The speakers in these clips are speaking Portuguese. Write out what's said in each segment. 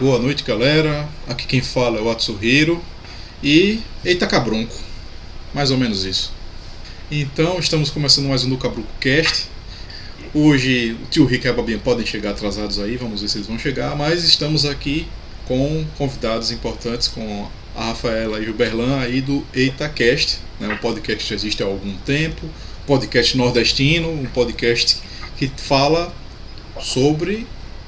Boa noite, galera. Aqui quem fala é o Atsuhiro. E eita cabronco. Mais ou menos isso. Então, estamos começando mais um do Cabruco Cast. Hoje o tio Rick e a Babinha podem chegar atrasados aí, vamos ver se eles vão chegar, mas estamos aqui com convidados importantes, com a Rafaela e o Berlan aí do EitaCast, né, um podcast que existe há algum tempo, podcast nordestino, um podcast que fala sobre.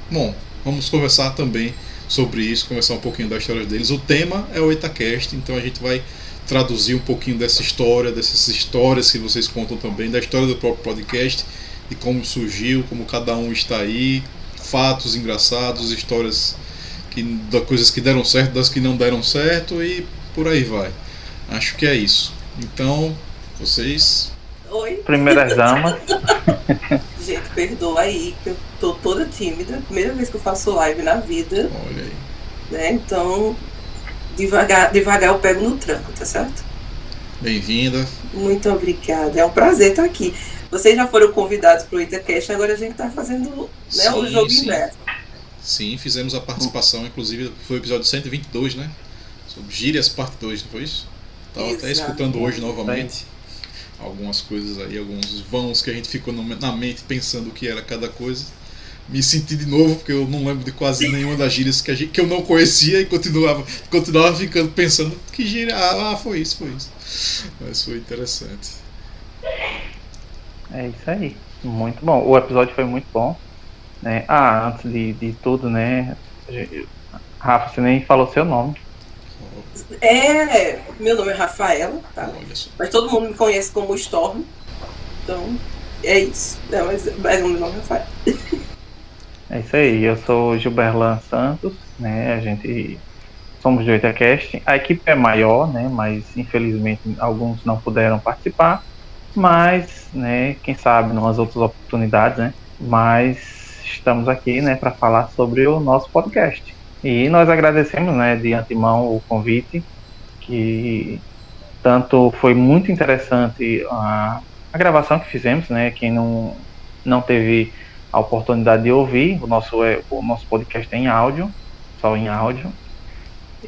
Bom, vamos conversar também sobre isso, conversar um pouquinho da história deles. O tema é o EitaCast, então a gente vai traduzir um pouquinho dessa história, dessas histórias que vocês contam também, da história do próprio podcast, de como surgiu, como cada um está aí, fatos engraçados, histórias que, da coisas que deram certo, das que não deram certo e por aí vai. Acho que é isso. Então, vocês. Oi. Primeiras damas. Gente, perdoa aí, que eu tô toda tímida. Primeira vez que eu faço live na vida. Olha aí. Né? Então, devagar, devagar eu pego no tranco, tá certo? Bem-vinda. Muito obrigada. É um prazer estar aqui. Vocês já foram convidados para o Intercast, agora a gente está fazendo né, o Sim, jogo sim. inverso. Sim, fizemos a participação, inclusive foi o episódio 122, né? Sobre Gírias Parte 2, não foi isso? Estava até escutando hoje novamente algumas coisas aí, alguns vãos que a gente ficou na mente pensando o que era cada coisa. Me senti de novo, porque eu não lembro de quase nenhuma das gírias que, gente, que eu não conhecia e continuava, continuava ficando pensando que gíria. Ah, foi isso, foi isso. Mas foi interessante. É isso aí. Muito bom. O episódio foi muito bom. Né? Ah, antes de, de tudo, né? Rafa, você nem falou seu nome. É, meu nome é Rafaela, tá? Olha só. Mas todo mundo me conhece como Storm. Então, é isso. Não, mas, mas o meu nome é Rafaela. É isso aí. Eu sou Gilberlan Santos, né? A gente somos do Itacast. A equipe é maior, né? Mas infelizmente alguns não puderam participar. Mas, né? Quem sabe, umas outras oportunidades, né? Mas estamos aqui, né? Para falar sobre o nosso podcast. E nós agradecemos, né? De antemão o convite, que tanto foi muito interessante a, a gravação que fizemos, né? Quem não não teve a oportunidade de ouvir. O nosso, é, o nosso podcast é em áudio, só em áudio.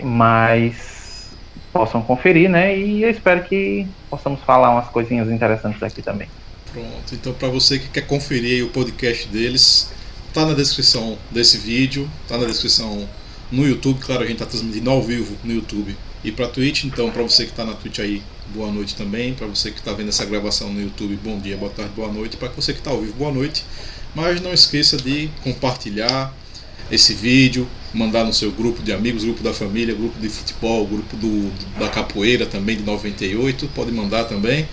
Mas possam conferir, né? E eu espero que possamos falar umas coisinhas interessantes aqui também. Pronto, então para você que quer conferir o podcast deles, tá na descrição desse vídeo, tá na descrição no YouTube, claro, a gente tá transmitindo ao vivo no YouTube e para Twitch, então para você que tá na Twitch aí, boa noite também, para você que tá vendo essa gravação no YouTube, bom dia, boa tarde, boa noite, para você que tá ao vivo, boa noite. Mas não esqueça de compartilhar esse vídeo, mandar no seu grupo de amigos, grupo da família, grupo de futebol, grupo do, da capoeira também de 98, pode mandar também.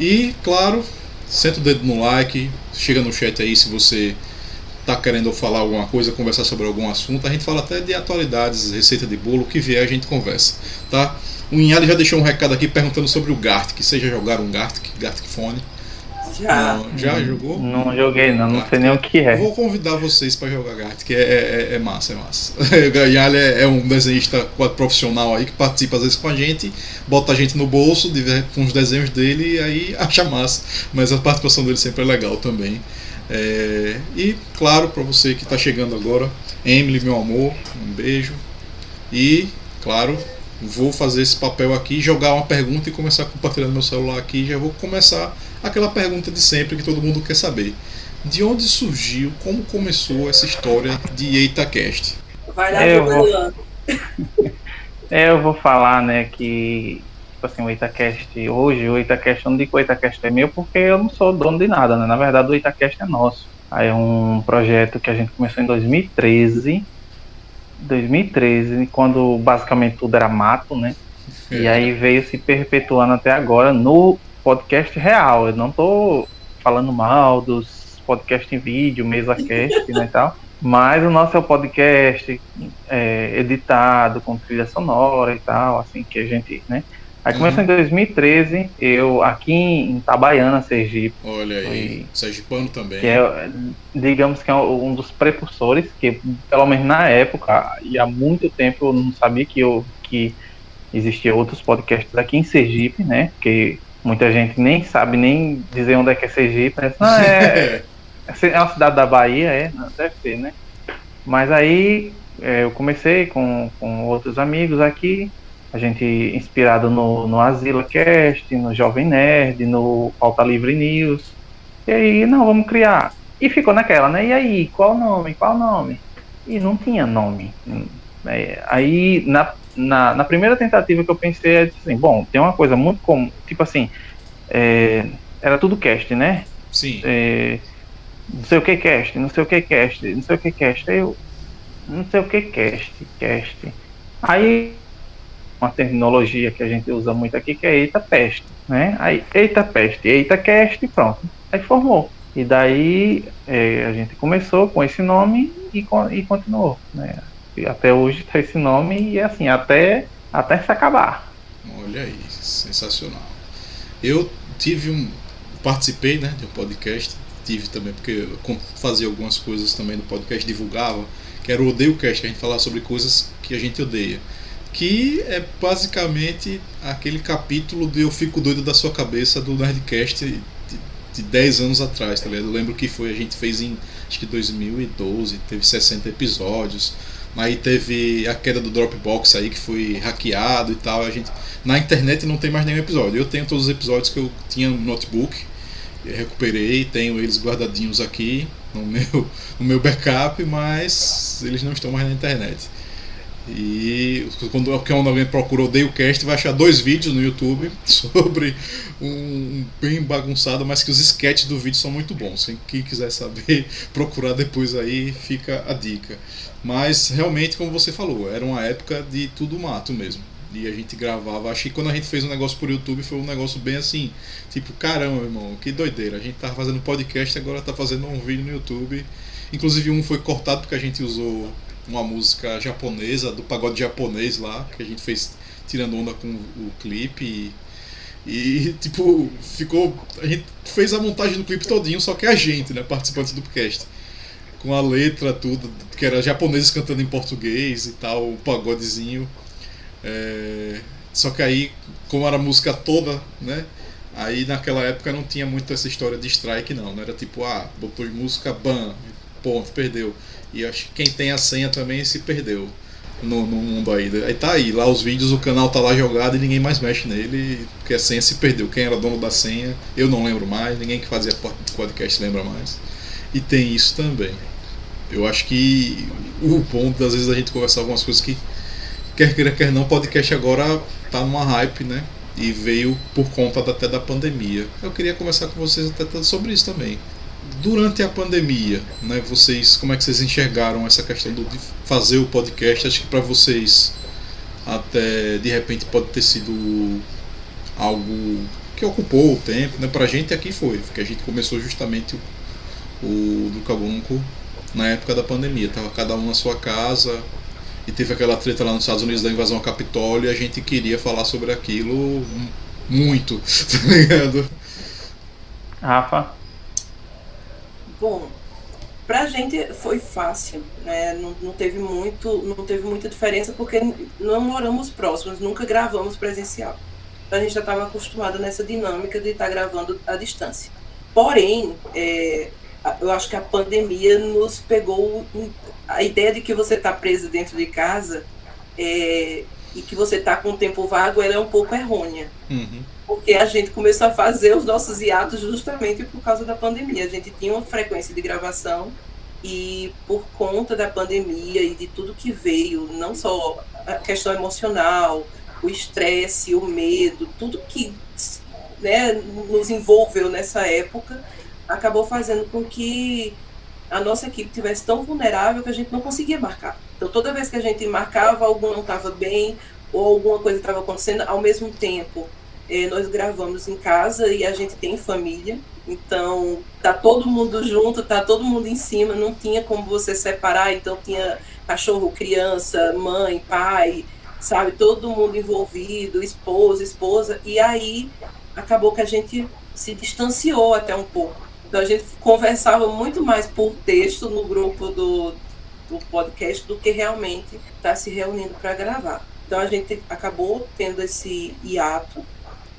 E, claro, senta o dedo no like, chega no chat aí se você tá querendo falar alguma coisa, conversar sobre algum assunto. A gente fala até de atualidades, receita de bolo, o que vier a gente conversa, tá? O Inhali já deixou um recado aqui perguntando sobre o Gartic. Vocês já jogaram Gartic, Gartic Fone? Já. Não, já jogou? Não joguei, não, não sei nem o que é. Vou convidar vocês para jogar Gartic, é, é, é massa, é massa. O Inhali é, é um desenhista profissional aí que participa às vezes com a gente, bota a gente no bolso com os desenhos dele e aí acha massa. Mas a participação dele sempre é legal também. É, e claro, para você que está chegando agora, Emily, meu amor, um beijo. E claro, vou fazer esse papel aqui, jogar uma pergunta e começar compartilhando meu celular aqui. Já vou começar aquela pergunta de sempre que todo mundo quer saber. De onde surgiu, como começou essa história de EitaCast? Vai lá, Eu vou-. É, eu vou falar, né, que tipo assim, o Itacast hoje, o Itacast, eu não digo que o Itacast é meu porque eu não sou dono de nada, né? Na verdade, o Itacast é nosso. Aí é um projeto que a gente começou em 2013. 2013, quando basicamente tudo era mato, né? E aí veio se perpetuando até agora no podcast real. Eu não tô falando mal dos podcasts em vídeo, MesaCast, né, e tal. Mas o nosso é o podcast é, editado com trilha sonora e tal, assim, que a gente, né? Aí começou em 2013, eu aqui em Itabaiana, Sergipe, Olha aí, Sergipano também. que é, digamos que é um dos precursores, que pelo menos na época, e há muito tempo eu não sabia que, eu, que existia outros podcasts aqui em Sergipe, né? Que muita gente nem sabe nem dizer onde é que é Sergipe, né? Não, é, é uma cidade da Bahia, é? Deve ser, né? Mas aí é, eu comecei com, com outros amigos aqui, a gente inspirado no, no Asila Cast, no Jovem Nerd, no Pauta Livre News. E aí, não, vamos criar. E ficou naquela, né? E aí, qual nome? Qual nome? E não tinha nome. É, aí, na, na, na, primeira tentativa que eu pensei, é assim, bom, tem uma coisa muito comum, tipo assim, é, era tudo cast, né? Sim. É, não sei o que cast, não sei o que cast, não sei o que cast. Aí eu, não sei o que cast, cast. Aí uma terminologia que a gente usa muito aqui que é eita peste, né? Aí eita peste, eita cast, pronto. Aí formou. E daí é, a gente começou com esse nome e, e continuou, né? E até hoje tá esse nome e assim, até, até se acabar. Olha aí, sensacional. Eu tive um. participei né, de um podcast, tive também, porque eu fazia algumas coisas também no podcast, divulgava que era o Odeio Cast, a gente falava sobre coisas que a gente odeia. Que é basicamente aquele capítulo do Eu Fico Doido da Sua Cabeça do Nerdcast de, de 10 anos atrás, tá ligado? Eu lembro que foi, a gente fez em acho que 2012, teve 60 episódios. Aí teve a queda do Dropbox aí que foi hackeado e tal. A gente na internet não tem mais nenhum episódio. Eu tenho todos os episódios que eu tinha no notebook, recuperei, tenho eles guardadinhos aqui no meu, no meu backup, mas eles não estão mais na internet. E quando alguém procura Odeio Cast, vai achar dois vídeos no YouTube sobre um, um bem bagunçado, mas que os sketches do vídeo são muito bons. Quem quiser saber, procurar depois aí, fica a dica. Mas realmente, como você falou, era uma época de tudo mato mesmo. E a gente gravava. Acho que quando a gente fez um negócio por YouTube foi um negócio bem assim. Tipo, caramba, irmão, que doideira. A gente tava fazendo podcast agora tá fazendo um vídeo no YouTube. Inclusive um foi cortado porque a gente usou uma música japonesa, do pagode japonês lá, que a gente fez tirando onda com o clipe. E, e tipo, ficou. A gente fez a montagem do clipe todinho, só que a gente, né, participantes do podcast. Com a letra, tudo, que era japoneses cantando em português e tal, o pagodezinho. É, só que aí, como era a música toda, né? Aí naquela época não tinha muito essa história de strike, não. Não era tipo, ah, botou música, ban, ponto, perdeu. E acho que quem tem a senha também se perdeu no, no, mundo aí. Aí tá aí, lá os vídeos, o canal tá lá jogado e ninguém mais mexe nele, porque a senha se perdeu. Quem era dono da senha, eu não lembro mais, ninguém que fazia podcast lembra mais. E tem isso também. Eu acho que o ponto das vezes a gente conversar algumas coisas que quer queira, quer não, podcast agora tá numa hype, né? E veio por conta até da pandemia. Eu queria conversar com vocês até sobre isso também. Durante a pandemia, né, vocês, como é que vocês enxergaram essa questão do, de fazer o podcast? Acho que para vocês até de repente pode ter sido algo que ocupou o tempo, né? Pra gente aqui foi, porque a gente começou justamente o, o do Cabunco na época da pandemia. Tava cada um na sua casa, e teve aquela treta lá nos Estados Unidos da invasão ao Capitólio e a gente queria falar sobre aquilo muito, tá ligado? Rafa? Bom, pra gente foi fácil, né? Não, não, teve muito, não teve muita diferença porque não moramos próximos, nunca gravamos presencial. Então a gente já estava acostumado nessa dinâmica de estar tá gravando à distância. Porém, é, eu acho que a pandemia nos pegou a ideia de que você está preso dentro de casa é, e que você está com o tempo vago, ela é um pouco errônea. Uhum. Porque a gente começou a fazer os nossos hiatos justamente por causa da pandemia. A gente tinha uma frequência de gravação e por conta da pandemia e de tudo que veio, não só a questão emocional, o estresse, o medo, tudo que né, nos envolveu nessa época, acabou fazendo com que a nossa equipe tivesse tão vulnerável que a gente não conseguia marcar. Então, toda vez que a gente marcava, algum não estava bem ou alguma coisa estava acontecendo ao mesmo tempo. Eh, nós gravamos em casa e a gente tem família, então tá todo mundo junto, tá todo mundo em cima, não tinha como você separar, então tinha cachorro, criança, mãe, pai, sabe, todo mundo envolvido, esposa, esposa, e aí acabou que a gente se distanciou até um pouco. Então a gente conversava muito mais por texto no grupo do, do podcast do que realmente estar tá se reunindo para gravar. Então a gente acabou tendo esse hiato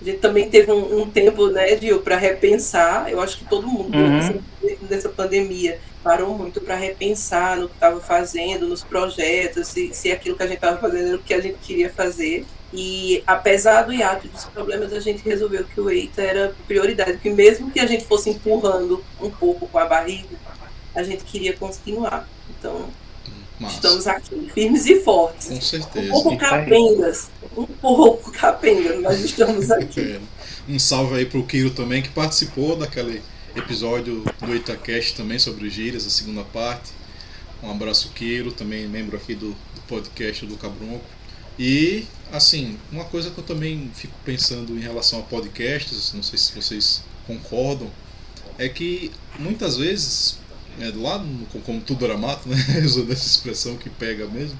A gente também teve um, um tempo, né, Gil, para repensar. Eu acho que todo mundo uhum. nessa, nessa pandemia parou muito para repensar no que estava fazendo, nos projetos, se, se aquilo que a gente estava fazendo era o que a gente queria fazer. E apesar do hiato dos problemas, a gente resolveu que o EITA era prioridade, que mesmo que a gente fosse empurrando um pouco com a barriga, a gente queria continuar. Então, Massa. estamos aqui, firmes e fortes. Com certeza. Um pouco capengas, um pouco capengas, mas estamos aqui. um salve aí pro Kiro também, que participou daquele episódio do Itacast também sobre gírias, a segunda parte. Um abraço, Kiro, também membro aqui do, do podcast do Cabronco. E, assim, uma coisa que eu também fico pensando em relação a podcasts, não sei se vocês concordam, é que muitas vezes, é, lá no, como tudo era mato, né, usando essa expressão que pega mesmo,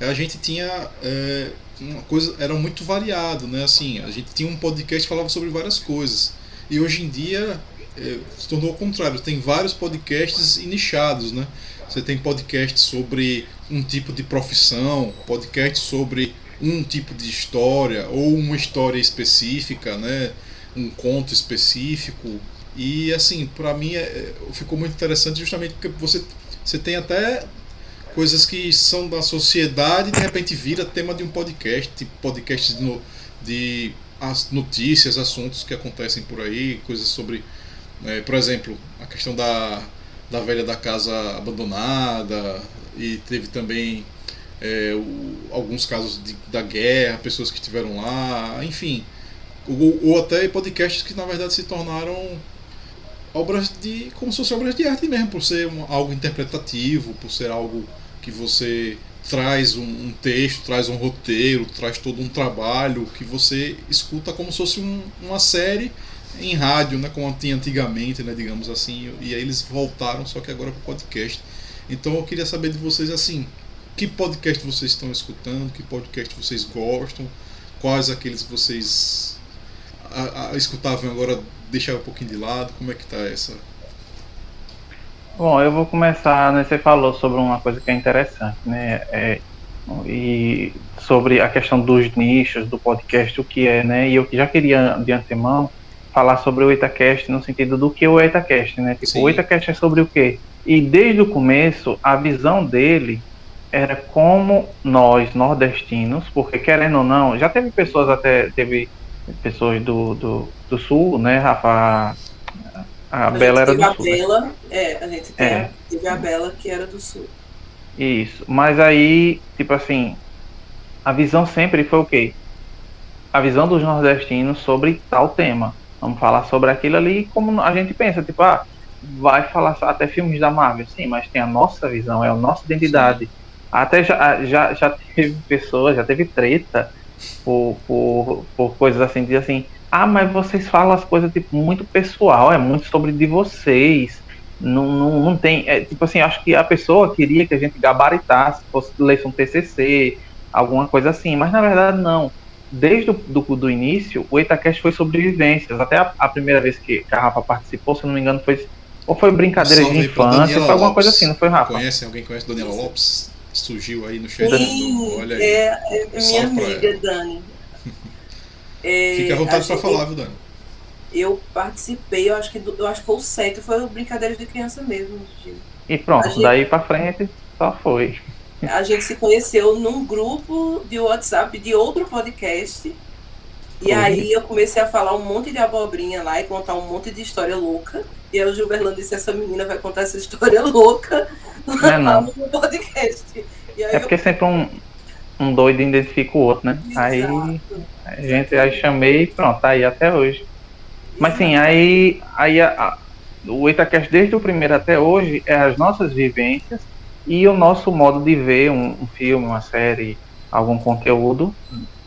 a gente tinha é, uma coisa, era muito variado, né, assim, a gente tinha um podcast que falava sobre várias coisas, e hoje em dia é, se tornou o contrário, tem vários podcasts nichados, né, você tem podcast sobre um tipo de profissão, podcast sobre um tipo de história ou uma história específica, né? um conto específico. E assim, para mim é, ficou muito interessante justamente porque você, você tem até coisas que são da sociedade e de repente vira tema de um podcast, podcasts de, de as notícias, assuntos que acontecem por aí, coisas sobre, é, por exemplo, a questão da da velha da casa abandonada e teve também é, o, alguns casos de, da guerra, pessoas que estiveram lá, enfim, ou, ou, até podcasts que na verdade se tornaram obras de como se fossem obras de arte mesmo, por ser um, algo interpretativo, por ser algo que você traz um, um, texto, traz um roteiro, traz todo um trabalho que você escuta como se fosse um, uma série em rádio, né, como tinha antigamente, né, digamos assim, e aí eles voltaram, só que agora para podcast. Então eu queria saber de vocês assim, que podcast vocês estão escutando, que podcast vocês gostam, quais aqueles que vocês a, a, escutavam agora deixaram um pouquinho de lado, como é que tá essa? Bom, eu vou começar, né, você falou sobre uma coisa que é interessante, né, é, e sobre a questão dos nichos do podcast, o que é, né, e eu já queria de antemão falar sobre o Itacast no sentido do que o Itacast, né? Tipo, Sim. o Itacast é sobre o quê? E desde o começo, a visão dele era como nós, nordestinos, porque querendo ou não, já teve pessoas até, teve pessoas do, do, do sul, né, Rafa? A, a Bela era do a sul. Né? Bela, é, a gente teve, é. teve a Bela que era do sul. Isso, mas aí, tipo assim, a visão sempre foi o quê? A visão dos nordestinos sobre tal tema. Vamos falar sobre aquilo ali como a gente pensa, tipo, ah, vai falar até filmes da Marvel, sim, mas tem a nossa visão, é a nossa identidade. Sim. Até já, já, já teve pessoas, já teve treta por, por, por coisas assim, de assim, ah, mas vocês falam as coisas tipo, muito pessoal, é muito sobre de vocês. Não, não, não tem. É, tipo assim, acho que a pessoa queria que a gente gabaritasse, fosse lesse um TCC, alguma coisa assim, mas na verdade não desde o do, do início, o Itacast foi sobre vivências. Até a, a, primeira vez que a Rafa participou, se não me engano, foi. Ou foi brincadeira de infância, foi alguma coisa assim, não foi, Rafa? Conhece? Alguém conhece Daniela Lopes? Surgiu aí no chat. Sim, Olha aí. É, é minha amiga, Dani. é, Fique à vontade para falar, viu, Dani? Eu participei, eu acho que eu acho que foi o 7, foi brincadeira de criança mesmo. E pronto, gente... daí para frente só foi a gente se conheceu num grupo de WhatsApp de outro podcast. E uhum. aí eu comecei a falar um monte de abobrinha lá e contar um monte de história louca. E aí o Gilberlando disse, essa menina vai contar essa história louca é não. no podcast. é porque eu... sempre um, um doido identifica o outro, né? Exato. Aí a gente aí chamei e pronto, tá aí até hoje. Mas sim, aí, aí a, a, o Itacast desde o primeiro até hoje é as nossas vivências e o nosso modo de ver um, um filme, uma série, algum conteúdo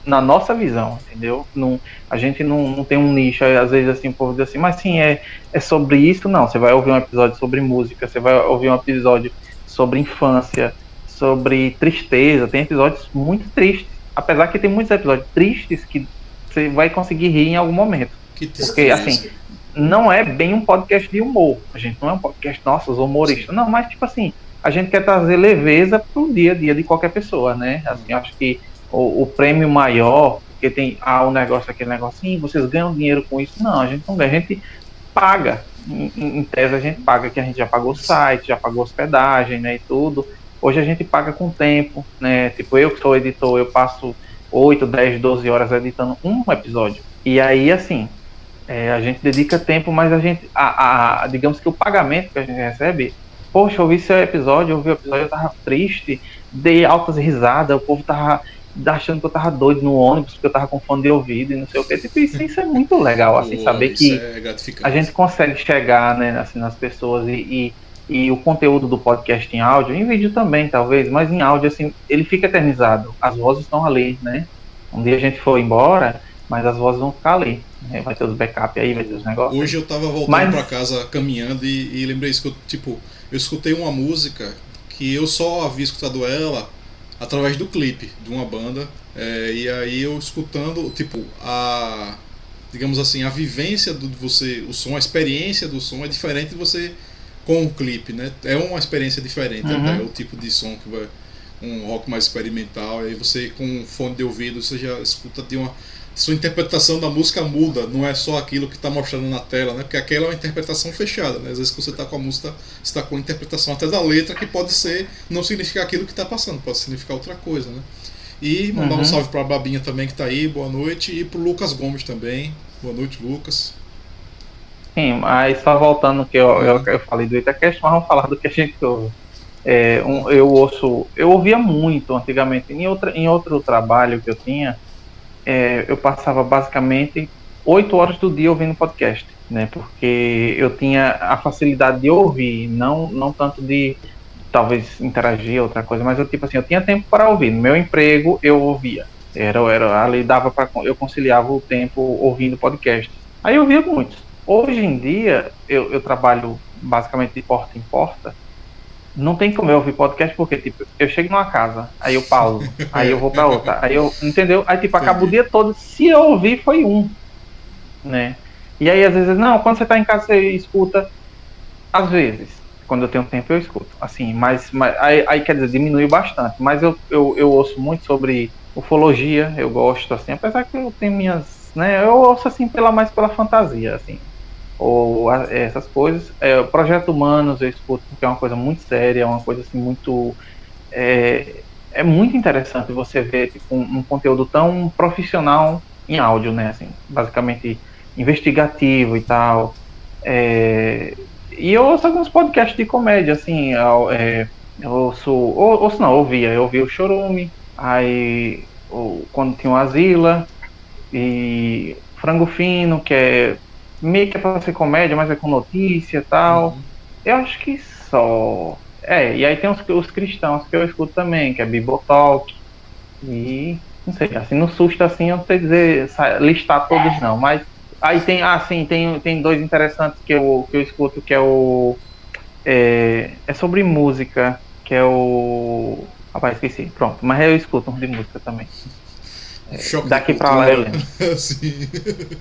na nossa visão, entendeu? Não, a gente não, não tem um nicho, às vezes assim, o povo diz assim, mas sim, é, é sobre isso, não. Você vai ouvir um episódio sobre música, você vai ouvir um episódio sobre infância, sobre tristeza, tem episódios muito tristes. Apesar que tem muitos episódios tristes que você vai conseguir rir em algum momento. Que Porque, assim, não é bem um podcast de humor. A gente não é um podcast, nossa, os humoristas. Não, mas tipo assim, a gente quer trazer leveza para o dia a dia de qualquer pessoa, né? Assim, acho que o, o, prêmio maior porque tem ah, um negócio, aquele negocinho, vocês ganham dinheiro com isso. Não, a gente não ganha, a gente paga. Em, em tese a gente paga que a gente já pagou o site, já pagou hospedagem, né, e tudo. Hoje a gente paga com tempo, né? Tipo, eu que sou editor, eu passo 8, 10, 12 horas editando um episódio. E aí, assim, é, a gente dedica tempo, mas a gente, a, a, digamos que o pagamento que a gente recebe, poxa, eu vi seu episódio, eu vi o episódio, eu tava triste, dei altas risadas, o povo tava achando que eu tava doido no ônibus, porque eu tava com fone de ouvido e não sei o que. Tipo, isso, isso é muito legal, assim, saber que é a gente consegue chegar, né, assim, nas pessoas e, e, e, o conteúdo do podcast em áudio, em vídeo também, talvez, mas em áudio, assim, ele fica eternizado. As vozes estão ali, né? Um dia a gente for embora, mas as vozes vão ficar ali. Né? Vai ter os backups aí, vai ter os negócios. Hoje eu tava voltando mas... para casa caminhando e, e lembrei isso que eu, tipo, eu escutei uma música que eu só havia escutado ela através do clipe de uma banda. É, e aí eu escutando, tipo, a. Digamos assim, a vivência do você, o som, a experiência do som é diferente de você com o clipe, né? É uma experiência diferente, uhum. né? o tipo de som que vai. Um rock mais experimental, e aí você com um fone de ouvido, você já escuta de uma sua interpretação da música muda, não é só aquilo que está mostrando na tela, né? Porque aquela é uma interpretação fechada, né? Às vezes que você está com a música, está com a interpretação até da letra que pode ser, não significar aquilo que está passando, pode significar outra coisa, né? E mandar uhum. um salve para a Babinha também que está aí, boa noite, e para o Lucas Gomes também, boa noite, Lucas. Sim, mas só voltando que eu, eu, eu falei do Itacast, mas vamos falar do que a gente ouve. É, um, eu ouço, eu ouvia muito antigamente, em, outra, em outro trabalho que eu tinha, é, eu passava basicamente oito horas do dia ouvindo podcast, né? Porque eu tinha a facilidade de ouvir, não, não tanto de talvez interagir outra coisa, mas eu tipo assim, eu tinha tempo para ouvir. No meu emprego eu ouvia. Era, era ali dava para eu conciliava o tempo ouvindo podcast. Aí eu ouvia muitos. Hoje em dia eu, eu trabalho basicamente de porta em porta não tem como eu ouvir podcast porque, tipo, eu chego numa casa, aí eu pauso, aí eu vou pra outra, aí eu, entendeu? Aí, tipo, acaba o dia todo, se eu ouvir, foi um, né? E aí, às vezes, não, quando você tá em casa, você escuta, às vezes, quando eu tenho tempo, eu escuto, assim, mas, mas aí, aí quer dizer, diminuiu bastante, mas eu, eu, eu ouço muito sobre ufologia, eu gosto, assim, apesar que eu tenho minhas, né, eu ouço, assim, pela, mais pela fantasia, assim, ou essas coisas. É, o Projeto Humanos eu escuto porque é uma coisa muito séria, é uma coisa assim muito. É, é muito interessante você ver tipo, um, um, conteúdo tão profissional em áudio, né? Assim, basicamente investigativo e tal. É, e eu ouço alguns podcasts de comédia, assim, é, eu ouço, ou, ouço não, ouvia, eu ouvia o Chorume, aí quando tinha o Asila, e Frango Fino, que é meio que é pra ser comédia, mas é com notícia e tal. Uhum. Eu acho que só. É, e aí tem os, os cristãos que eu escuto também, que é Bibotalk. E não sei, assim, no susto assim, eu não sei dizer, listar todos não, mas aí tem, ah, sim, tem, tem dois interessantes que eu, que eu escuto, que é o. É, é sobre música, que é o. Rapaz, esqueci, pronto, mas eu escuto um de música também. Choque Daqui pra lá eu lembro.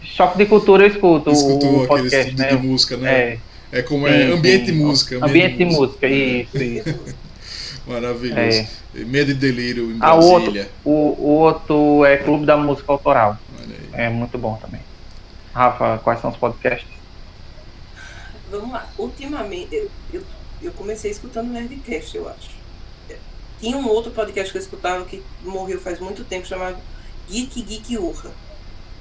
Choque de cultura eu escuto. Escutou o podcast, tipo né? de música, né? É, é como é ambiente sim. música. Ambiente, ambiente de música, isso, isso. Maravilhoso. É. Medo e delírio em ah, Brasília. O outro, o, o outro é Clube da Música Autoral. É muito bom também. Rafa, quais são os podcasts? Vamos lá. Ultimamente, eu, eu, eu comecei escutando Nerdcast, eu acho. Tinha um outro podcast que eu escutava que morreu faz muito tempo, chamado Geek Geek Urra.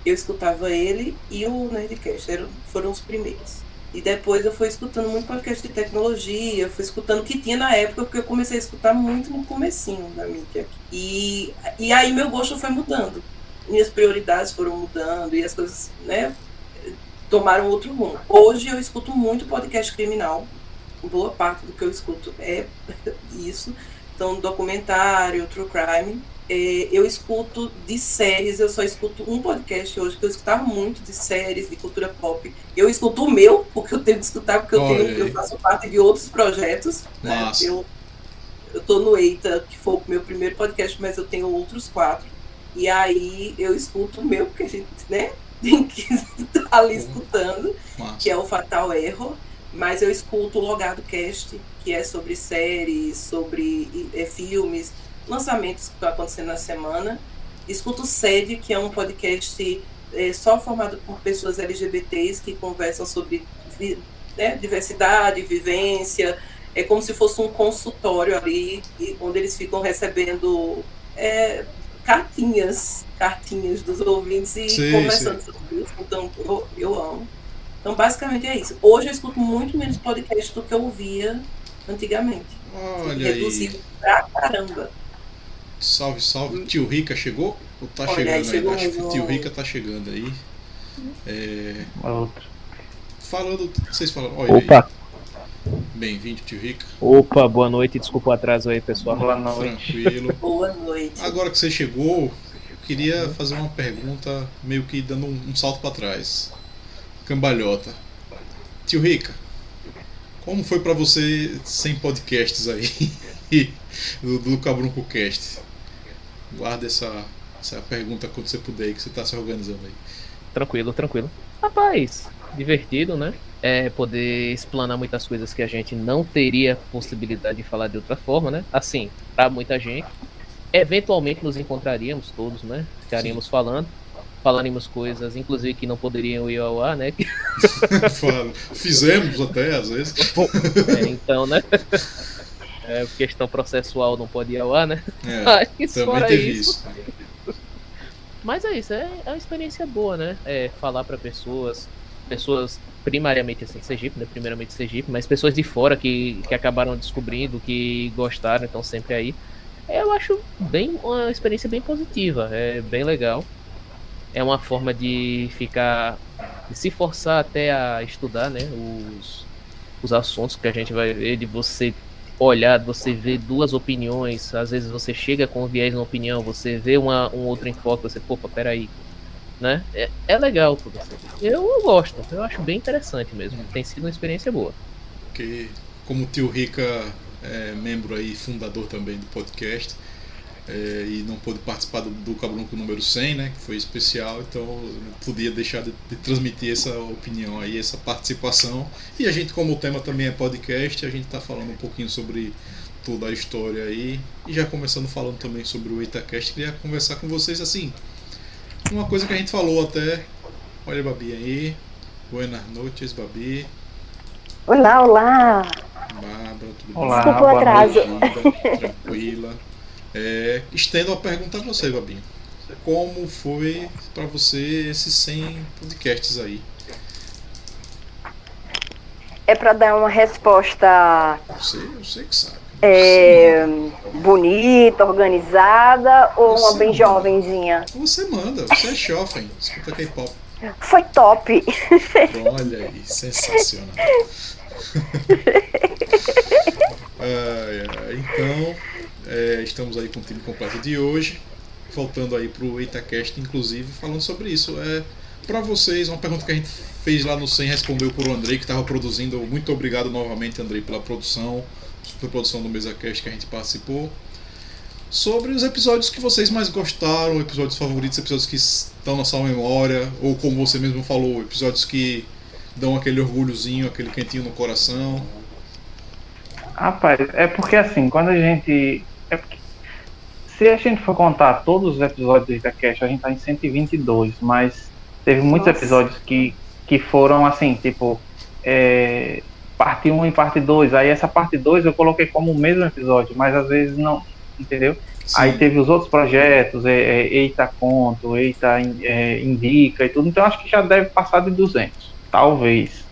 Eu escutava ele e o Nerdcast, eram, foram os primeiros. E depois eu fui escutando muito podcast de tecnologia, fui escutando o que tinha na época, porque eu comecei a escutar muito no comecinho da mídia. E, e aí meu gosto foi mudando. Minhas prioridades foram mudando e as coisas, né, tomaram outro rumo. Hoje eu escuto muito podcast criminal. Boa parte do que eu escuto é isso. Então, documentário, true crime é, eu escuto de séries, eu só escuto um podcast hoje, que eu escutava muito de séries, de cultura pop. Eu escuto o meu, porque eu tenho que escutar, porque eu, tenho, eu faço parte de outros projetos. Né? Eu, eu tô no Eita, que foi o meu primeiro podcast, mas eu tenho outros quatro. E aí eu escuto o meu, porque a gente, né, tem que estar ali escutando, Massa. que é o Fatal Error. Mas eu escuto o Logado Cast, que é sobre séries, sobre é, filmes lançamentos que estão acontecendo na semana. Escuto o SED, que é um podcast é, só formado por pessoas LGBTs que conversam sobre né, diversidade, vivência. É como se fosse um consultório ali, onde eles ficam recebendo é, cartinhas, cartinhas dos ouvintes e sim, conversando sim. sobre isso. Então, eu, eu amo. Então, basicamente é isso. Hoje eu escuto muito menos podcast do que eu ouvia antigamente. Olha Reduzido aí. pra caramba. Salve, salve. Tio Rica chegou? Ou tá Olha, chegando aí? Acho que o tio Rica tá chegando aí. É... Falando. Vocês falaram. Olha Opa! Bem-vindo, tio Rica. Opa, boa noite. Desculpa o atraso aí, pessoal. Boa noite. Tranquilo. boa noite. Agora que você chegou, eu queria fazer uma pergunta meio que dando um, um salto para trás. Cambalhota. Tio Rica, como foi para você sem podcasts aí do, do Cabrunco Cast? Guarda essa, essa pergunta quando você puder, que você está se organizando aí. Tranquilo, tranquilo. Rapaz, divertido, né? É poder explanar muitas coisas que a gente não teria possibilidade de falar de outra forma, né? Assim, para muita gente. Eventualmente nos encontraríamos todos, né? Ficaríamos Sim. falando falaremos coisas, inclusive que não poderiam ir ao ar, né? Fizemos até, às vezes. É, então, né? É, questão processual não pode ir ao ar, né? É, Mas, também teve isso. isso. Mas é isso, é, é uma experiência boa, né? É falar para pessoas, pessoas primariamente assim, Sergipe, né? Primeiramente Sergipe, mas pessoas de fora que, que acabaram descobrindo, que gostaram, estão sempre aí. Eu acho bem uma experiência bem positiva, é bem legal é uma forma de ficar de se forçar até a estudar, né, os, os assuntos que a gente vai ver, de você olhar, você ver duas opiniões, às vezes você chega com um viés na opinião, você vê uma, um outro enfoque, você, pô, peraí, né? É, é legal tudo assim. Eu, eu gosto, eu acho bem interessante mesmo, tem sido uma experiência boa. Que, como o tio Rica é membro aí, fundador também do podcast, é, e não pôde participar do, do Cabrunco número 100, né, que foi especial, então não podia deixar de, de, transmitir essa opinião aí, essa participação. E a gente, como o tema também é podcast, a gente está falando um pouquinho sobre toda a história aí, e já começando falando também sobre o Itacast, queria conversar com vocês assim, uma coisa que a gente falou até, olha a Babi aí, buenas noches, Babi. Olá, olá! Bárbara, tudo olá, bem? Desculpa o atraso. Tranquila. É, estendo a pergunta a você, Babinho. Como foi para você esses 100 podcasts aí? É para dar uma resposta. Eu sei, eu sei que sabe. É, bonita, organizada ou você uma bem manda. jovenzinha? Você manda, você é jovem, escuta K-pop. Foi top! Olha aí, sensacional. então, é, estamos aí com o time completo de hoje. Voltando aí pro Itacast, inclusive, falando sobre isso. É, para vocês, uma pergunta que a gente fez lá no 100, respondeu por o Andrei, que estava produzindo. Muito obrigado novamente, Andrei, pela produção, pela produção do MesaCast que a gente participou. Sobre os episódios que vocês mais gostaram, episódios favoritos, episódios que estão na sua memória, ou como você mesmo falou, episódios que dão aquele orgulhozinho, aquele quentinho no coração. Rapaz, é porque assim, quando a gente é porque, se a gente for contar todos os episódios do Itacast, a gente tá em 122, mas teve muitos Nossa. episódios que, que foram assim, tipo, é, parte 1 e parte 2. Aí essa parte 2 eu coloquei como o mesmo episódio, mas às vezes não, entendeu? Sim. Aí teve os outros projetos, é, é, Eita Conto, Eita é, Indica e tudo, então acho que já deve passar de 200, talvez.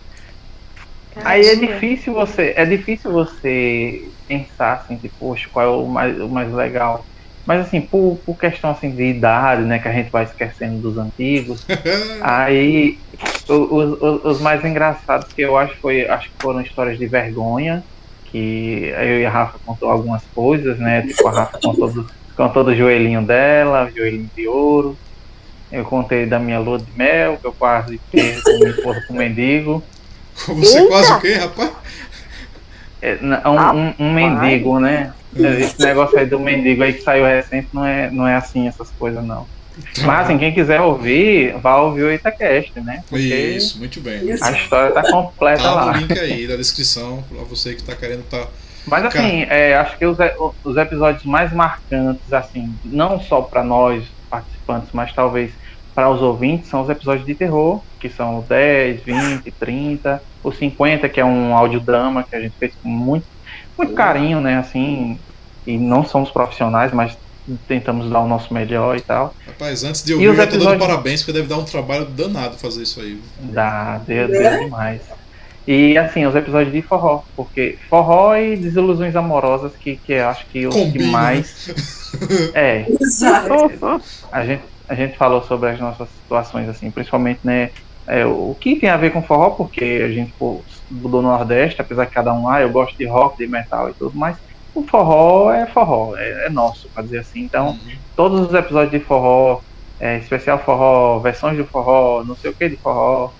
Aí é difícil você, é difícil você pensar assim, tipo, poxa, qual é o mais, o mais legal. Mas assim, por, por questão assim de idade, né, que a gente vai esquecendo dos antigos, aí os, os, os, mais engraçados que eu acho foi, acho que foram histórias de vergonha, que eu e a Rafa contou algumas coisas, né? Tipo, a Rafa contou do, contou do joelhinho dela, joelhinho de ouro. Eu contei da minha lua de mel, que eu quase perdi com com mendigo. Você Eita. quase o quê, rapaz? É, um, um, um mendigo, né? Esse negócio aí do mendigo aí que saiu recente não é, não é assim essas coisas, não. Mas assim, quem quiser ouvir, vá ouvir o Itacast, né? Porque Isso, muito bem. A história tá completa tá lá. o link aí da descrição pra você que tá querendo tá. Mas assim, é, acho que os, os episódios mais marcantes, assim, não só para nós, participantes, mas talvez para os ouvintes são os episódios de terror, que são os 10, 20, 30, os 50, que é um audiodrama que a gente fez com muito, muito carinho, né? Assim, e não somos profissionais, mas tentamos dar o nosso melhor e tal. Rapaz, antes de eu ouvir, já tô dando parabéns, porque deve dar um trabalho danado fazer isso aí. Dá, deu, deu é? demais. E assim, os episódios de forró, porque forró e desilusões amorosas que, que eu acho que os Combina. que mais. É. Exato. A gente, a gente falou sobre as nossas situações, assim, principalmente, né? É, o que tem a ver com forró, porque a gente pô, mudou no Nordeste, apesar que cada um, ah, eu gosto de rock, de metal e tudo, mas o forró é forró, é, é nosso, pra dizer assim. Então, uhum. todos os episódios de forró, é, especial forró, versões de forró, não sei o que de forró,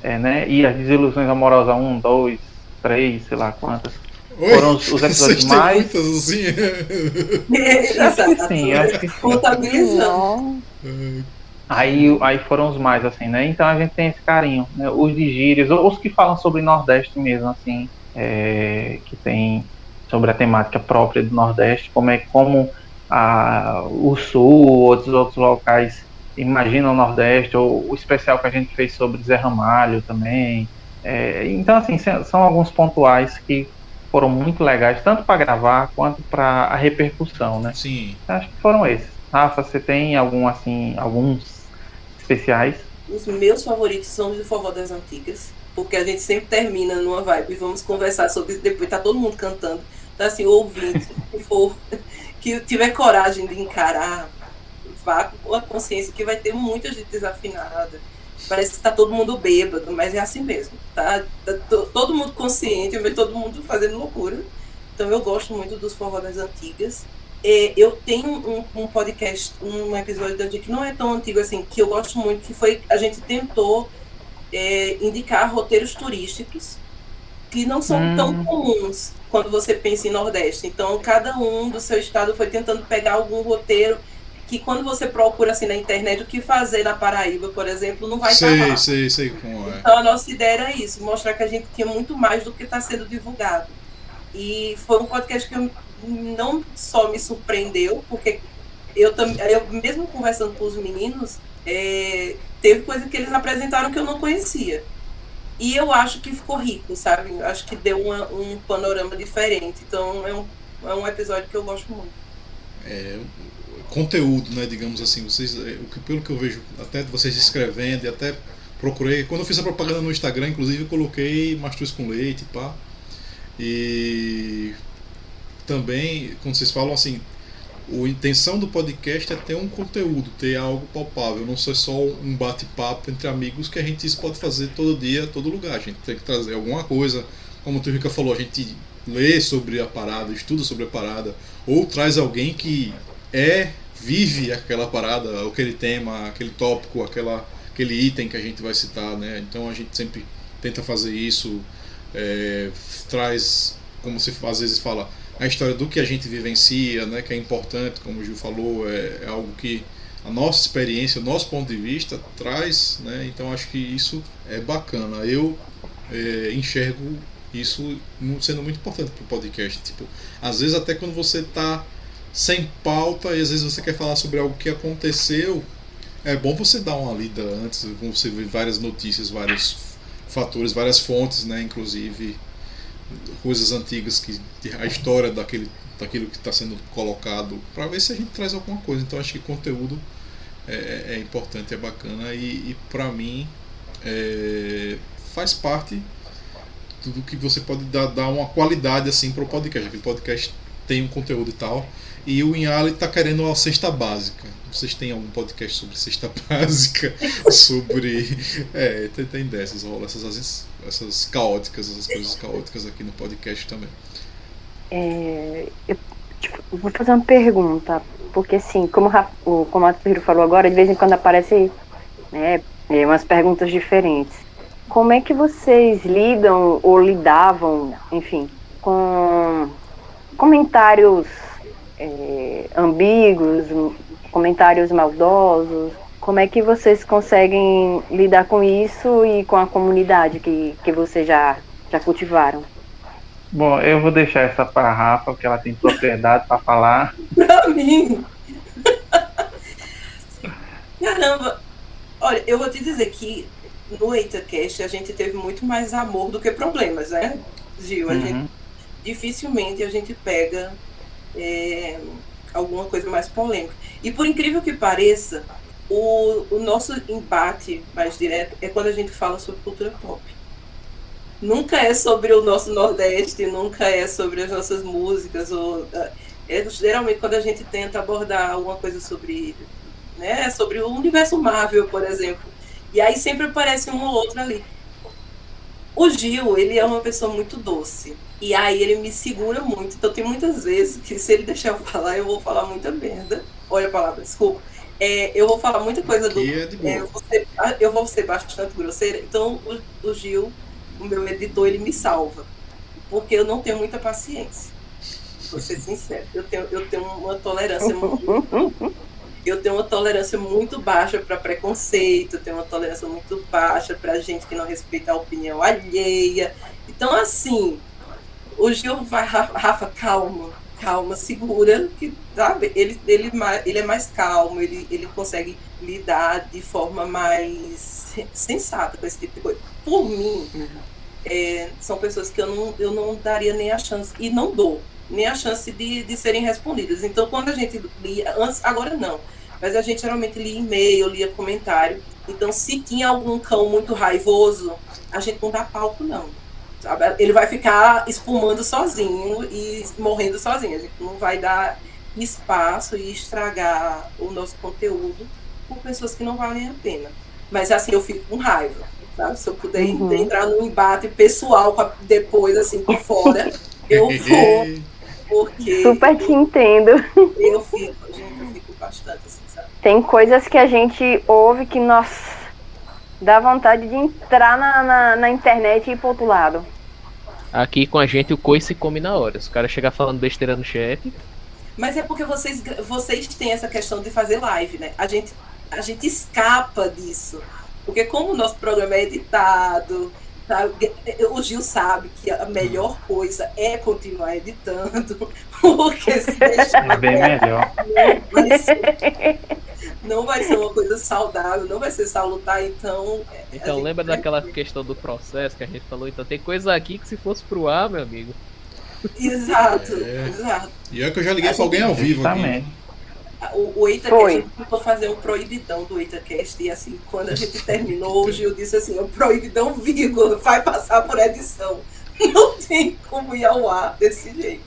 é, né? E as desilusões amorosas, um, dois, três, sei lá quantas. Oi? Foram os, os episódios mais. Muitas, assim? acho que sim, acho que sim. Aí, aí foram os mais, assim, né? Então a gente tem esse carinho. Né? Os de gírias, os que falam sobre Nordeste mesmo, assim, é, que tem sobre a temática própria do Nordeste, como é como a, o Sul, outros outros locais imaginam o Nordeste, ou o especial que a gente fez sobre Zé Ramalho também. É, então, assim, são alguns pontuais que foram muito legais, tanto para gravar quanto para a repercussão, né? Sim. Acho que foram esses. Rafa, você tem algum, assim, alguns especiais? Os meus favoritos são os de forró das antigas, porque a gente sempre termina numa vibe e vamos conversar sobre isso depois, tá todo mundo cantando. Então, assim, o ouvinte que for, que tiver coragem de encarar, vá com a consciência que vai ter muita gente desafinada parece que tá todo mundo bêbado, mas é assim mesmo, tá? tá todo mundo consciente, mas todo mundo fazendo loucura. Então eu gosto muito dos forró das antigas. É, eu tenho um, um, podcast, um episódio da que não é tão antigo assim, que eu gosto muito, que foi a gente tentou é, indicar roteiros turísticos que não são hum. tão comuns quando você pensa em Nordeste. Então, cada um do seu estado foi tentando pegar algum roteiro que quando você procura assim na internet o que fazer na Paraíba, por exemplo, não vai sei, estar lá. Sei, sei como é. Então a nossa ideia era isso, mostrar que a gente tinha muito mais do que está sendo divulgado. E foi um podcast que não só me surpreendeu, porque eu também, eu mesmo conversando com os meninos, é, teve coisa que eles apresentaram que eu não conhecia. E eu acho que ficou rico, sabe? Eu acho que deu uma, um panorama diferente. Então é um, é um episódio que eu gosto muito. É, conteúdo, né, digamos assim, vocês, é, o que, pelo que eu vejo até vocês escrevendo e até procurei, quando eu fiz a propaganda no Instagram, inclusive eu coloquei mastruz com leite, pá. E também, quando vocês falam assim, a intenção do podcast é ter um conteúdo, ter algo palpável, não ser só um bate-papo entre amigos que a gente pode fazer todo dia, todo lugar. A gente tem que trazer alguma coisa, como o Rica falou, a gente lê sobre a parada, estuda sobre a parada, ou traz alguém que é vive aquela parada, aquele tema, aquele tópico, aquela, aquele item que a gente vai citar, né? Então a gente sempre tenta fazer isso, é, traz, como se às vezes fala, a história do que a gente vivencia, né? Que é importante, como o Gil falou, é, é algo que a nossa experiência, o nosso ponto de vista traz, né? Então acho que isso é bacana. Eu é, enxergo isso sendo muito importante para o podcast. Tipo, às vezes até quando você está sem pauta e às vezes você quer falar sobre algo que aconteceu, é bom você dar uma lida antes, você ver várias notícias, vários fatores, várias fontes, né, inclusive coisas antigas que a história daquele daquilo que está sendo colocado para ver se a gente traz alguma coisa. Então acho que conteúdo é, é, é importante, é bacana e, e para mim é, faz parte tudo que você pode dar, dar uma qualidade assim para o podcast. Aquele podcast tem um conteúdo e tal, e o Inhali está querendo uma cesta básica. Vocês têm algum podcast sobre cesta básica? sobre. É, tem, tem dessas, rola essas, essas caóticas, essas coisas caóticas aqui no podcast também. É, eu tipo, vou fazer uma pergunta, porque assim, como o, como Pedro falou agora, de vez em quando aparece né, é, umas perguntas diferentes. Como é que vocês lidam ou lidavam, enfim, com comentários é, ambíguos, comentários maldosos? Como é que vocês conseguem lidar com isso e com a comunidade que, que vocês já, já cultivaram? Bom, eu vou deixar essa para a Rafa, porque ela tem propriedade para falar. Para mim! Caramba! Olha, eu vou te dizer que no EitaCast a gente teve muito mais amor do que problemas, né, Gil? A Uhum. gente, dificilmente a gente pega é, alguma coisa mais polêmica. E por incrível que pareça, o, o nosso embate mais direto é quando a gente fala sobre cultura pop. Nunca é sobre o nosso Nordeste, nunca é sobre as nossas músicas. Ou, é geralmente quando a gente tenta abordar alguma coisa sobre, né, sobre o universo Marvel, por exemplo. E aí sempre aparece um ou outro ali. O Gil, ele é uma pessoa muito doce. E aí ele me segura muito. Então tem muitas vezes que se ele deixar eu falar, eu vou falar muita merda. Olha a palavra, desculpa. É, eu vou falar muita coisa do. É. É, eu, vou ser, eu vou ser bastante grosseira. Então o, o Gil, o meu editor, ele me salva. Porque eu não tenho muita paciência. Vou ser sincero. Eu tenho, eu tenho uma tolerância muito eu tenho uma tolerância muito baixa para preconceito, eu tenho uma tolerância muito baixa para gente que não respeita a opinião alheia. Então, assim, o Gil vai, Rafa, calma, calma, segura, que sabe? Ele, ele, ele é mais calmo, ele, ele consegue lidar de forma mais sensata com esse tipo de coisa. Por mim, é, são pessoas que eu não, eu não daria nem a chance, e não dou nem a chance de, de serem respondidas. Então, quando a gente lia, antes, agora não, mas a gente geralmente lia e-mail, lia comentário. Então, se tinha algum cão muito raivoso, a gente não dá palco, não. Sabe? Ele vai ficar espumando sozinho e morrendo sozinho. A gente não vai dar espaço e estragar o nosso conteúdo por pessoas que não valem a pena. Mas assim, eu fico com raiva. Sabe? Se eu puder uhum. entrar num embate pessoal depois, assim, por fora, eu vou. Porque Super te entendo. Eu fico, gente, eu fico bastante assim, sabe? Tem coisas que a gente ouve que, nossa, dá vontade de entrar na, na, na internet e ir pro outro lado. Aqui com a gente o coice se come na hora. Se o cara chegar falando besteira no chat. Mas é porque vocês, vocês têm essa questão de fazer live, né? A gente, a gente escapa disso. Porque como o nosso programa é editado, Sabe? O Gil sabe que a melhor coisa é continuar editando, porque se deixar. É bem melhor. Ser, não vai ser uma coisa saudável, não vai ser salutar, então. Então, lembra daquela que... questão do processo que a gente falou? Então, tem coisa aqui que se fosse pro ar, meu amigo. Exato, é. exato. E é que eu já liguei pra alguém ao vivo aqui. O, o EitaCast, tentou fazer um proibidão do EitaCast, e assim, quando a gente terminou, o Gil disse assim, o proibidão, vírgula, vai passar por edição. Não tem como ir ao ar desse jeito.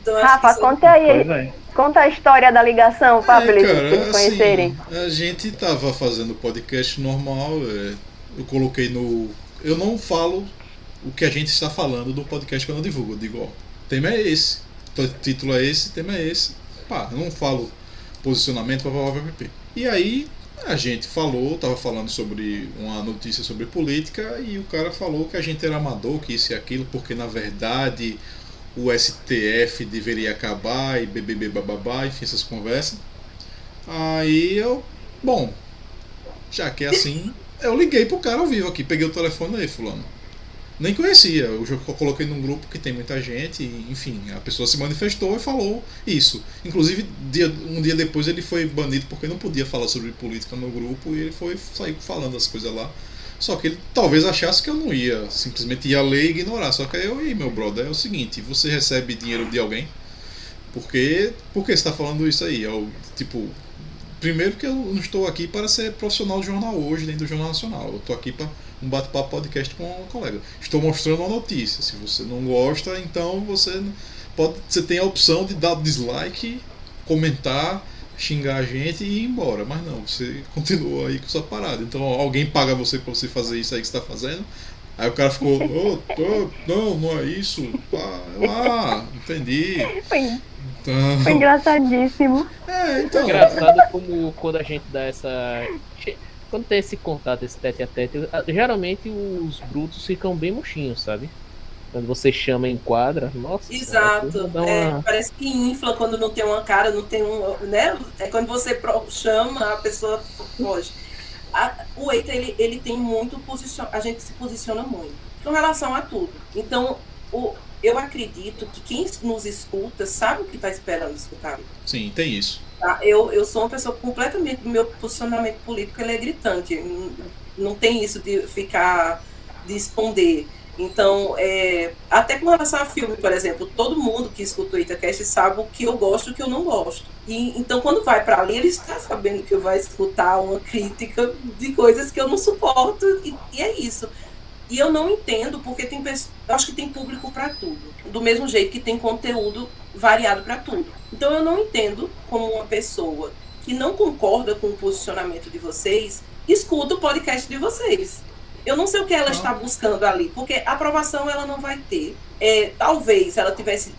Então, Rafa, conta aí, é. conta a história da ligação, para é, eles, cara, eles conhecerem. Assim, a gente tava fazendo podcast normal, é, eu coloquei no... Eu não falo o que a gente está falando do podcast quando eu divulgo, eu digo, ó, tema é esse, o título é esse, tema é esse. Pá, eu não falo posicionamento para E aí a gente falou, tava falando sobre uma notícia sobre política e o cara falou que a gente era amador, que isso e aquilo, porque na verdade o STF deveria acabar e BBB bababá, enfim, essas conversas. Aí eu, bom, já que é assim, eu liguei pro cara ao vivo aqui, peguei o telefone aí, fulano. Nem conhecia, eu coloquei num grupo que tem muita gente, e, enfim, a pessoa se manifestou e falou isso. Inclusive, dia, um dia depois ele foi banido porque não podia falar sobre política no grupo e ele foi sair falando as coisas lá. Só que ele talvez achasse que eu não ia, simplesmente ia ler e ignorar. Só que aí eu, e meu brother, é o seguinte: você recebe dinheiro de alguém? Porque, por que você está falando isso aí? Eu, tipo, primeiro que eu não estou aqui para ser profissional de jornal hoje, nem do Jornal Nacional. Eu estou aqui para um bate-papo podcast com um colega. Estou mostrando uma notícia. Se você não gosta, então você pode, você tem a opção de dar dislike, comentar, xingar a gente e ir embora. Mas não, você continua aí com sua parada. Então alguém paga você para você fazer isso aí que está fazendo. Aí o cara ficou, oh, oh, não, não é isso. Ah, entendi. Foi, então... foi engraçadíssimo. É, então. Engraçado como quando a gente dá essa quando tem esse contato, esse tete a tete, geralmente os brutos ficam bem murchinhos, sabe? Quando você chama em quadra, nossa. Exato. Cara, é, parece que infla quando não tem uma cara, não tem um. Né? É quando você chama, a pessoa foge. A, o Eita, ele, ele tem muito posicion... A gente se posiciona muito com relação a tudo. Então, o, eu acredito que quem nos escuta sabe o que está esperando escutar. Sim, tem isso. Tá? Eu, eu sou uma pessoa completamente. Meu posicionamento político ele é gritante. Não, não tem isso de ficar. de esconder. Então, é, até com relação a filme, por exemplo, todo mundo que escuta o Itacast sabe o que eu gosto e o que eu não gosto. E, então, quando vai para ali, ele está sabendo que vai escutar uma crítica de coisas que eu não suporto, e, e é isso. E eu não entendo porque tem acho que tem público para tudo, do mesmo jeito que tem conteúdo variado para tudo. Então eu não entendo como uma pessoa que não concorda com o posicionamento de vocês escuta o podcast de vocês. Eu não sei o que ela está buscando ali, porque aprovação ela não vai ter. É, talvez ela tivesse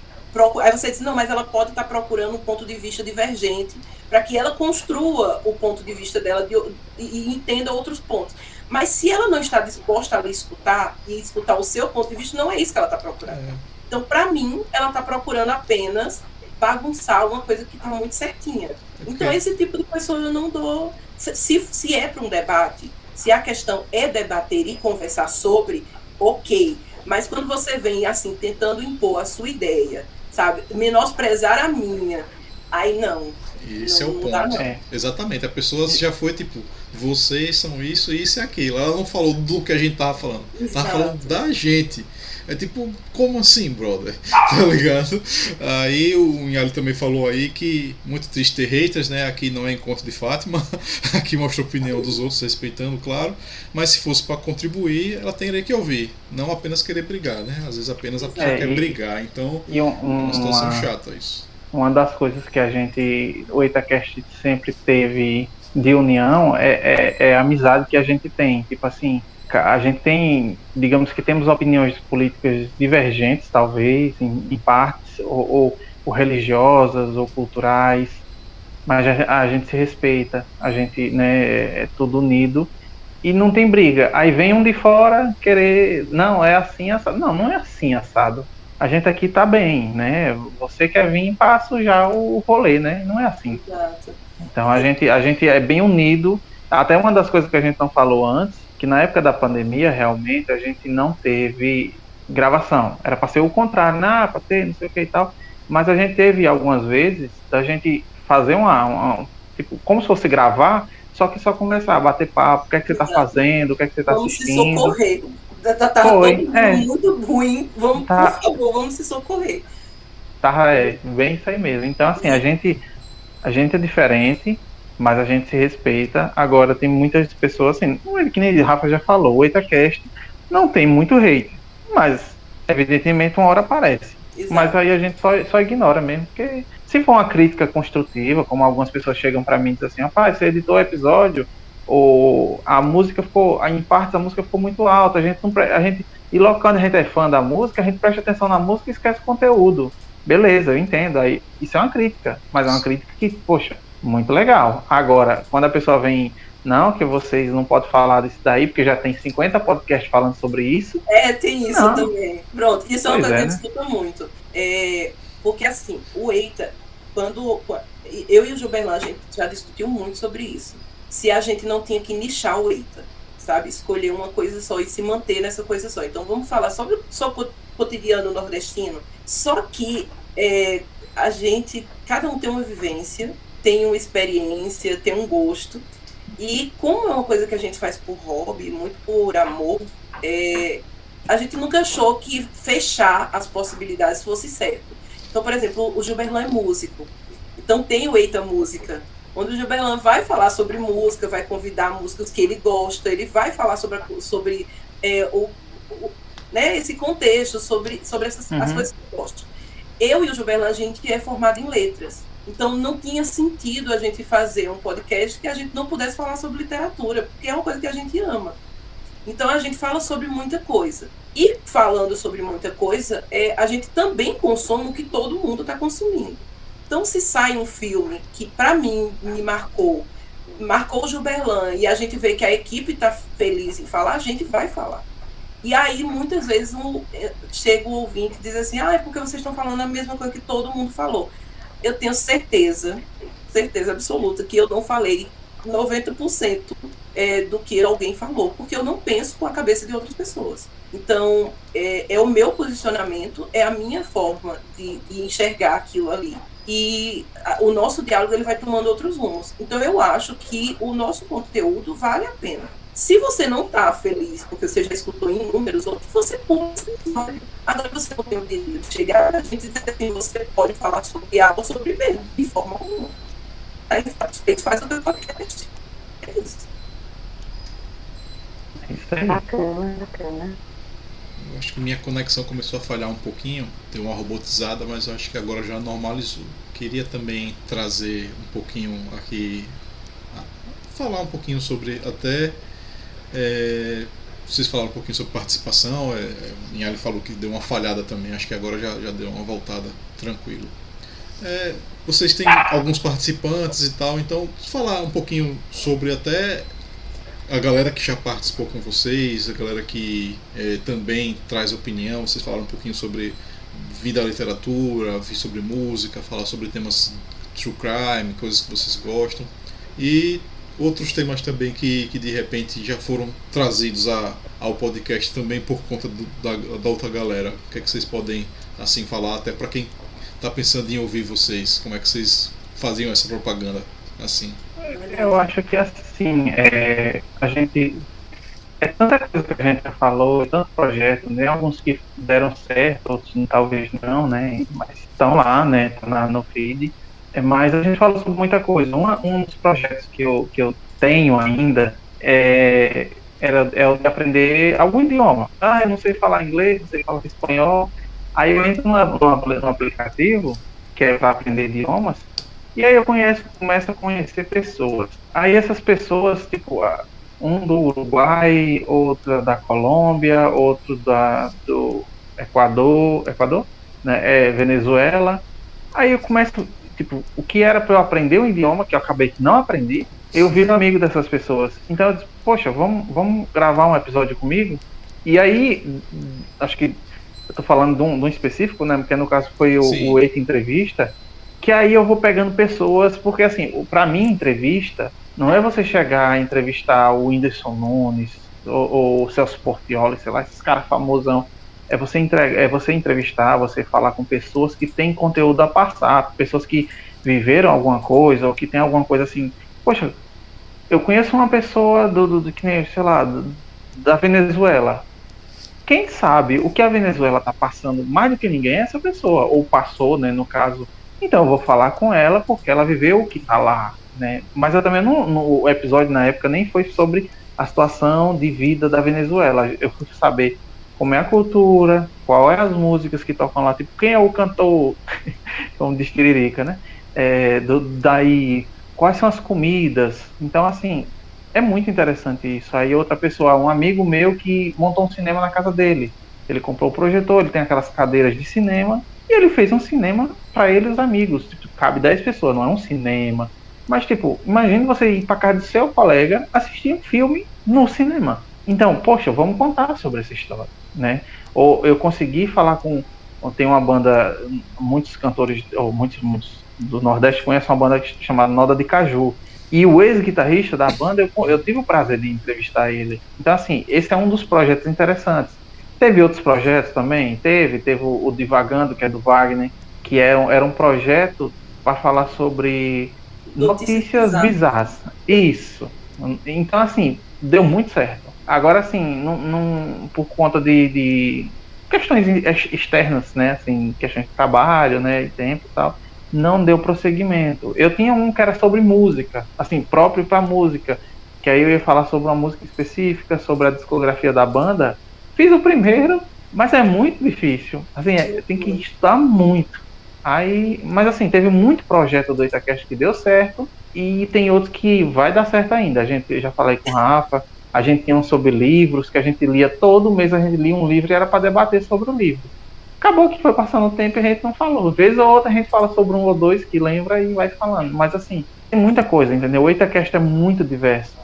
Aí você diz, não, mas ela pode estar procurando um ponto de vista divergente para que ela construa o ponto de vista dela de, e, entenda outros pontos. Mas se ela não está disposta a escutar e escutar o seu ponto de vista, não é isso que ela está procurando. É. Então, para mim, ela está procurando apenas bagunçar uma coisa que está muito certinha. Okay. Então, esse tipo de pessoa eu não dou. Se, se é para um debate, se a questão é debater e conversar sobre, ok. Mas quando você vem assim, tentando impor a sua ideia, sabe, menosprezar a minha, aí não. Esse não, é o ponto. É. Exatamente. A pessoa já foi tipo, vocês são isso, isso e aquilo. Ela não falou do que a gente tava falando. Exato. Tava falando da gente. É tipo, como assim, brother? Tá ligado? Aí o Inhali também falou aí que muito triste ter haters, né? Aqui não é encontro de Fátima. Aqui mostra a opinião dos outros, respeitando, claro. Mas se fosse para contribuir, ela teria que ouvir. Não apenas querer brigar, né? Às vezes apenas a pessoa é, quer e, brigar. Então, e um, um, é uma situação uma, chata isso. Uma das coisas que a gente, o Itacast sempre teve de união é, é, é a amizade que a gente tem. Tipo assim, a gente tem, digamos que temos opiniões políticas divergentes, talvez, em, em partes, ou, ou, ou, religiosas, ou culturais, mas a, a, gente se respeita, a gente né, é tudo unido e não tem briga. Aí vem um de fora querer, não, é assim assado. Não, não é assim assado. A gente aqui tá bem, né? Você quer vir para sujar o rolê, né? Não é assim. Então a gente, a gente é bem unido. Até uma das coisas que a gente não falou antes, que na época da pandemia, realmente, a gente não teve gravação. Era para ser o contrário, não, para ter, não sei o que e tal. Mas a gente teve algumas vezes da gente fazer uma, uma, tipo, como se fosse gravar, só que só começar a bater papo, o que é que você está fazendo, o que é que você está assistindo. Vamos se socorrer. Tá, tá Foi, é. muito ruim, vamos, tá. por favor, vamos se socorrer. Tá, é, bem isso aí mesmo. Então, assim, a gente, a gente é diferente, mas a gente se respeita. Agora tem muitas pessoas assim, que nem Rafa já falou, o EitaCast não tem muito hate, mas evidentemente uma hora aparece. Exato. Mas aí a gente só, só ignora mesmo, porque se for uma crítica construtiva, como algumas pessoas chegam para mim e dizem assim, rapaz, você editou o episódio, ou a música ficou, em parte a música ficou muito alta, a gente não a gente e logo quando a gente é fã da música, a gente presta atenção na música e esquece o conteúdo. Beleza, eu entendo. Aí isso é uma crítica, mas é uma crítica que, poxa, muito legal. Agora, quando a pessoa vem, não, que vocês não podem falar disso daí, porque já tem 50 podcasts falando sobre isso. É, tem isso não. também. Pronto, isso é uma coisa é, que a gente escuta muito. É, porque assim, o Eita, quando. Eu e o Gilberlan, a gente já discutiu muito sobre isso. Se a gente não tinha que nichar o Eita, sabe? Escolher uma coisa só e se manter nessa coisa só. Então vamos falar sobre o cotidiano nordestino. Só que é, a gente, cada um tem uma vivência tem uma experiência, tem um gosto. E como é uma coisa que a gente faz por hobby, muito por amor, é, a gente nunca achou que fechar as possibilidades fosse certo. Então, por exemplo, o Gilberlan é músico. Então tem o Eita Música, onde o Gilberlan vai falar sobre música, vai convidar músicos que ele gosta, ele vai falar sobre, sobre é, o, o, né, esse contexto, sobre, sobre essas, uhum. as coisas que ele gosta. Eu e o Gilberlan, a gente é formado em letras. Então não tinha sentido a gente fazer um podcast que a gente não pudesse falar sobre literatura, porque é uma coisa que a gente ama. Então a gente fala sobre muita coisa. E falando sobre muita coisa, é, a gente também consome o que todo mundo está consumindo. Então se sai um filme que para mim me marcou, marcou o Gilberlan, e a gente vê que a equipe está feliz em falar, a gente vai falar. E aí, muitas vezes, um, é, chega o ouvinte e diz assim, ah, é porque vocês estão falando a mesma coisa que todo mundo falou eu tenho certeza, certeza absoluta, que eu não falei 90% é, do que alguém falou, porque eu não penso com a cabeça de outras pessoas. Então, é, é, o meu posicionamento, é a minha forma de, de enxergar aquilo ali. E a, o nosso diálogo ele vai tomando outros rumos. Então, eu acho que o nosso conteúdo vale a pena. Se você não está feliz porque você já escutou inúmeros outros, você pula esse episódio. Agora você não tem o direito de chegar a gente dizer assim, você pode falar sobre A ou sobre B, de forma alguma. Aí faz, faz o teu podcast. É isso. É. Bacana, bacana. Eu acho que minha conexão começou a falhar um pouquinho, deu uma robotizada, mas eu acho que agora já normalizou. Queria também trazer um pouquinho aqui, falar um pouquinho sobre até é, vocês falaram um pouquinho sobre participação. É, Minhali falou que deu uma falhada também. Acho que agora já, já deu uma voltada tranquilo. É, vocês têm alguns participantes e tal, então falar um pouquinho sobre até a galera que já participou com vocês, a galera que é, também traz opinião. Vocês falaram um pouquinho sobre vida literatura, sobre música, falar sobre temas true crime, coisas que vocês gostam. E outros temas também que, que de repente já foram trazidos a, ao podcast também por conta do, da, da outra galera. O que é que vocês podem assim falar até para quem está pensando em ouvir vocês? Como é que vocês faziam essa propaganda assim? Eu acho que assim, é, a gente é tanta coisa que a gente já falou, tanto projeto, né? Alguns que deram certo, outros talvez não, né? Mas estão lá, né? Tá na, no feed. É, mas a gente fala sobre muita coisa. Uma, um dos projetos que eu, que eu tenho ainda é, era, é o de aprender algum idioma. Ah, eu não sei falar inglês, não sei falar espanhol. Aí eu entro no aplicativo, que é para aprender idiomas, e aí eu conheço, começo a conhecer pessoas. Aí essas pessoas, tipo, um do Uruguai, outro da Colômbia, outro da, do Equador, Equador? Né, é, Venezuela. Aí eu começo tipo, o que era para eu aprender um idioma que eu acabei que não aprendi, eu viro amigo dessas pessoas. Então eu disse, poxa, vamos, vamos gravar um episódio comigo? E aí, acho que eu tô falando de um, de um específico, né? Porque no caso foi o, o Eita Entrevista, que aí eu vou pegando pessoas, porque assim, para mim, entrevista, não é você chegar a entrevistar o Whindersson Nunes ou, o Celso Portioli, sei lá, esses caras famosão é você, entrega, é você entrevistar, você falar com pessoas que têm conteúdo a passar, pessoas que viveram alguma coisa, ou que tem alguma coisa assim. Poxa, eu conheço uma pessoa do, do, do que nem, sei lá, do, da Venezuela. Quem sabe o que a Venezuela está passando mais do que ninguém é essa pessoa, ou passou, né, no caso. Então eu vou falar com ela porque ela viveu o que está lá, né? Mas eu também não, no episódio na época nem foi sobre a situação de vida da Venezuela. Eu fui saber como é a cultura, qual é as músicas que tocam lá, tipo, quem é o cantor, como diz Tiririca, né? É, do, daí, quais são as comidas. Então, assim, é muito interessante isso. Aí outra pessoa, um amigo meu que montou um cinema na casa dele. Ele comprou o projetor, ele tem aquelas cadeiras de cinema, e ele fez um cinema para ele e os amigos. Tipo, cabe 10 pessoas, não é um cinema. Mas, tipo, imagine você ir para casa do seu colega assistir um filme no cinema. Então, poxa, vamos contar sobre essa história né? Ou eu consegui falar com tem uma banda, muitos cantores, ou muitos, muitos do Nordeste conhecem uma banda chamada Noda de Caju. E o ex-guitarrista da banda, eu, eu, tive o prazer de entrevistar ele. Então, assim, esse é um dos projetos interessantes. Teve outros projetos também? Teve. Teve o, o Divagando, que é do Wagner, que era, é era um projeto para falar sobre notícias bizarras. Isso. Então, assim, deu muito certo. Agora, assim, não, por conta de, de, questões externas, né? Assim, questões de trabalho, né? E tempo e tal, não deu prosseguimento. Eu tinha um que era sobre música, assim, próprio para música, que aí eu ia falar sobre uma música específica, sobre a discografia da banda. Fiz o primeiro, mas é muito difícil. Assim, é, tem que estudar muito. Aí, mas assim, teve muito projeto do Itacast que deu certo e tem outros que vai dar certo ainda. A gente eu já falei com o Rafa, a gente tinha um sobre livros, que a gente lia todo mês, a gente lia um livro e era para debater sobre o livro. Acabou que foi passando o tempo e a gente não falou. Vez ou outra a gente fala sobre um ou dois que lembra e vai falando. Mas assim, tem muita coisa, entendeu? O EitaCast é muito diverso.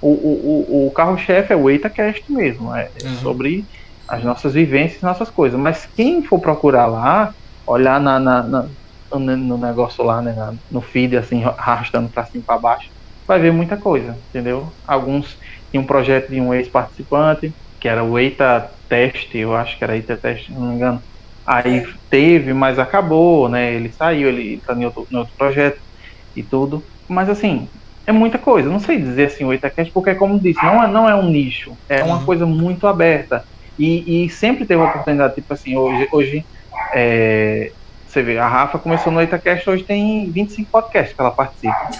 O, o, o, o carro-chefe é o EitaCast mesmo, é uhum. sobre as nossas vivências, nossas coisas. Mas quem for procurar lá, olhar na, na, na no negócio lá, né, no feed, assim, arrastando para cima e para baixo, vai ver muita coisa, entendeu? Alguns tinha um projeto de um ex-participante, que era o Eita teste, eu acho que era ETA teste, não me engano. Aí é. teve, mas acabou, né? Ele saiu, ele tá em outro, em outro projeto e tudo. Mas assim, é muita coisa. Não sei dizer assim o Itacast, porque como disse, não é, não é um nicho, é uma uhum. coisa muito aberta. E, e sempre teve a oportunidade, tipo assim, hoje, hoje é, você vê, a Rafa começou no Itacast, hoje tem 25 podcasts que ela participa.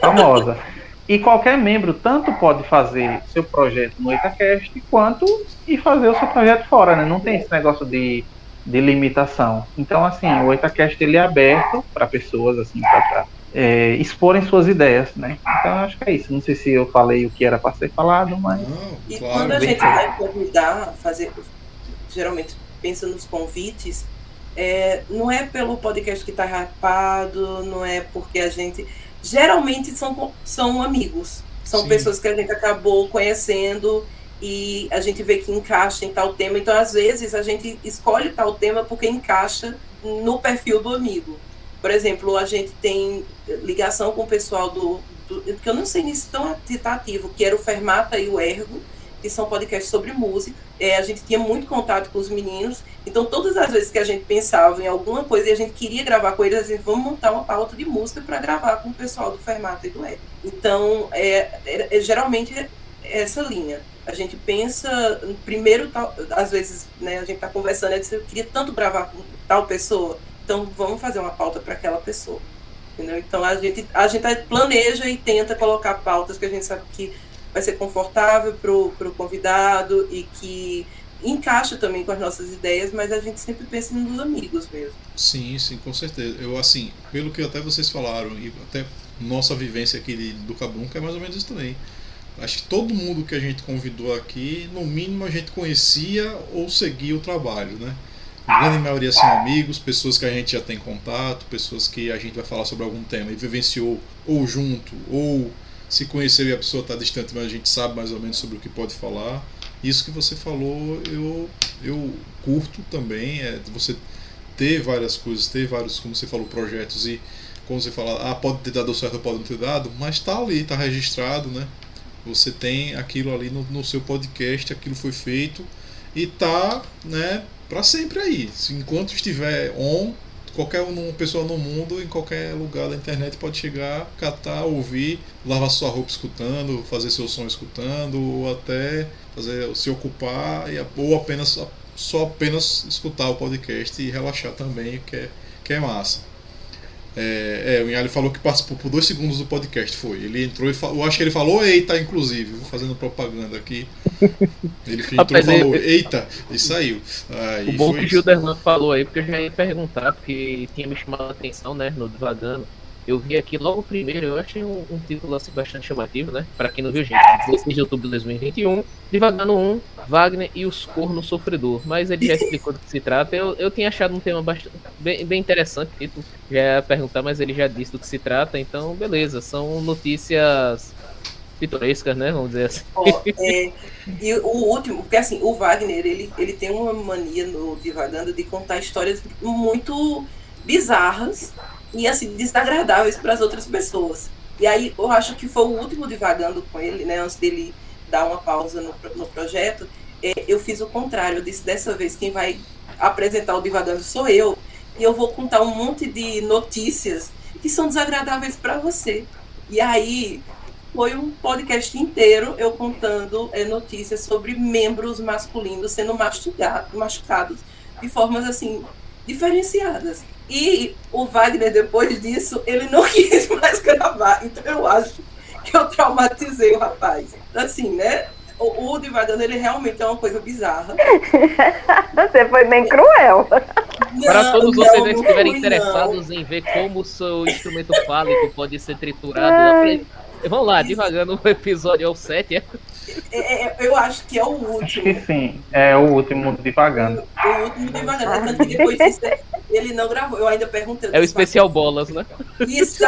Famosa. E qualquer membro tanto pode fazer seu projeto no Itacast quanto e fazer o seu projeto fora, né? Não tem esse negócio de, de limitação. Então, assim, o Itacast ele é aberto para pessoas, assim, para é, exporem suas ideias, né? Então, acho que é isso. Não sei se eu falei o que era para ser falado, mas. Não, e claro, quando a gente claro. vai convidar, fazer, geralmente pensa nos convites, é, não é pelo podcast que está rapado, não é porque a gente geralmente são, são amigos. São Sim. pessoas que a gente acabou conhecendo e a gente vê que encaixa em tal tema. Então, às vezes, a gente escolhe tal tema porque encaixa no perfil do amigo. Por exemplo, a gente tem ligação com o pessoal do. do que eu não sei nem se estão tá ativo, que era o Fermata e o Ergo, que são podcasts sobre música. É, a gente tinha muito contato com os meninos, então todas as vezes que a gente pensava em alguma coisa e a gente queria gravar com eles, a gente vamos montar uma pauta de música para gravar com o pessoal do Fermata e do Ed. Então, é, é, é geralmente é essa linha. A gente pensa, primeiro, tal, às vezes, né, a gente está conversando, disse, eu queria tanto gravar com tal pessoa, então vamos fazer uma pauta para aquela pessoa. Entendeu? Então a gente, a gente planeja e tenta colocar pautas que a gente sabe que vai ser confortável para o convidado e que encaixa também com as nossas ideias, mas a gente sempre pensa nos amigos mesmo. Sim, sim, com certeza. Eu, assim, pelo que até vocês falaram, e até nossa vivência aqui do Cabunca é mais ou menos isso também. Acho que todo mundo que a gente convidou aqui, no mínimo a gente conhecia ou seguia o trabalho, né? A grande maioria são amigos, pessoas que a gente já tem contato, pessoas que a gente vai falar sobre algum tema e vivenciou ou junto, ou se conheceu e a pessoa está distante, mas a gente sabe mais ou menos sobre o que pode falar. Isso que você falou, eu, eu curto também, é você ter várias coisas, ter vários, como você falou, projetos e como você fala, ah, pode ter dado certo pode não ter dado, mas está ali, está registrado, né? Você tem aquilo ali no, no seu podcast, aquilo foi feito e tá, né, para sempre aí. Enquanto estiver on, qualquer uma pessoa no mundo, em qualquer lugar da internet, pode chegar, catar, ouvir, lavar sua roupa escutando, fazer seu som escutando, ou até fazer se ocupar, ou apenas só apenas escutar o podcast e relaxar também, que é, que é massa. É, é, o Inhali falou que participou por dois segundos do podcast, foi. Ele entrou e falou. Eu acho que ele falou eita, inclusive, fazendo propaganda aqui. Ele entrou e falou eita e saiu. Aí, o bom que o Gilderlan falou aí, porque eu já ia perguntar, porque tinha me chamado a atenção, né, no Devagando eu vi aqui logo primeiro, eu achei um, um título assim bastante chamativo, né? Para quem não viu, gente, 16 de outubro de 2021, Devagando 1, Wagner e os Cornos Sofredor. Mas ele já explicou do que se trata. Eu, eu tinha achado um tema bastante, bem, bem interessante, título. Já ia perguntar, mas ele já disse do que se trata, então beleza. São notícias pitorescas, né? Vamos dizer assim. Oh, é, e o último, porque assim, o Wagner, ele, ele tem uma mania no Divagando de contar histórias muito bizarras e assim desagradáveis para as outras pessoas. E aí eu acho que foi o último divagando com ele, né, antes dele dar uma pausa no, no projeto, é, eu fiz o contrário. Eu disse dessa vez quem vai apresentar o divagando sou eu e eu vou contar um monte de notícias que são desagradáveis para você. E aí foi um podcast inteiro eu contando é, notícias sobre membros masculinos sendo machucado, machucados de formas assim diferenciadas. E o Wagner, depois disso, ele não quis mais gravar. Então eu acho que eu traumatizei o rapaz. Assim, né? O, o Divagando, ele realmente é uma coisa bizarra. Você foi bem cruel. Não, Para todos não, vocês que estiverem interessados em ver como o seu instrumento fálico pode ser triturado, vamos lá, divagando o episódio é o 7, é? É, é, eu acho que é o último. Acho que sim, é o último divagando. O último divagando, tanto que depois disso ele não gravou. Eu ainda perguntei. É o especial bolas, né? Isso,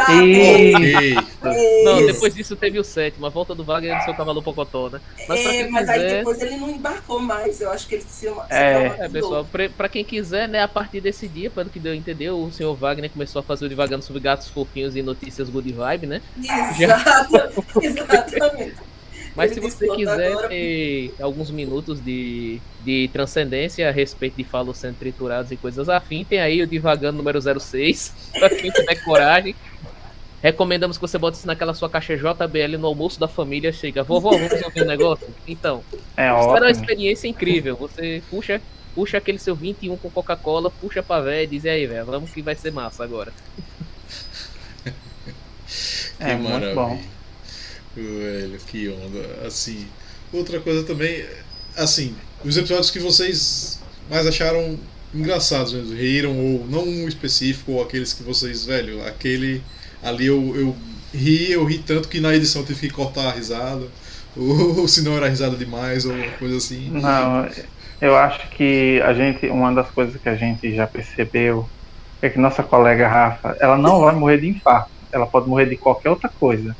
Não, depois disso teve o sétimo, a volta do Wagner do seu cavalo Pocotó, né? Mas, é, mas quiser... aí depois ele não embarcou mais. Eu acho que ele se, se é, é, pessoal, pra, pra, quem quiser, né, a partir desse dia, pelo que deu a entender, o senhor Wagner começou a fazer o divagando sobre gatos fofinhos e notícias good vibe, né? Exato, Já... exatamente. Mas se você quiser agora. ter alguns minutos de, de transcendência a respeito de falos sendo triturados e coisas afim, tem aí o Divagando número 06, pra quem tiver coragem. Recomendamos que você bote isso naquela sua caixa JBL no almoço da família. Chega, vovó, vamos ouvir um negócio? Então, É será uma experiência incrível. Você puxa, puxa aquele seu 21 com Coca-Cola, puxa pra véia e diz e aí, velho, vamos que vai ser massa agora. É muito bom. Velho, que onda. Assim, outra coisa também, assim, os episódios que vocês mais acharam engraçados mesmo, riram, ou não um específico, ou aqueles que vocês, velho, aquele ali eu, eu ri, eu ri tanto que na edição tive que cortar a risada, ou se não era risada demais, ou coisa assim. Não, eu acho que a gente, uma das coisas que a gente já percebeu é que nossa colega Rafa, ela não vai morrer de infarto, ela pode morrer de qualquer outra coisa.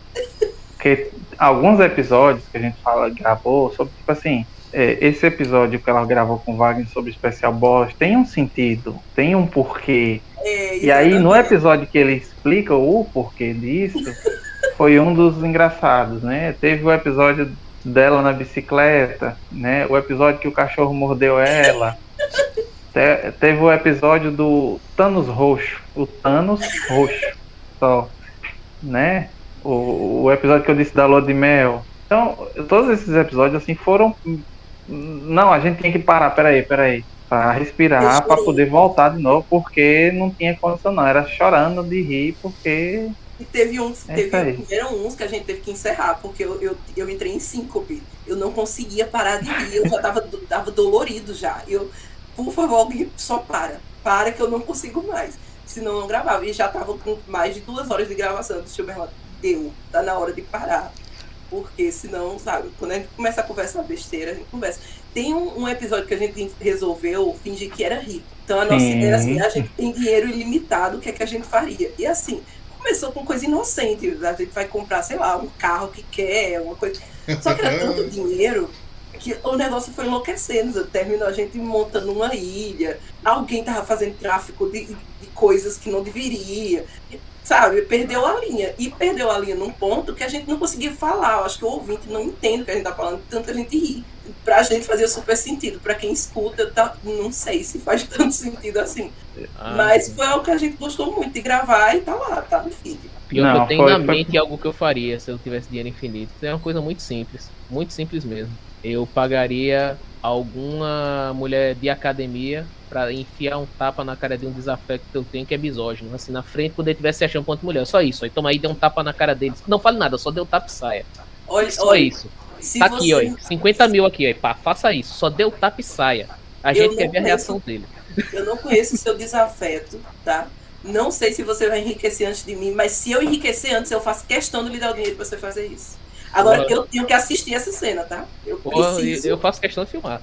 Porque alguns episódios que a gente fala, gravou sobre, tipo assim, é, esse episódio que ela gravou com o Wagner sobre o Special Boss tem um sentido, tem um porquê. É, E aí, no episódio que ele explica o porquê disso, foi um dos engraçados, né? Teve o episódio dela na bicicleta, né? O episódio que o cachorro mordeu ela. Te- teve o episódio do Thanos roxo, o Thanos roxo, só, né? O, o episódio que eu disse da lua de mel. Então, todos esses episódios assim foram. Não, a gente tem que parar, peraí, peraí. Pra respirar, pra poder voltar de novo, porque não tinha condição, não. Era chorando de rir, porque. E teve uns, É teve, tiveram uns que a gente teve que encerrar, porque eu, eu, eu entrei em síncope. Eu não conseguia parar de rir, eu já tava, tava dolorido já. Eu, por favor, alguém só para. Para que eu não consigo mais. Senão não gravava. E já tava com mais de duas horas de gravação. Deixa eu ver lá. Deu. Tá na hora de parar. Porque senão, sabe, quando a gente começa a conversar besteira, a gente conversa. Tem um, um episódio que a gente resolveu fingir que era rico. Então a nossa Sim. ideia assim, a gente tem dinheiro ilimitado, o que é que a gente faria? E assim, começou com coisa inocente. A gente vai comprar, sei lá, um carro que quer, uma coisa. Só que era tanto dinheiro que o negócio foi enlouquecendo. Terminou a gente montando uma ilha. Alguém tava fazendo tráfico de, de coisas que não deveria. Sabe, perdeu a linha. E perdeu a linha num ponto que a gente não conseguia falar. Eu acho que o ouvinte não entende o que a gente tá falando, tanto que a gente ri. Pra gente fazia super sentido. Pra quem escuta, tá, não sei se faz tanto sentido assim. Ah, Mas foi algo que a gente gostou muito de gravar e tá lá, tá no feed. Pior que Não, eu tenho foi- na foi- mente algo que eu faria se eu tivesse dinheiro infinito. É uma coisa muito simples. Muito simples mesmo. Eu pagaria alguma mulher de academia pra enfiar um tapa na cara de um desafeto que eu tenho que é misógino. Assim, na frente, quando ele tivesse achando de mulher. Só isso. Aí toma aí, dê um tapa na cara deles. Não fale nada, só dê um tapa e saia. Olha, Só olha isso. Tá aqui, você- ó. 50 mil aqui, ó. Pá, faça isso. Só dê o tapa e saia. A gente quer ver a reação dele. Eu não conheço o seu desafeto, tá? Não sei se você vai enriquecer antes de mim, mas se eu enriquecer antes, eu faço questão de lhe dar o dinheiro pra você fazer isso. Agora, Porra. eu tenho que assistir essa cena, tá? Eu Pô, preciso, eu faço questão de filmar.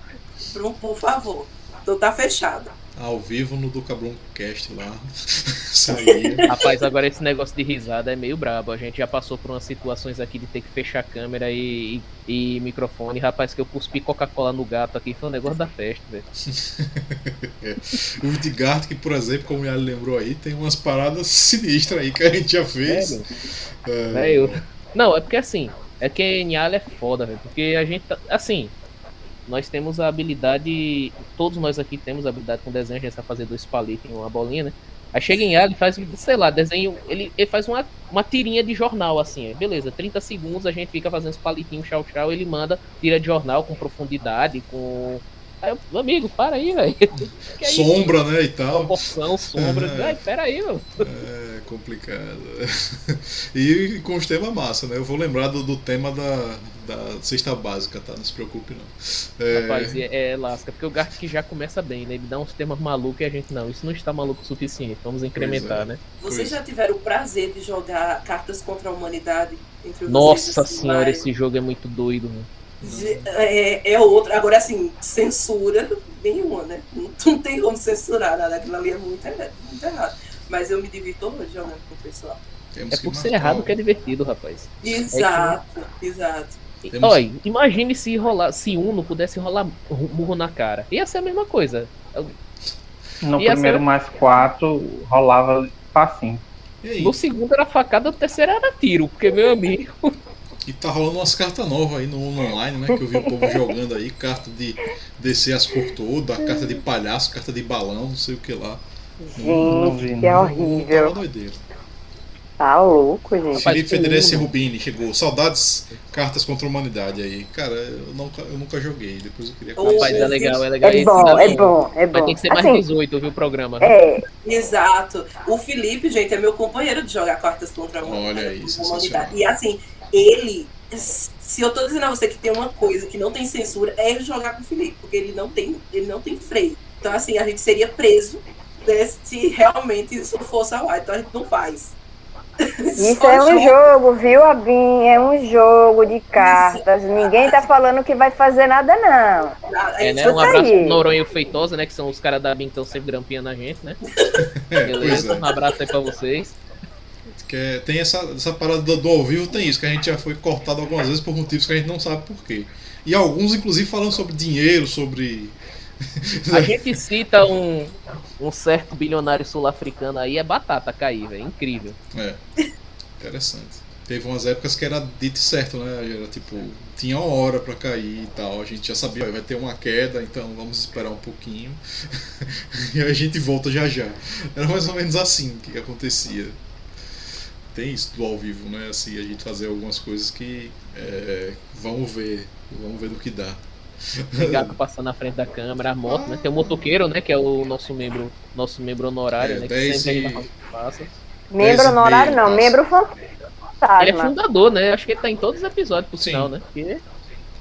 por, por favor. Então tá fechado. Ao vivo no Ducabrunco Cast lá. Rapaz, agora esse negócio de risada é meio brabo. A gente já passou por umas situações aqui de ter que fechar câmera e, e, e microfone. Rapaz, que eu cuspi Coca-Cola no gato aqui foi um negócio da festa, velho. O Vidgard, que por exemplo, como o Yali lembrou aí, tem umas paradas sinistras aí que a gente já fez. Sério? É, Velho. Não, é porque assim, é que Nyala é foda, velho. Porque a gente tá. Assim, nós temos a habilidade. Todos nós aqui temos a habilidade com desenho, a gente sabe fazer dois palitos em uma bolinha, né? Aí chega em Nyala e faz, sei lá, desenho. Ele, ele faz uma, uma tirinha de jornal, assim. aí Beleza, 30 segundos a gente fica fazendo os palitinhos, tchau, tchau. Ele manda tira de jornal com profundidade, com. Aí eu, amigo, para aí, velho. É? Sombra, né, e tal. Proporção, sombra. É. Ai, pera aí, meu. É complicado. E com os temas massa, né? Eu vou lembrar do, do tema da, da cesta básica, tá? Não se preocupe, não. É, Rapaz, é, é lasca, porque o Gart que já começa bem, né? Ele dá uns temas malucos e a gente, não, isso não está maluco o suficiente, vamos incrementar, é. né? Vocês é. já tiveram o prazer de jogar cartas contra a humanidade entre vocês? Nossa assim, senhora, vai? esse jogo é muito doido, mano. De- É, é outro. Agora, assim, censura nenhuma, né? Não, não tem como censurar nada. Aquilo ali é muito, errado, muito errado. Mas eu me divirto hoje jogando com o pessoal. temos É por ser errado que é divertido, rapaz. Exato, exato. E, Temos- Olha, imagine se rolar, se Uno pudesse rolar murro na cara. Ia ser a mesma coisa. No essa- primeiro mais quatro rolava facinho. E aí? No segundo era facada, no terceiro era tiro, porque meu amigo. E tá rolando umas cartas novas aí no, online, né? Que eu vi o povo jogando aí, carta de descer as cor todas, carta de palhaço, carta de balão, não sei o que lá. Gente, que é horrível. Tá doideira. Tá louco, gente. Felipe Federici Rubini chegou. Saudades, cartas contra a humanidade aí. Cara, eu nunca, eu nunca joguei. Depois eu queria Rapaz, é legal, é legal. É Esse bom, é bom. bom, é Vai bom. ter que ser mais Assim, 18, viu, o programa. é, Exato. O Felipe, gente, é meu companheiro de jogar cartas contra a humanidade. Olha sensacional. humanidade. E assim, ele. Se eu tô dizendo a você que tem uma coisa que não tem censura, é jogar com o Felipe, porque ele não tem, ele não tem freio. Então, assim, a gente seria preso né, se realmente isso fosse ao ar. Então a gente não faz. Isso Só é um jogo, viu, Abin? É um jogo de cartas. Ninguém tá falando que vai fazer nada, não. A É, né? Um Escuta abraço aí. pro Noronha e o Feitosa, né? Que são os caras da BIM que estão sempre grampeando a gente, né? É, Beleza? é. Um abraço aí pra vocês. Que é- tem essa, essa parada do, do ao vivo, tem isso, que a gente já foi cortado algumas vezes por motivos que a gente não sabe por quê. E alguns, inclusive, falando sobre dinheiro, sobre. A gente cita um, um certo bilionário sul-africano aí, é batata cair, velho. Incrível. É. Interessante. Teve umas épocas que era dito certo, né? Era tipo, tinha uma hora pra cair e tal. A gente já sabia, vai ter uma queda, então vamos esperar um pouquinho. e a gente volta já já. Era mais ou menos assim que acontecia. Tem isso do ao vivo, né? Assim, a gente fazer algumas coisas que. é, vamos ver. Vamos ver no que dá. O gato passando na frente da câmera, a moto, né? Tem o motoqueiro, né? Que é o nosso membro, nosso membro honorário, É, né? Que sempre e- gente tá passa. Membro honorário, não. passa. Membro Ele é fantasma. fundador, né? Acho que ele tá em todos os episódios, por Sim. sinal, né? Porque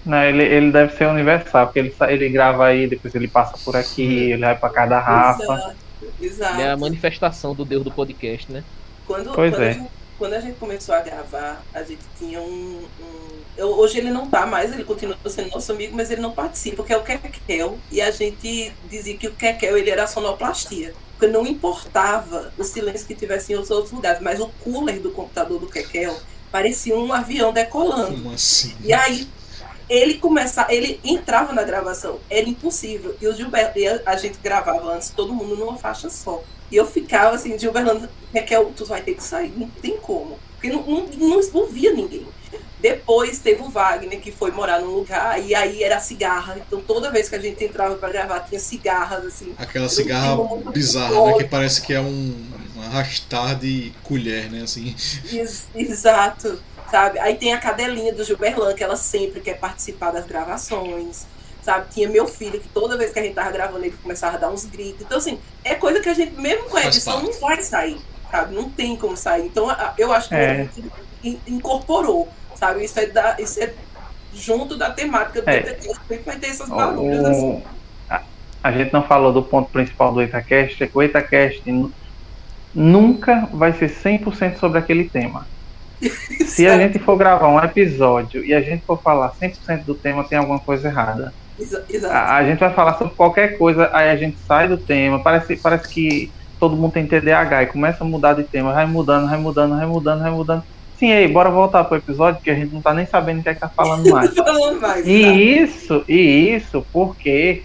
Não, ele, ele deve ser universal, porque ele, ele grava aí, depois ele passa por aqui, ele vai pra cada Rafa. Exato. Exato. é a manifestação do deus do podcast, né? Quando, Pois quando, é. a gente, quando a gente começou a gravar, a gente tinha um. um- eu- hoje ele não tá mais, ele continua sendo nosso amigo, mas ele não participa, que é o Kekel. E a gente dizia que o Kekel ele era sonoplastia. Porque não importava o silêncio que tivesse em outros lugares, mas o cooler do computador do Kekel parecia um avião decolando. Como assim? E aí ele começava, ele entrava na gravação, era impossível. E o Gilberto, e a, a gente gravava antes, todo mundo numa faixa só. E eu ficava assim, Gilberto, Raquel, tu vai ter que sair, não tem como. Porque não, não, não ninguém. Depois teve o Wagner, que foi morar num lugar, e aí era cigarra. Então toda vez que a gente entrava pra gravar, tinha cigarras, assim. Aquela cigarra bizarra, né? Que parece que é um, um arrastar de colher, né? Assim. Ex- Exato, sabe? Aí tem a cadelinha do Gilberlan, que ela sempre quer participar das gravações, sabe? Tinha meu filho, que toda vez que a gente tava gravando, ele começava a dar uns gritos. Então, assim, é coisa que a gente, mesmo com a edição, não vai sair, sabe? Não tem como sair. Então, eu acho que É. a gente in- incorporou, sabe? Isso é, da, isso é junto da temática do É. Sempre vai ter essas barulhas, assim. A, a gente não falou do ponto principal do Itacast, é que o Itacast nu- nunca vai ser 100% sobre aquele tema. Se a gente for gravar um episódio e a gente for falar 100% do tema, tem alguma coisa errada. Exa- Exato. A, a gente vai falar sobre qualquer coisa, aí a gente sai do tema, parece, parece que todo mundo tem TDAH e começa a mudar de tema, vai mudando, vai mudando, vai mudando, vai mudando. Sim, aí, bora voltar pro episódio, que a gente não tá nem sabendo o que é que tá falando mais. Falando mais. E isso, e isso porque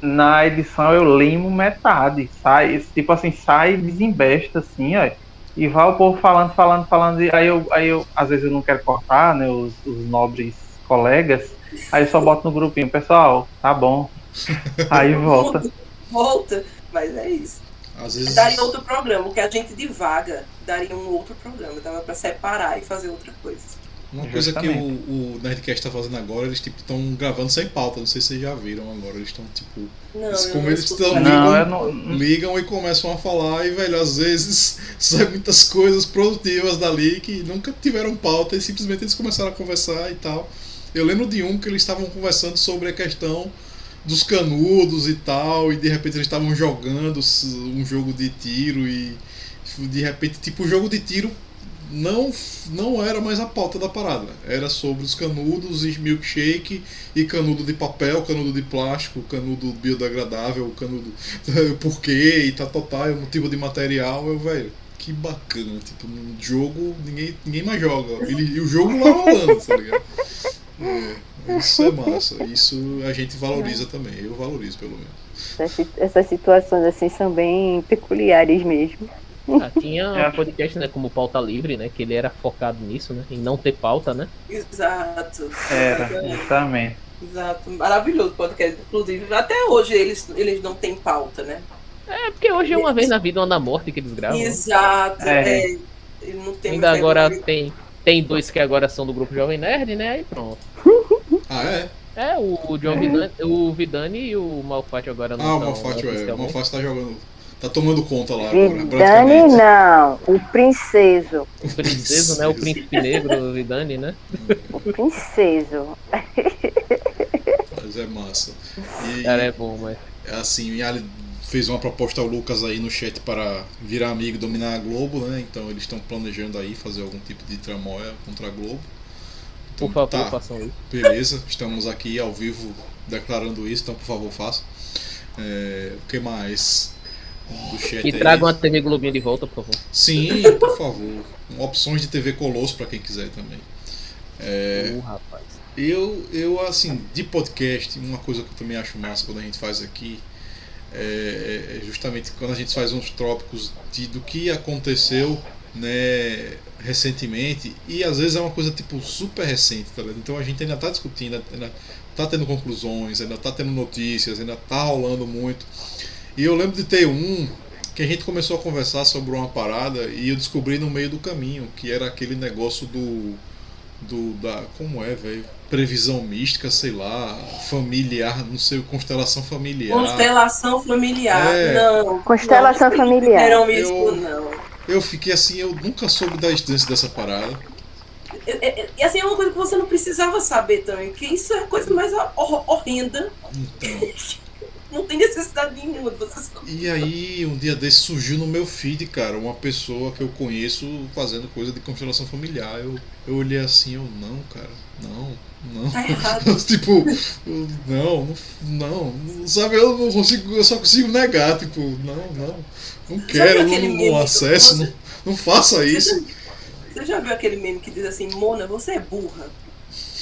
na edição eu limo metade, sai, tipo assim, sai desembesta assim, ó. E vai o povo falando, falando, falando, e aí eu, aí eu às vezes eu não quero cortar, né, os, os nobres colegas, aí eu só boto no grupinho, pessoal, tá bom. Aí volta. Volta, mas é isso. Às vezes. Daria outro programa, o que a gente divaga, daria um outro programa, dava pra separar e fazer outra coisa. Uma coisa que o, Justamente. o Nerdcast tá fazendo agora, eles tipo estão gravando sem pauta, não sei se vocês já viram agora, eles estão tipo. Não, Eles, eu como não eles estão ligam, não. ligam e começam a falar, e velho, às vezes saem muitas coisas produtivas dali que nunca tiveram pauta e simplesmente eles começaram a conversar e tal. Eu lembro de um que eles estavam conversando sobre a questão dos canudos e tal, e de repente eles estavam jogando um jogo de tiro e de repente, tipo, o jogo de tiro não, não era mais a pauta da parada. Era sobre os canudos e milkshake e canudo de papel, canudo de plástico, canudo biodegradável, canudo por quê e tá total, é o motivo de material, eu, velho. Que bacana, tipo, no jogo ninguém, ninguém mais joga. Ele, e o jogo lá rolando, tá ligado? É, isso é massa. Isso a gente valoriza também. Eu valorizo, pelo menos. Essas situações assim são bem peculiares mesmo. Ah, tinha um podcast, né, como pauta livre, né? Que ele era focado nisso, né? Em não ter pauta, né? Exato. Era, justamente. Exato. Maravilhoso o podcast. Inclusive, até hoje eles, eles não têm pauta, né? É, porque hoje é uma vez na vida, uma na morte que eles gravam. Exato. É. É. Não tem Ainda agora tem, tem dois que agora são do grupo Jovem Nerd, né? Aí pronto. Ah, é? É, o, o John Vidani, o Vidani e o Malfatti agora não Ah, o Malfátio é. O. Malfátio tá jogando. Tá tomando conta lá agora, Vidani praticamente. não, o princeso. O princeso, né? O príncipe negro, Vidani, né? O princeso. Mas é massa. E, Cara, é bom, mas. assim, o Yali fez uma proposta ao Lucas aí no chat para virar amigo e dominar a Globo, né? Então eles estão planejando aí fazer algum tipo de tramóia contra a Globo. Então, Por favor, tá, façam isso. beleza. Estamos aqui ao vivo declarando isso, então por favor faça. É, o que mais? E aí. tragam a TV Globinho de volta, por favor. Sim, por favor. Opções de TV Colosso para quem quiser também. É, Uh, rapaz. eu, eu, assim, de podcast, uma coisa que eu também acho massa quando a gente faz aqui é, é justamente quando a gente faz uns trópicos de, do que aconteceu né, recentemente e às vezes é uma coisa tipo super recente, tá ligado? Então a gente ainda está discutindo, ainda tá tendo conclusões, ainda tá tendo notícias, ainda tá rolando muito. E eu lembro de ter um que a gente começou a conversar sobre uma parada e eu descobri no meio do caminho, que era aquele negócio do do da como é, velho? Previsão mística, sei lá, familiar, não sei, constelação familiar. Constelação familiar. É. Não. Constelação não, familiar. Não, isso Eu- não. Eu fiquei assim, eu nunca soube da existência dessa parada. E assim, é uma coisa que você não precisava saber também, porque isso é a coisa mais hor- horrenda. Então, Não tem necessidade nenhuma de você saber. e aí um dia desse surgiu no meu feed, cara, uma pessoa que eu conheço fazendo coisa de constelação familiar. Eu, eu olhei assim, eu não, cara, não, não. Tá errado. tipo, eu- não, não, não, sabe, eu não consigo, eu só consigo negar, tipo, não, não, não quero, não, não, acesso, não, não faça isso. Você já viu aquele meme que diz assim, Mona, você é burra?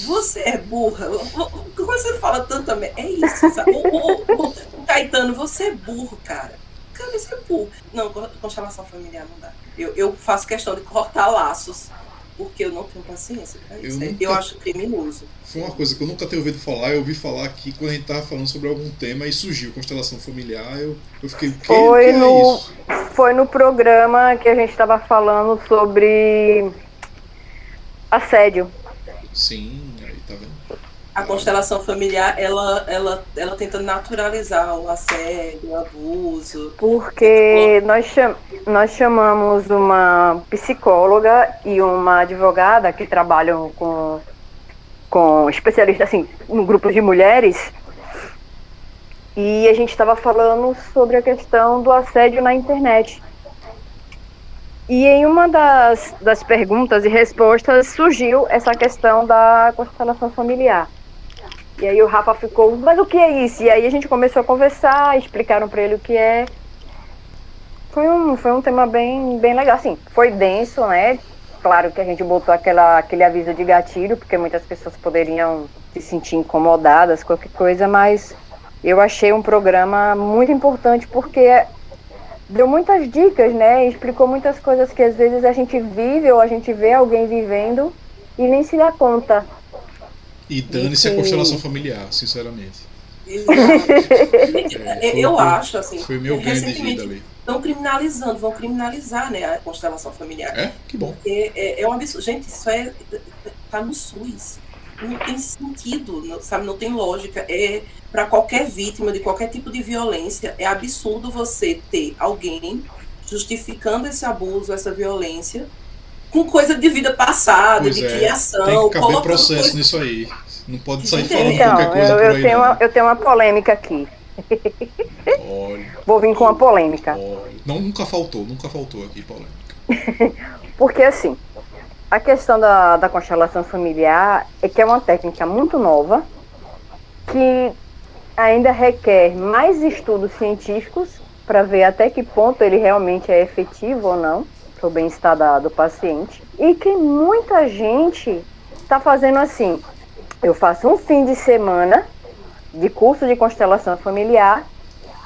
Você é burra. Quando você fala tanto merda, é isso, sabe? O, o- o- o Caetano, você é burro, cara. Cara, você é burro. Não, con- constelação familiar não dá. Eu, eu faço questão de cortar laços, porque eu não tenho paciência pra Eu isso. Eu, nunca- eu acho criminoso. Foi uma coisa que eu nunca tinha ouvido falar, eu ouvi falar aqui quando a gente tava falando sobre algum tema e surgiu constelação familiar, eu, eu fiquei, o que, Foi que é no- isso? Foi no programa que a gente estava falando sobre assédio. Sim? A constelação familiar, ela, ela, ela tenta naturalizar o assédio, o abuso. Porque nós, cham nós chamamos uma psicóloga e uma advogada que trabalham com, com especialistas, assim, um grupo de mulheres. E a gente estava falando sobre a questão do assédio na internet. E em uma das, das perguntas e respostas surgiu essa questão da constelação familiar. E aí o Rafa ficou, mas o que é isso? E aí a gente começou a conversar, explicaram para ele o que é. Foi um, foi um tema bem, bem legal, assim, foi denso, né? Claro que a gente botou aquela, aquele aviso de gatilho, porque muitas pessoas poderiam se sentir incomodadas, qualquer coisa, mas eu achei um programa muito importante porque deu muitas dicas, né? Explicou muitas coisas que às vezes a gente vive ou a gente vê alguém vivendo e nem se dá conta. E dane-se a que- constelação familiar, sinceramente. É, foi- eu foi- acho, assim, Foi meu ganho de vida ali. estão criminalizando, vão criminalizar né, a constelação familiar. É? Que bom. É, é, é um absurdo. Gente, isso é. tá no SUS. Não tem sentido, não, sabe? Não tem lógica. É para qualquer vítima de qualquer tipo de violência, é absurdo você ter alguém justificando esse abuso, essa violência, com coisa de vida passada, Pois de é, criação. tem que caber processo coisa- nisso aí. Não pode sair falando Então, qualquer coisa eu, por eu aí. tenho não. uma, eu tenho uma polêmica aqui. Olha, Vou vir com uma polêmica. olha. Não, nunca faltou, nunca faltou aqui polêmica. Porque assim, a questão da, da constelação familiar é que é uma técnica muito nova, que ainda requer mais estudos científicos para ver até que ponto ele realmente é efetivo ou não para o bem-estar do paciente. E que muita gente está fazendo assim. Eu faço um fim de semana de curso de constelação familiar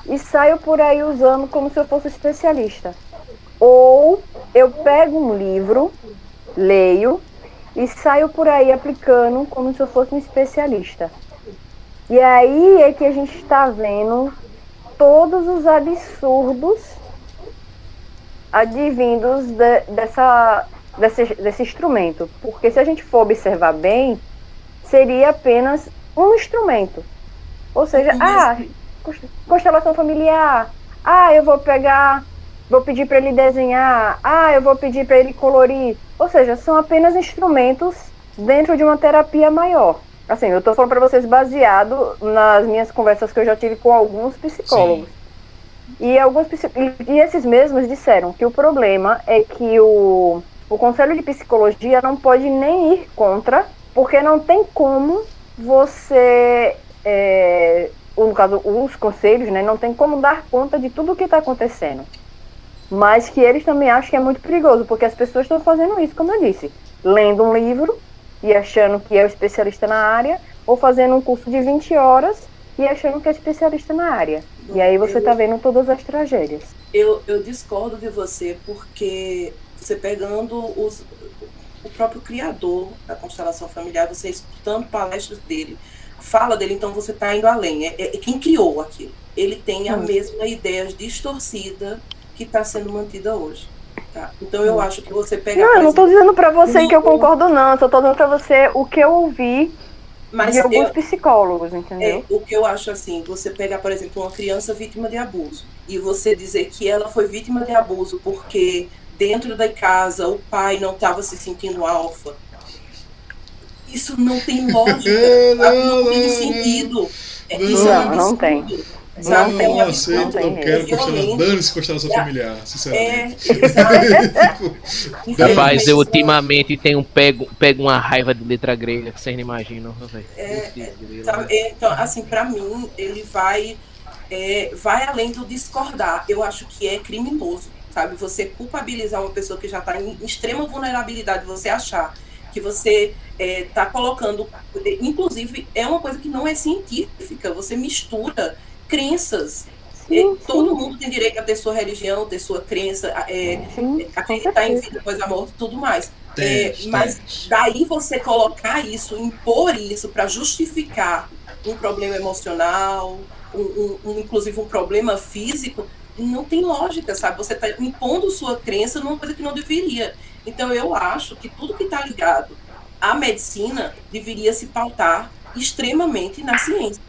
e saio por aí usando como se eu fosse especialista. ou eu pego um livro, leio e saio por aí aplicando como se eu fosse um especialista. E aí é que a gente está vendo todos os absurdos advindos de, dessa, desse, desse instrumento. Porque se a gente for observar bem, seria apenas um instrumento. Ou seja, ah, constelação familiar. Ah, eu vou pegar, vou pedir para ele desenhar. Ah, eu vou pedir para ele colorir. Ou seja, são apenas instrumentos dentro de uma terapia maior. Assim, eu estou falando para vocês baseado nas minhas conversas que eu já tive com alguns psicólogos. Sim. E alguns e esses mesmos disseram que o problema é que o, o Conselho de Psicologia não pode nem ir contra, porque não tem como você, é, no caso, os conselhos, né, não tem como dar conta de tudo o que está acontecendo. Mas que eles também acham que é muito perigoso, porque as pessoas estão fazendo isso, como eu disse, lendo um livro e achando que é o especialista na área, ou fazendo um curso de 20 horas e achando que é especialista na área. E aí você está vendo todas as tragédias. Eu, eu discordo de você, porque você pegando os, o próprio criador da constelação familiar, você escutando palestras dele, fala dele, então você está indo além. É, é, quem criou aquilo. Ele tem a hum. mesma ideia distorcida que está sendo mantida hoje. Tá? Então eu hum. acho que você pega. Não, eu não estou dizendo para você que eu concordo, não. Eu só estou dizendo para você o que eu ouvi mas de alguns eu, psicólogos, entendeu? É, o que eu acho assim, você pegar, por exemplo, uma criança vítima de abuso e você dizer que ela foi vítima de abuso porque dentro da casa o pai não estava se sentindo alfa. Isso não tem lógica, não, não, tem sentido. É, não, não tem. Não, não, tem, não aceito, não, não quero constelação. Dane-se constelação familiar, sinceramente. É, tipo, Rapaz, eu ultimamente tenho pego, pego uma raiva de letra grega que vocês não imaginam. É, é, então, assim, pra mim, ele vai, é, vai além do discordar. Eu acho que é criminoso, sabe? Você culpabilizar uma pessoa que já está em extrema vulnerabilidade, você achar que você está é, colocando. Inclusive, é uma coisa que não é científica. Você mistura crenças. Sim, é, todo mundo tem direito a ter sua religião, ter sua crença, é, acreditar em vida após a morte e tudo mais. É, mas daí você colocar isso, impor isso para justificar um problema emocional, um, um, um, inclusive um problema físico, não tem lógica, sabe? Você está impondo sua crença numa coisa que não deveria. Então eu acho que tudo que está ligado à medicina deveria se pautar extremamente na ciência,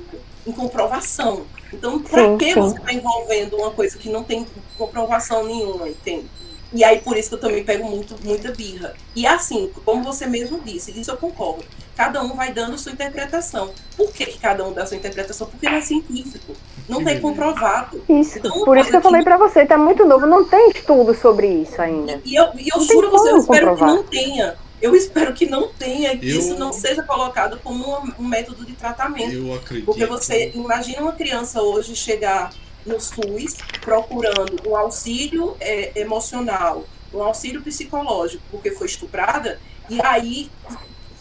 em comprovação. Então, para que sim. você está envolvendo uma coisa que não tem comprovação nenhuma, entende? E aí, por isso que eu também pego muito, muita birra. E assim, como você mesmo disse, isso eu concordo. Cada um vai dando sua interpretação. Por que, que cada um dá sua interpretação? Porque não é científico. Não tem comprovado. Isso. Então, por isso que eu falei para você, tá muito novo. Não tem estudo sobre isso ainda. E eu, e eu juro você, eu espero comprovar. que não tenha. Eu espero que não tenha, que eu... isso não seja colocado como um, um, método de tratamento. Eu acredito. Porque você imagina uma criança hoje chegar no SUS procurando um auxílio é, emocional, um auxílio psicológico, porque foi estuprada, e aí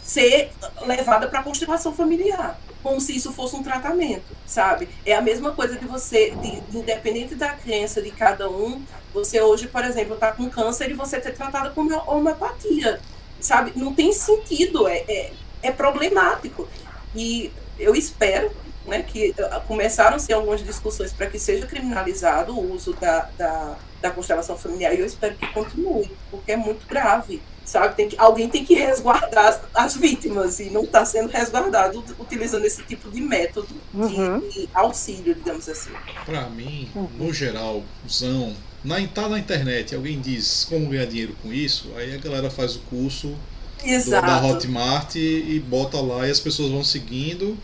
ser levada para a constelação familiar, como se isso fosse um tratamento, sabe? É a mesma coisa de você, de, independente da crença de cada um, você hoje, por exemplo, está com câncer e você ter tratado com homeopatia sabe? Não tem sentido, é, é, é problemático. E eu espero né, que uh, começaram-se algumas discussões para que seja criminalizado o uso da, da, da, constelação familiar e eu espero que continue, porque é muito grave, sabe? Tem que, alguém tem que resguardar as, as vítimas e não está sendo resguardado utilizando esse tipo de método uhum. de, de, auxílio, digamos assim. Para mim, uhum. no geral, usão na, tá na internet alguém diz como ganhar dinheiro com isso, aí a galera faz o curso do, da Hotmart e, e, bota lá e as pessoas vão seguindo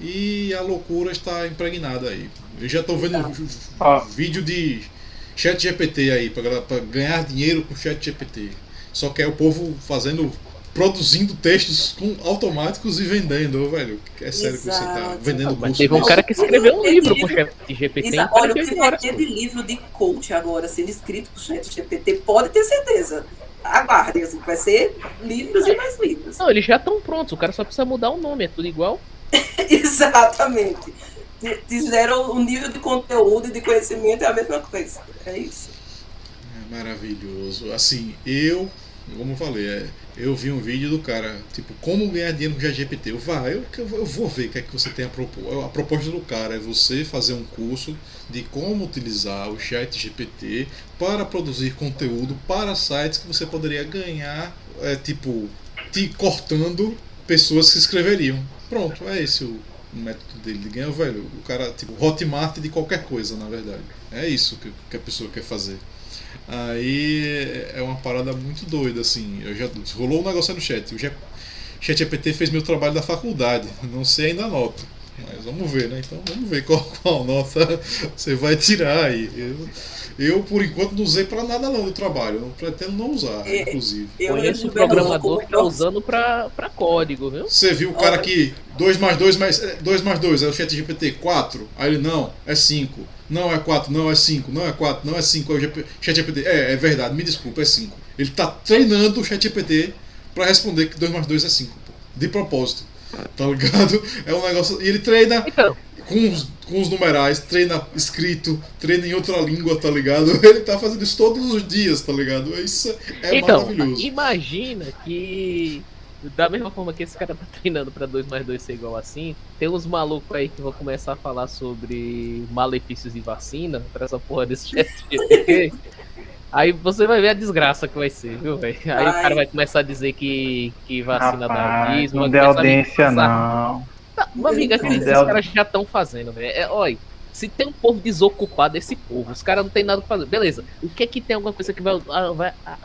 e a loucura está impregnada aí. Eu já estou vendo ah. vídeo de chat GPT aí para ganhar dinheiro com chat GPT. Só que é o povo fazendo produzindo textos com automáticos e vendendo, velho. É sério Exato. que você tá vendendo Mas teve um cara que escreveu um livro com o chat GPT. Olha, o aquele livro de coach agora sendo escrito com o chat GPT, pode ter certeza. Aguardem, assim, vai ser livros e mais livros. Não, eles já estão prontos, o cara só precisa mudar o nome, é tudo igual. Exatamente. Fizeram o nível de conteúdo e de conhecimento é a mesma coisa. É isso. Maravilhoso. Assim, eu, como eu falei, é, eu vi um vídeo do cara, tipo, como ganhar dinheiro com GPT. Eu, vá, eu, eu vou ver o que é que você tem a propor. A proposta do cara é você fazer um curso de como utilizar o chat GPT para produzir conteúdo para sites que você poderia ganhar, é, tipo, te cortando pessoas que escreveriam. Pronto, é esse o método dele de ganhar, velho. O cara, tipo, Hotmart de qualquer coisa, na verdade. É isso que, que a pessoa quer fazer. Aí é uma parada muito doida, assim. Eu já rolou um negócio no chat. O chat GPT fez meu trabalho da faculdade. Não sei ainda a nota. Mas vamos ver, né? Então vamos ver qual, qual nota você vai tirar aí. Eu, eu, por enquanto, não usei pra nada não do trabalho. Eu pretendo não usar, É, inclusive. Eu Conheço um programador que tá usando pra, pra código, viu? Você viu o cara que 2 mais 2 mais 2 mais 2, é o chat GPT 4. Aí ele não, é 5. Não é 4, não é 5, não é 4, não é 5. Aí o GP chat GPT, é, é verdade, me desculpa, é 5. Ele tá treinando o chat GPT pra responder que 2 mais 2 é 5, pô. De propósito. Tá ligado? É um negócio. E ele treina Então, com os, com os numerais, treina escrito, treina em outra língua, tá ligado? Ele tá fazendo isso todos os dias, tá ligado? Isso é então maravilhoso. imagina que da mesma forma que esse cara tá treinando pra 2 mais 2 ser igual a 5, tem uns malucos aí que vão começar a falar sobre malefícios de vacina pra essa porra desse chat GPT. Aí você vai ver a desgraça que vai ser, viu, velho? Aí o Ai. cara vai começar a dizer que, que vacina dá Rapaz, autismo. não dê audiência, não. Amiga, Não acredita, dê os caras já estão fazendo, velho. É, olha, se tem um povo desocupado, esse povo. Os caras não tem nada pra fazer. Beleza, o que é que tem alguma coisa que vai. ah, vai ah,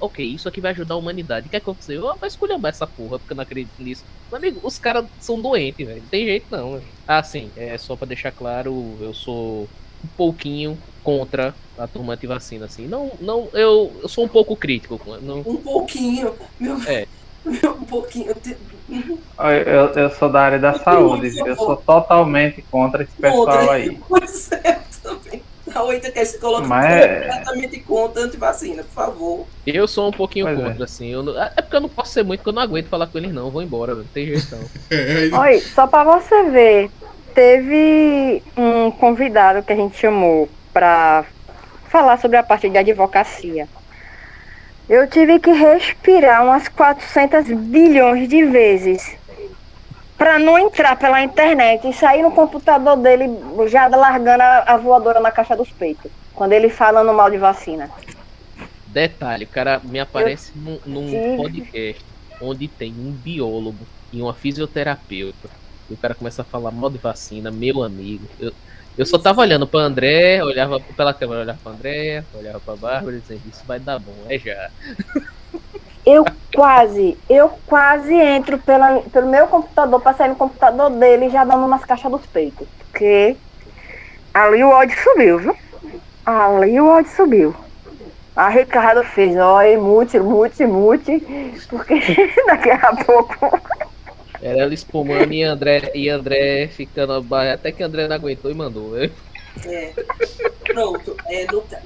ok, isso aqui vai ajudar a humanidade. O que é que eu vou esculhambar essa porra, porque eu não acredito nisso. Meu amigo, os caras são doentes, velho. Não tem jeito não, velho. Ah, sim, é só pra deixar claro, eu sou um pouquinho contra a turma de vacina, assim. Não, não, eu, eu sou um pouco crítico. Não, Um pouquinho. Meu, É. um pouquinho. Eu, eu, eu sou da área da saúde, eu sou totalmente contra esse pessoal aí. Pois é, eu também. A oita quer se colocar Mas é- completamente contra antivacina, por favor. Eu sou um pouquinho Pois é. contra, assim. Eu não- é porque eu não posso ser muito, porque eu não aguento falar com eles, não. Eu vou embora. Não tem jeito, não. É, Oi, só pra você ver, teve um convidado que a gente chamou pra falar sobre a parte de advocacia. Eu tive que respirar umas 400 bilhões de vezes pra não entrar pela internet e sair no computador dele já largando a, voadora na caixa dos peitos. Quando ele falando mal de vacina. Detalhe, o cara me aparece num, num Sim. podcast onde tem um biólogo e uma fisioterapeuta. E o cara começa a falar mal de vacina, meu amigo. Eu, eu só tava olhando pra André, olhava pela câmera, olhava pra André, olhava pra Bárbara e dizendo, isso vai dar bom, é já. Eu quase, eu quase entro pela, pelo meu computador pra sair no computador dele já dando umas caixas dos peitos. Porque ali o ódio subiu, viu? Ali o ódio subiu. A Ricardo fez, ó, mute, mute, mute, porque daqui a pouco. Era ela espumando e André, e André ficando até que André não aguentou e mandou. né? É. Pronto. É, não tá-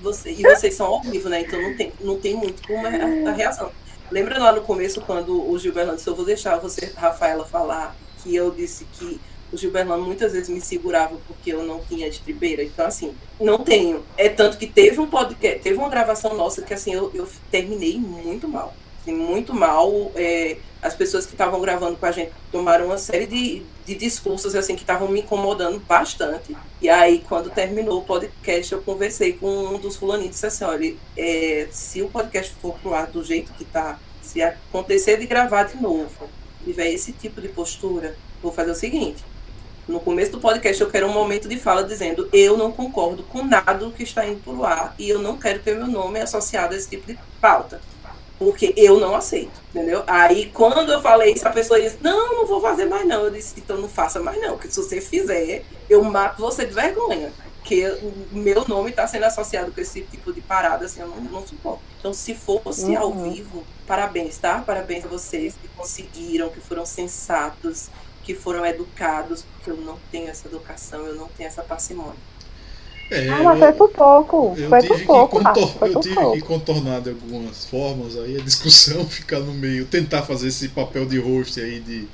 você, e vocês são ao vivo, né? Então não tem, não tem muito como a, a reação. Lembra lá no começo, quando o Gilberto disse, eu vou deixar você, Rafaela, falar, que eu disse que o Gilberto muitas vezes me segurava porque eu não tinha estribeira. Então, assim, não tenho. É tanto que teve um podcast, teve uma gravação nossa que, assim, eu, eu terminei muito mal. Muito mal. É, as pessoas que estavam gravando com a gente tomaram uma série de, de discursos, assim, que estavam me incomodando bastante. E aí, quando terminou o podcast, eu conversei com um dos fulaninhos e disse assim, olha, é, se o podcast for pro ar do jeito que tá, se acontecer de gravar de novo, tiver esse tipo de postura, vou fazer o seguinte. No começo do podcast, eu quero um momento de fala dizendo eu não concordo com nada que está indo pro ar e eu não quero ter meu nome associado a esse tipo de pauta. Porque eu não aceito, entendeu? Aí, quando eu falei isso, a pessoa disse, não, não vou fazer mais não. Eu disse, então não faça mais não, porque se você fizer, eu mato você de vergonha. Porque o meu nome está sendo associado com esse tipo de parada, assim, eu não, não suporto. Então, se fosse ao Uhum. vivo, parabéns, tá? Parabéns a vocês que conseguiram, que foram sensatos, que foram educados, porque eu não tenho essa educação, eu não tenho essa parcimônia. É, Ah, mas eu- foi por pouco. Foi por pouco, contor- Rafa, foi eu por tive pouco. que contornar de algumas formas aí a discussão, ficar no meio, tentar fazer esse papel de host aí de,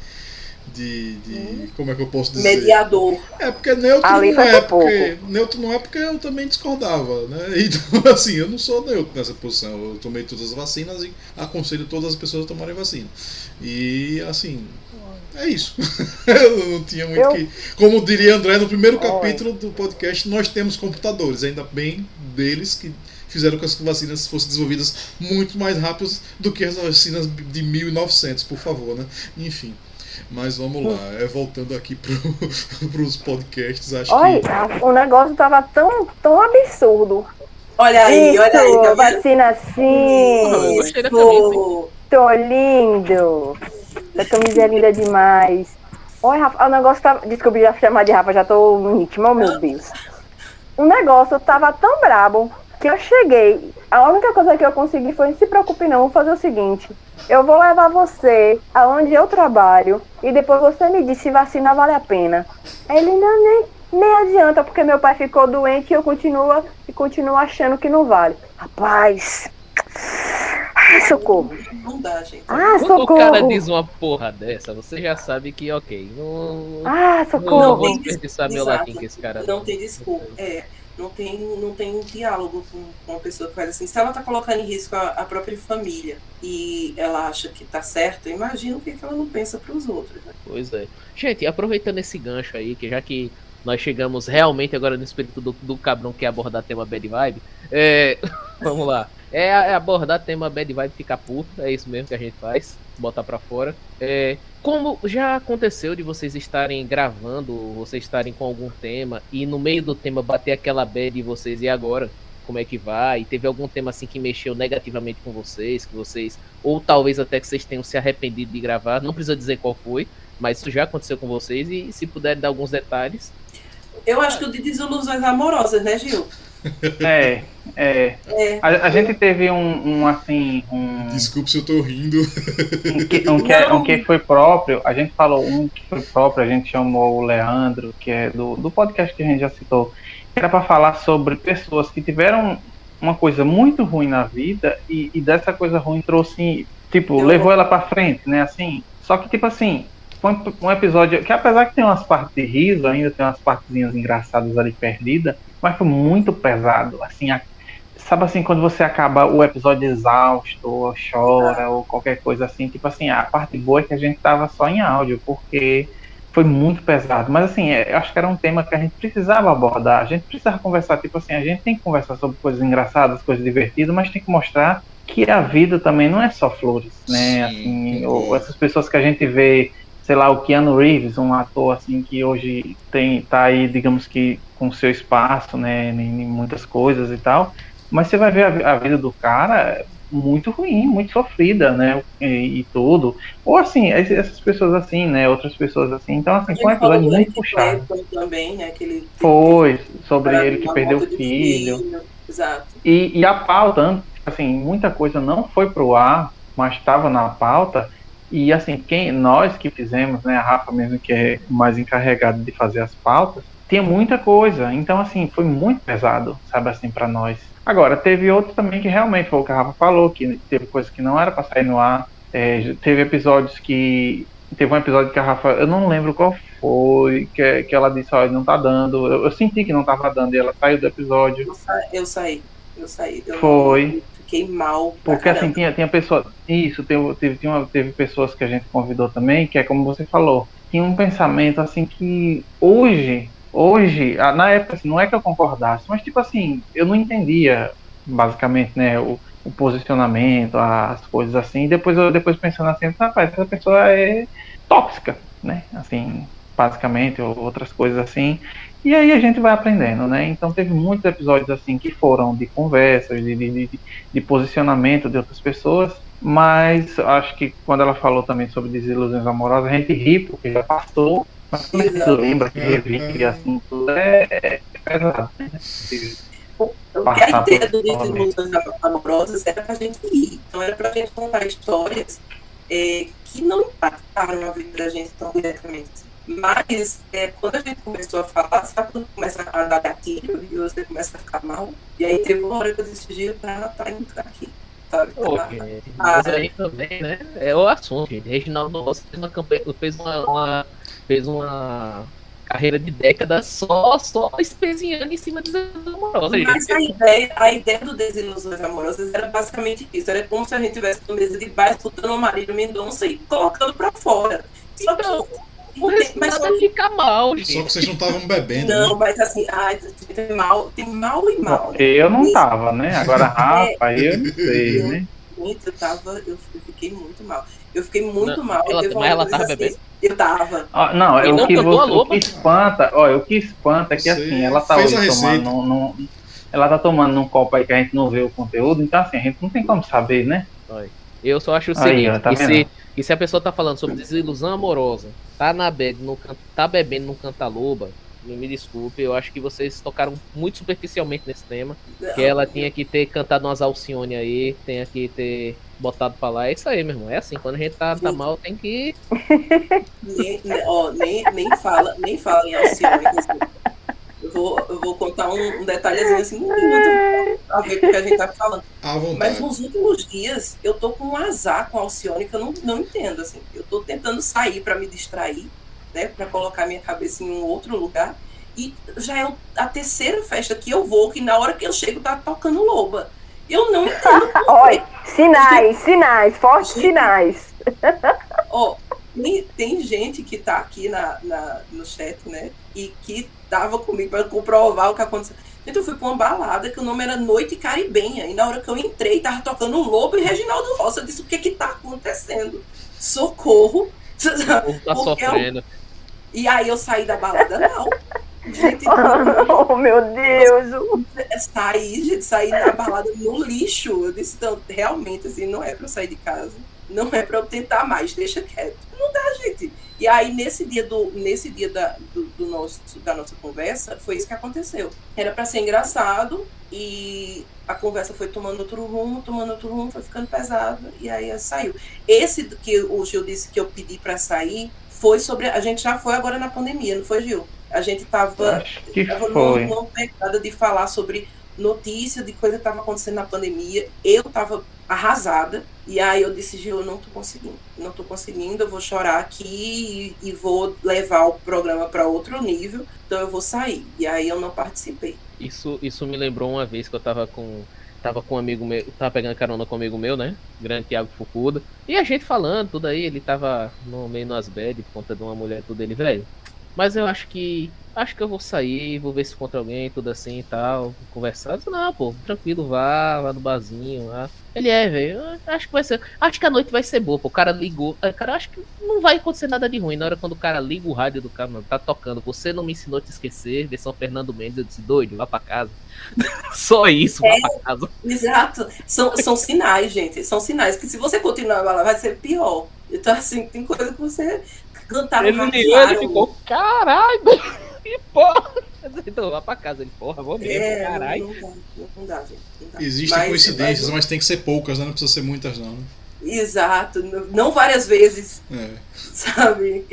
de, de como é que eu posso dizer? Mediador. É, porque neutro Ali não é, por porque neutro não é porque eu também discordava, né? Então, assim, eu não sou neutro nessa posição. Eu tomei todas as vacinas e aconselho todas as pessoas a tomarem vacina. E assim, é isso. eu não tinha muito Eu- que. Como diria André no primeiro Oi. capítulo do podcast, nós temos computadores, ainda bem deles que fizeram com que as vacinas fossem desenvolvidas muito mais rápidas do que as vacinas de 1900, por favor, né? Enfim. Mas vamos lá, é, voltando aqui para os podcasts, acho Olha, que. o negócio tava tão, tão absurdo. Olha aí, Isso, olha aí, tá vacina eu assim, gostei da camisa, hein? Isso. tô lindo. Essa camisa é linda demais. Oi, Rafa, o negócio tava. Desculpa já chamar de Rafa, já tô no ritmo, oh, meu Deus. O negócio tava tão brabo que eu cheguei. A única coisa que eu consegui foi: se preocupe, não, vou fazer o seguinte. Eu vou levar você aonde eu trabalho e depois você me diz se vacina vale a pena. Aí Ele não nem, nem adianta, porque meu pai ficou doente e eu continuo, e continuo achando que não vale. Rapaz. Ai, socorro. Não dá, gente. Ah, Quando o cara socorro. diz uma porra dessa, você já sabe que, ok, não, Ah, não, não socorro. vou desperdiçar meu latim com esse cara. Não tem desculpa. É, não tem, não tem diálogo com, uma pessoa que faz assim. Se ela tá colocando em risco a, a própria família e ela acha que tá certo, imagina o que, que ela não pensa pros outros. Né? Pois é. Gente, aproveitando esse gancho aí, que já que nós chegamos realmente agora no espírito do, do cabrão que é abordar tema bad vibe, é, vamos lá. É, é abordar tema bad vibe ficar puto, é isso mesmo que a gente faz, botar pra fora. É, como já aconteceu de vocês estarem gravando, vocês estarem com algum tema e no meio do tema bater aquela bad de vocês e agora? Como é que vai? Teve algum tema assim que mexeu negativamente com vocês, que vocês, ou talvez até que vocês tenham se arrependido de gravar, não precisa dizer qual foi, mas isso já aconteceu com vocês e se puderem dar alguns detalhes. Eu acho que o de desilusões amorosas, né, Gil? É, é. É. A, a gente teve um, um, assim, um, Desculpe se eu tô rindo. um, que, um, que, é- um que foi próprio, a gente falou um que foi próprio, a gente chamou o Leandro, que é do, do podcast que a gente já citou, que era para falar sobre pessoas que tiveram uma coisa muito ruim na vida e, e dessa coisa ruim trouxe, tipo, Eu- levou ela para frente, né, assim. Só que, tipo assim, foi um, um episódio que apesar que tem umas partes de riso, ainda tem umas partezinhas engraçadas ali perdidas, mas foi muito pesado, assim, a- sabe assim, quando você acaba o episódio exausto, ou chora, ou qualquer coisa assim, tipo assim, a parte boa é que a gente tava só em áudio, porque foi muito pesado. Mas assim, é, eu acho que era um tema que a gente precisava abordar, a gente precisava conversar, tipo assim, a gente tem que conversar sobre coisas engraçadas, coisas divertidas, mas tem que mostrar que a vida também não é só flores, né? Sim, assim, ou essas pessoas que a gente vê sei lá, o Keanu Reeves, um ator assim que hoje tem tá aí, digamos que com seu espaço, né, em, muitas coisas e tal, mas você vai ver a, a vida do cara muito ruim, muito sofrida, né, e, e tudo. Ou assim, essas pessoas assim, né, outras pessoas assim. Então assim, foi um episódio muito puxado. Também, né? Que ele Foi sobre ele que perdeu o de filho. Exato. E, e a pauta, assim, muita coisa não foi pro ar, mas estava na pauta. E assim, quem nós que fizemos, né, a Rafa mesmo que é mais encarregado de fazer as pautas, tinha muita coisa. Então assim, foi muito pesado, sabe assim, para nós. Agora, teve outros também que realmente foi o que a Rafa falou, que teve coisas que não era para sair no ar. É, teve episódios que teve um episódio que a Rafa, eu não lembro qual foi, que, que ela disse, olha, não tá dando. Eu, eu senti que não tava dando e ela saiu do episódio. Eu sa- Eu saí. Eu saí. Eu Foi. Fiquei mal. Porque assim, caramba. tinha, tinha pessoas. Isso, teve, teve, tinha teve pessoas que a gente convidou também, que é como você falou, tinha um pensamento assim que hoje, hoje, na época, assim, não é que eu concordasse, mas tipo assim, eu não entendia basicamente, né, o, o posicionamento, as coisas assim, e depois eu depois pensando assim, rapaz, essa pessoa é tóxica, né? Assim, basicamente, ou outras coisas assim. E aí a gente vai aprendendo, né? Então teve muitos episódios assim que foram de conversas, de, de, de, de posicionamento de outras pessoas, mas acho que quando ela falou também sobre desilusões amorosas, a gente ri porque já passou, mas quando a gente lembra que revive assim, tudo é, é pesado. Né? Porque a ideia do. Desilusões Amorosas era pra gente rir. Então era pra gente contar histórias é, que não impactaram a vida da gente tão diretamente. Mas é, quando a gente começou a falar, sabe quando começa a dar gatilho e você começa a ficar mal? E aí teve uma hora que eu Gil, tá, tá indo aqui. sabe? Gente, Ah, mas aí também, né? É o assunto, gente. Reginaldo Rossi fez uma campanha, fez uma, uma- fez uma carreira de décadas só, só espezinhando em cima de amorosa, Mas gente. a ideia, a ideia do Desilusões Amorosas era basicamente isso. Era como se a gente tivesse uma mesa de bar escutando o marido Mendonça e colocando pra fora. Só que, Então, O mas resultado fica mal, gente. Só que vocês não estavam bebendo, não, né? mas assim, ai, tem mal, tem mal e mal. Eu não tava, né? Agora, Rafa, eu não sei, né? Gente, eu tava, eu fiquei muito mal. Eu fiquei muito Não, mal. ela- mas ela tava vez bebendo? Eu tava. Ó, não, eu não que, a o, que espanta, ó, o que espanta é que Você assim, ela tá fez hoje a receita. tomando num, num- ela tá tomando num copo aí que a gente não vê o conteúdo, então assim, a gente não tem como saber, né? Eu só acho o Aí, seguinte, ó, tá que, que se a pessoa tá falando sobre desilusão amorosa, tá, na bed, no, tá bebendo num cantaloba, me, desculpe, eu acho que vocês tocaram muito superficialmente nesse tema, que ela tinha que ter cantado umas Alcione aí, tinha que ter botado pra lá, é isso aí, meu irmão, é assim, quando a gente tá, tá mal, tem que... Nem- ó, nem, nem fala, nem fala em Alcione. Eu vou, eu vou contar um, um detalhezinho assim, minuto pra ver o que a gente tá falando. Mas nos últimos dias, eu tô com um azar com a Alcione que eu não, não entendo, assim. Eu tô tentando sair pra me distrair, né? Pra colocar minha cabeça em um outro lugar. E já é a terceira festa que eu vou, que na hora que eu chego tá tocando loba. Eu não entendo. Olha, sinais, sinais, fortes sinais. Ó, tem, tem gente que tá aqui na, na- no chat, né? E que tava comigo pra comprovar o que aconteceu. Gente, eu fui pra uma balada que o nome era Noite Caribenha. E na hora que eu entrei, tava tocando um Lobo e Reginaldo Roça. Eu disse, o que que tá acontecendo? Socorro. Tá Porque eu- sofrendo. E aí eu saí da balada, não. Gente, Oh, meu Deus. saí, gente, saí na balada no lixo. Eu disse, não, realmente, assim, não é pra eu sair de casa. Não é pra eu tentar mais, deixa quieto. Não dá, gente. E aí, nesse dia, do, nesse dia da, do, do nosso, da nossa conversa, foi isso que aconteceu. Era pra ser engraçado e a conversa foi tomando outro rumo, tomando outro rumo, foi ficando pesada e aí saiu. Esse que o Gil disse que eu pedi pra sair foi sobre. A gente já foi agora na pandemia, não foi, Gil? A gente tava Acho que Tava numa, foi. numa pegada de falar sobre notícia de coisa que estava acontecendo na pandemia. Eu tava arrasada. E aí eu Gil, eu não tô conseguindo. Não tô conseguindo, eu vou chorar aqui e, e vou levar o programa para outro nível. Então eu vou sair. E aí eu não participei. Isso, isso me lembrou uma vez que eu tava com. Tava com um amigo meu. Tava pegando carona com um amigo meu, né? Grande Thiago Fucuda. E a gente falando, tudo aí, ele tava no meio nas bad por conta de uma mulher tudo ele, velho. Mas eu acho que. Acho que eu vou sair, vou ver se encontra alguém, tudo assim e tal. Conversar. Eu disse, Não, pô, tranquilo, vá, vá no barzinho, vá. Ele é, velho. Acho que vai ser. Acho que a noite vai ser boa, pô. O cara ligou. eh, Cara, acho que não vai acontecer nada de ruim. Na hora quando o cara liga o rádio do cara, mano, tá tocando. Você não me ensinou a te esquecer. Versão Fernando Mendes, eu disse, doido, vá pra casa. Só isso, vá pra casa. Exato. São, são sinais, gente. São sinais que se você continuar bala, vai ser pior. Então, assim, tem coisa que você cantava Ele ligou, ele ficou, caralho, que porra. Então, vá pra casa. Ele, porra, vou mesmo, É, caralho. não, não dá, não dá, gente. Existem Mas- coincidências, mas- mas tem que ser poucas, né? Não precisa ser muitas, não. né? Exato. Não- Não várias vezes. É. sabe?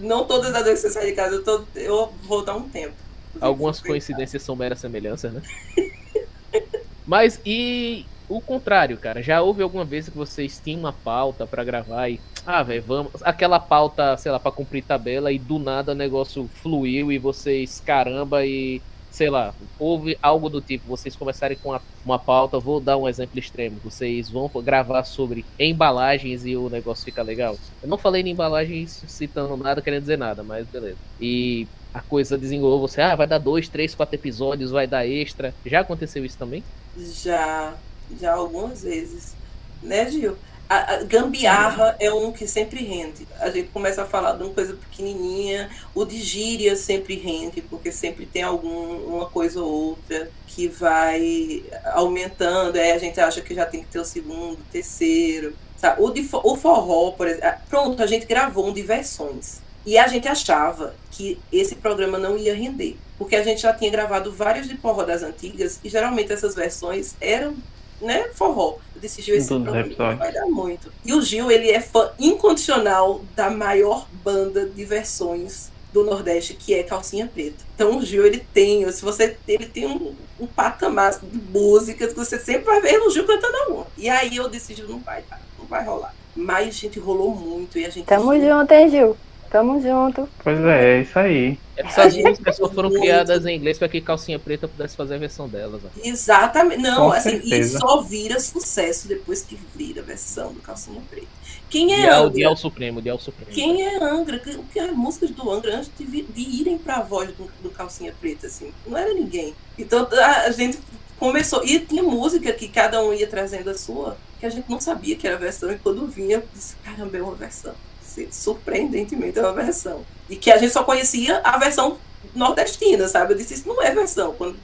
Não todas as vezes que você sai de casa, eu, tô, eu vou dar um tempo. Algumas coincidências são meras semelhanças, né? Mas e o contrário, cara? Já houve alguma vez que vocês tinham uma pauta pra gravar e. Ah, velho, vamos. Aquela pauta, sei lá, pra cumprir tabela e do nada o negócio fluiu e vocês, caramba, e. Sei lá, houve algo do tipo, vocês começarem com uma, uma pauta, vou dar um exemplo extremo, vocês vão gravar sobre embalagens e o negócio fica legal. Eu não falei em embalagens citando nada, querendo dizer nada, mas beleza. E a coisa desenrolou, você, ah, vai dar dois, três, quatro episódios, vai dar extra. Já aconteceu isso também? Já, já algumas vezes. Né, Gil? A, a gambiarra é um que sempre rende. A gente começa a falar de uma coisa pequenininha, o de gíria sempre rende, porque sempre tem alguma coisa ou outra que vai aumentando, aí a gente acha que já tem que ter o segundo, o terceiro. Sabe? O, de, o forró, por exemplo. ah, Pronto, a gente gravou um Diversões. E a gente achava que esse programa não ia render. Porque a gente já tinha gravado vários de forró das antigas e geralmente essas versões eram, né, forró. Eu disse, Gil, esse programa vai dar muito. E o Gil, ele é fã incondicional da maior banda de versões do Nordeste, que é calcinha preta. Então o Gil, ele tem, se você ele tem um, um patamar de músicas que você sempre vai ver o Gil cantando alguma. E aí eu decidi, não vai, tá, não vai rolar. Mas, gente, rolou muito e a gente. Tamo junto, hein, Gil? Tamo junto. Pois é, é isso aí. Essas músicas só foram criadas em inglês para que Calcinha Preta pudesse fazer a versão delas. Ó. Exatamente. Não, Com assim, e certeza. só vira sucesso depois que vira a versão do Calcinha Preta. Quem é Dial, Angra? Dial Supremo, Dial Supremo. Quem é Angra? Que, que as músicas do Angra, antes de, vi- de irem pra voz do, do Calcinha Preta, assim, não era ninguém. Então a, a gente começou. E tinha música que cada um ia trazendo a sua, que a gente não sabia que era versão, e quando vinha, eu disse, caramba, é uma versão. Se- Surpreendentemente é uma versão. E que a gente só conhecia a versão nordestina, sabe? Eu disse, isso não é versão. Quando...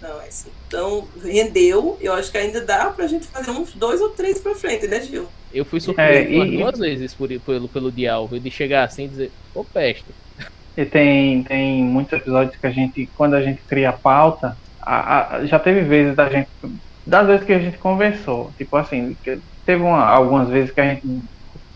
Não, é assim. Então, rendeu. Eu acho que ainda dá pra gente fazer uns dois ou três pra frente, né, Gil? Eu fui surpreendido É, e- duas vezes por, pelo, pelo viu? de chegar assim e dizer, ô peste. E tem, tem muitos episódios que a gente, quando a gente cria a pauta, a- a- já teve vezes da gente, das vezes que a gente conversou, tipo assim, que teve uma- algumas vezes que a gente,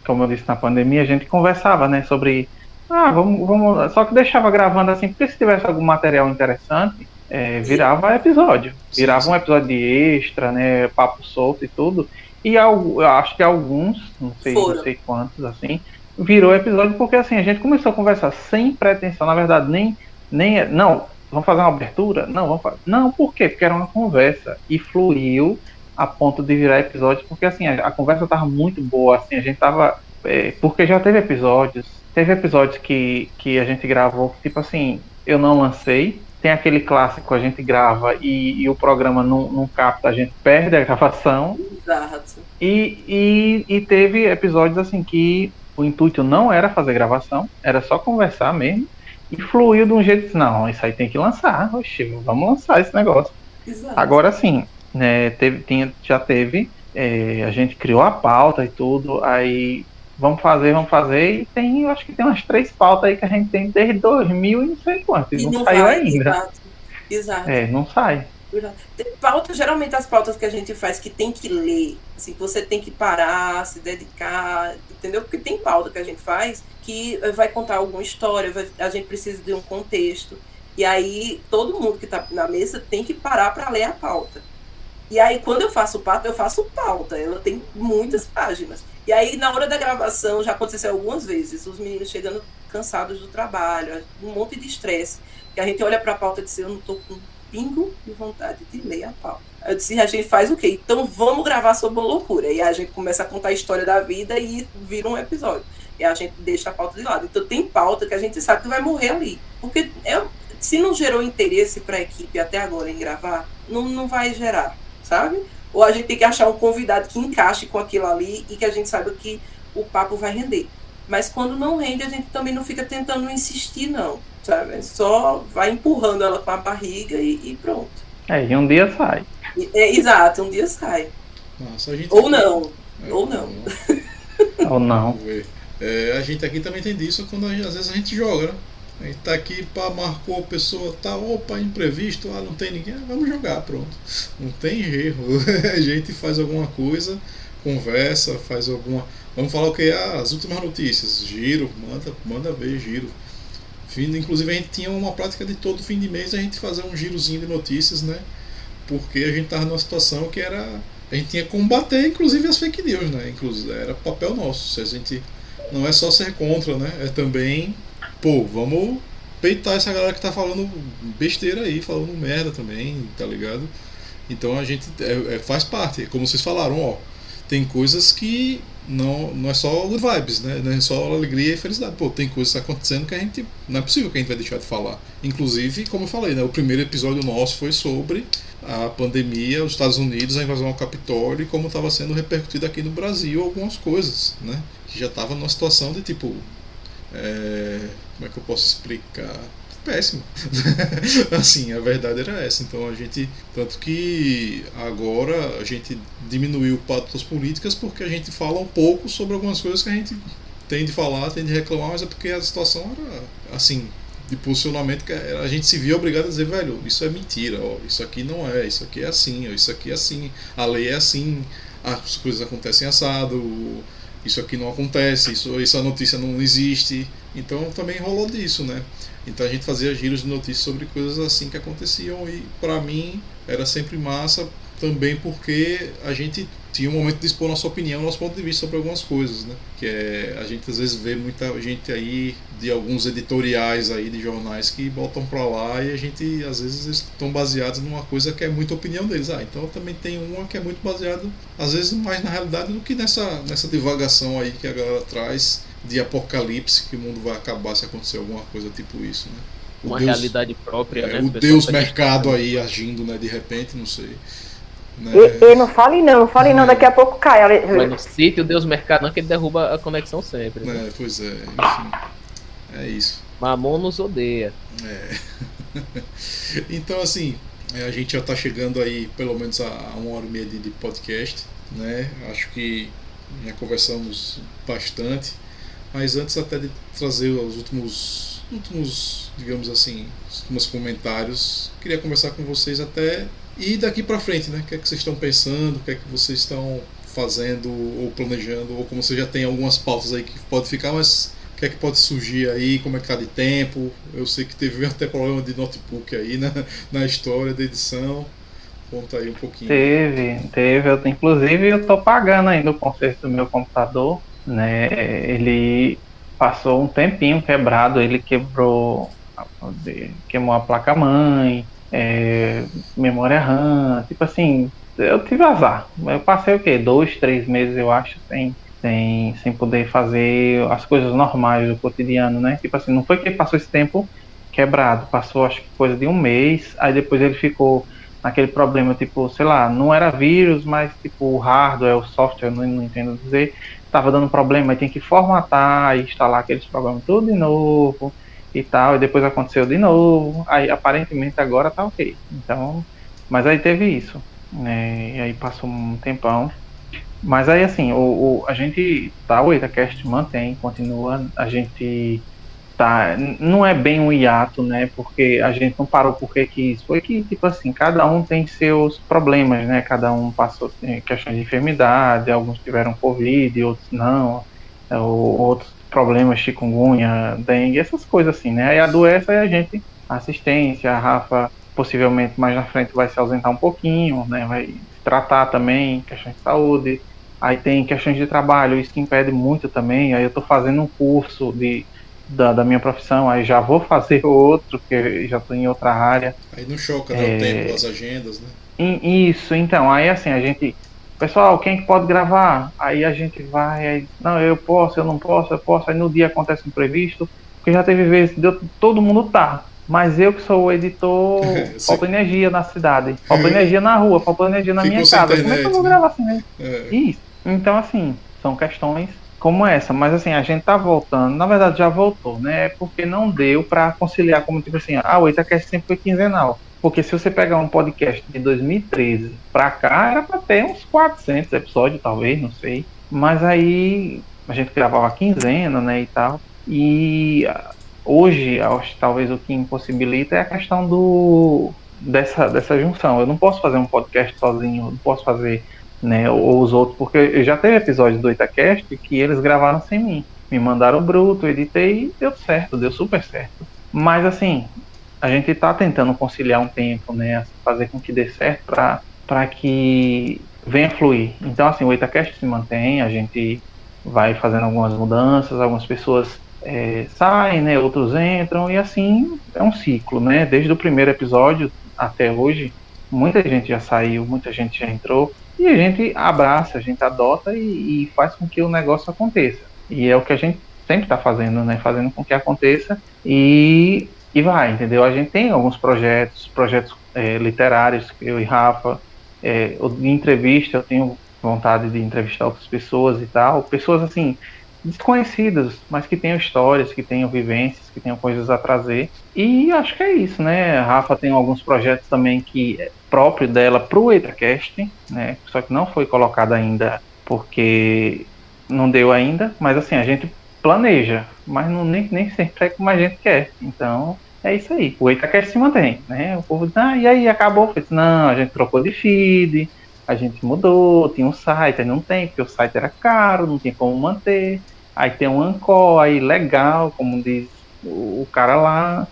como eu disse na pandemia, a gente conversava, né, sobre, ah, vamos, vamos, só que deixava gravando assim, porque se tivesse algum material interessante, é, virava episódio, virava um episódio de extra, né, papo solto e tudo, e eu acho que alguns, não sei, Foram. não sei quantos, assim, virou episódio porque assim, a gente começou a conversar sem pretensão, na verdade, nem, nem não, vamos fazer uma abertura? Não, vamos fazer. Não, por quê? Porque era uma conversa e fluiu a ponto de virar episódio, porque assim, a, a conversa tava muito boa, assim, a gente tava é, porque já teve episódios, teve episódios que, que a gente gravou, que, tipo assim, eu não lancei, tem aquele clássico, a gente grava e, e o programa não, não capta, a gente perde a gravação, Exato. e, e, e teve episódios assim que o intuito não era fazer gravação, era só conversar mesmo. E fluiu de um jeito, não, isso aí tem que lançar, oxi, vamos lançar esse negócio. Exato. Agora sim, né, teve, tinha, já teve, é, a gente criou a pauta e tudo, aí vamos fazer, vamos fazer, e tem, eu acho que tem umas três pautas aí que a gente tem desde 2000 e não sei quanto, e E não, saiu vai, ainda. Exato. Exato. É, não sai. Tem pauta, geralmente as pautas que a gente faz que tem que ler, assim, que você tem que parar, se dedicar, entendeu? Porque tem pauta que a gente faz que vai contar alguma história, vai- a gente precisa de um contexto. E aí todo mundo que está na mesa tem que parar para ler a pauta. E aí quando eu faço pauta, eu faço pauta, ela tem muitas páginas. E aí na hora da gravação já aconteceu algumas vezes, os meninos chegando cansados do trabalho, um monte de estresse. Que a gente olha para a pauta e diz, eu não tô com pingo de vontade de ler a pauta. Eu disse, a gente faz o quê? Então vamos gravar sobre uma loucura. E a gente começa a contar a história da vida e vira um episódio. E a gente deixa a pauta de lado. Então tem pauta que a gente sabe que vai morrer ali. Porque é, se não gerou interesse para a equipe até agora em gravar, não, não vai gerar, sabe? Ou a gente tem que achar um convidado que encaixe com aquilo ali e que a gente saiba que o papo vai render. Mas quando não rende, a gente também não fica tentando insistir, não. Sabe? Só vai empurrando ela com a barriga e, e pronto. É, e um dia sai. É, exato, um dia sai. Nossa, a gente Ou não. É, ou não. Ou não. Vamos ver. É, a gente aqui também tem disso quando às vezes a gente joga, né? Gente tá aqui, pá, marcou a pessoa, tá, opa, imprevisto, ah, não tem ninguém, ah, vamos jogar, pronto. Não tem erro. A gente faz alguma coisa, conversa, faz alguma. Vamos falar o que? Ah, as últimas notícias, giro, manda, manda ver, giro. Fim, inclusive a gente tinha uma prática de todo fim de mês a gente fazer um girozinho de notícias, né? Porque a gente tava numa situação que era. A gente tinha que combater, inclusive, as fake news, né? Inclusive, era papel nosso. Se a gente. Não é só ser contra, né? É também. Pô, vamos peitar essa galera que tá falando besteira aí, falando merda também, tá ligado? Então a gente é, é, faz parte. Como vocês falaram, ó. Tem coisas que não, não é só good vibes, né? Não é só alegria e felicidade. Pô, tem coisas acontecendo que a gente. Não é possível que a gente vai deixar de falar. Inclusive, como eu falei, né? O primeiro episódio nosso foi sobre a pandemia, os Estados Unidos, a invasão ao Capitólio e como estava sendo repercutido aqui no Brasil algumas coisas, né? Que já estava numa situação de tipo. É, como é que eu posso explicar? Péssimo. assim, a verdade era essa. Então a gente. Tanto que agora a gente diminuiu pautas políticas porque a gente fala um pouco sobre algumas coisas que a gente tem de falar, tem de reclamar, mas é porque a situação era assim, de posicionamento que a gente se via obrigado a dizer, velho, isso é mentira, ó, isso aqui não é, isso aqui é assim, ó, isso aqui é assim, a lei é assim, as coisas acontecem assado, isso aqui não acontece, isso, essa notícia não existe. Então também rolou disso, né? Então a gente fazia giros de notícias sobre coisas assim que aconteciam e para mim era sempre massa também porque a gente tinha um momento de expor nossa opinião, nosso ponto de vista sobre algumas coisas, né? Que é, a gente às vezes vê muita gente aí de alguns editoriais aí de jornais que botam para lá e a gente às vezes estão baseados numa coisa que é muita opinião deles. Ah, então também tem uma que é muito baseado às vezes mais na realidade do que nessa nessa divagação aí que a galera traz de apocalipse que o mundo vai acabar se acontecer alguma coisa tipo isso, né? O uma Deus, realidade própria, é, né? O Deus mercado aí agindo, né, de repente, não sei. Né? E, e, não fale não, não fale é. não, daqui a pouco cai. Mas no sítio Deus mercado não, que ele derruba a conexão sempre. Né? É, pois é, enfim. É isso. Mamon nos odeia. É. então, assim, é, a gente já está chegando aí pelo menos a, uma hora e meia de, de, podcast, né? Acho que já conversamos bastante, mas antes até de trazer os últimos, últimos digamos assim, os últimos comentários, queria conversar com vocês até e daqui para frente, né? O que é que vocês estão pensando? O que é que vocês estão fazendo ou planejando? Ou como você já tem algumas pautas aí que pode ficar, mas o que é que pode surgir aí? Como é que tá de tempo? Eu sei que teve até problema de notebook aí na, na história da edição. Conta aí um pouquinho. Teve, teve. Eu, inclusive eu tô pagando ainda o conserto do meu computador. Né? Ele passou um tempinho quebrado, ele quebrou, queimou a placa mãe, é, memória RAM, tipo assim, eu tive azar. Eu passei o quê? Dois, três meses, eu acho, sem, sem, sem poder fazer as coisas normais do cotidiano, né? Tipo assim, não foi que passou esse tempo quebrado, passou acho que coisa de um mês, aí depois ele ficou naquele problema, tipo, sei lá, não era vírus, mas tipo o hardware, o software, não, não entendo dizer, estava dando problema, aí tem que formatar instalar aqueles programas tudo de novo e tal, e depois aconteceu de novo, aí aparentemente agora tá ok. Então, mas aí teve isso, né? E aí passou um tempão. Mas aí assim, o, o a gente tá, o EitaCast mantém, continua, a gente tá, não é bem um hiato, né? Porque a gente não parou porque quis, foi que tipo assim, cada um tem seus problemas, né? Cada um passou questões de enfermidade, alguns tiveram covid, outros não, ou, outros problemas, chikungunya, dengue, essas coisas assim, né? Aí adoece, aí a gente, assistência, a Rafa possivelmente mais na frente vai se ausentar um pouquinho, né? Vai se tratar também, questões de saúde. Aí tem questões de trabalho, isso que impede muito também. Aí eu estou fazendo um curso de, da, da, minha profissão, aí já vou fazer outro, porque já estou em outra área. Aí não choca, né? É... O tempo, as agendas, né? Isso, então, aí assim, a gente pessoal, quem que pode gravar? Aí a gente vai, aí, não, eu posso, eu não posso, eu posso, aí no dia acontece imprevisto, porque já teve vezes, deu, todo mundo tá, mas eu que sou o editor, falta energia na cidade, falta energia na rua, falta energia na minha casa, internet, como é que eu vou gravar assim, né? É. Isso, então assim, são questões como essa, mas assim, a gente tá voltando, na verdade já voltou, né, porque não deu para conciliar, como tipo assim, ah, o Itacast sempre foi quinzenal, porque se você pegar um podcast de 2013 pra cá, era pra ter uns 400 episódios, talvez, não sei. Mas aí a gente gravava quinzena, né, e tal. E ah, hoje, acho, talvez o que impossibilita é a questão do dessa, dessa junção. Eu não posso fazer um podcast sozinho, eu não posso fazer, né, ou os outros, porque já teve episódios do Itacast que eles gravaram sem mim. Me mandaram bruto, editei e deu certo, deu super certo. Mas assim, a gente está tentando conciliar um tempo, né, fazer com que dê certo para que venha fluir. Então, assim, o Itacast se mantém, a gente vai fazendo algumas mudanças, algumas pessoas é, saem, né, outros entram, e assim é um ciclo, né, desde o primeiro episódio até hoje, muita gente já saiu, muita gente já entrou, e a gente abraça, a gente adota e, e faz com que o negócio aconteça. E é o que a gente sempre está fazendo, né, fazendo com que aconteça, e e vai, entendeu? A gente tem alguns projetos, projetos é, literários, eu e Rafa, é, de entrevista, eu tenho vontade de entrevistar outras pessoas e tal, pessoas assim, desconhecidas, mas que tenham histórias, que tenham vivências, que tenham coisas a trazer. E acho que é isso, né? A Rafa tem alguns projetos também que é próprio dela pro EitaCast, né? Só que não foi colocado ainda porque não deu ainda, mas assim, a gente planeja, mas não, nem, nem sempre é como a gente quer. Então, é isso aí. O Itacast se mantém, né? O povo diz, ah, e aí, acabou? Falei, não, a gente trocou de feed, a gente mudou, tinha um site, aí não tem, porque o site era caro, não tinha como manter. Aí tem um Ancor aí legal, como diz o, cara lá,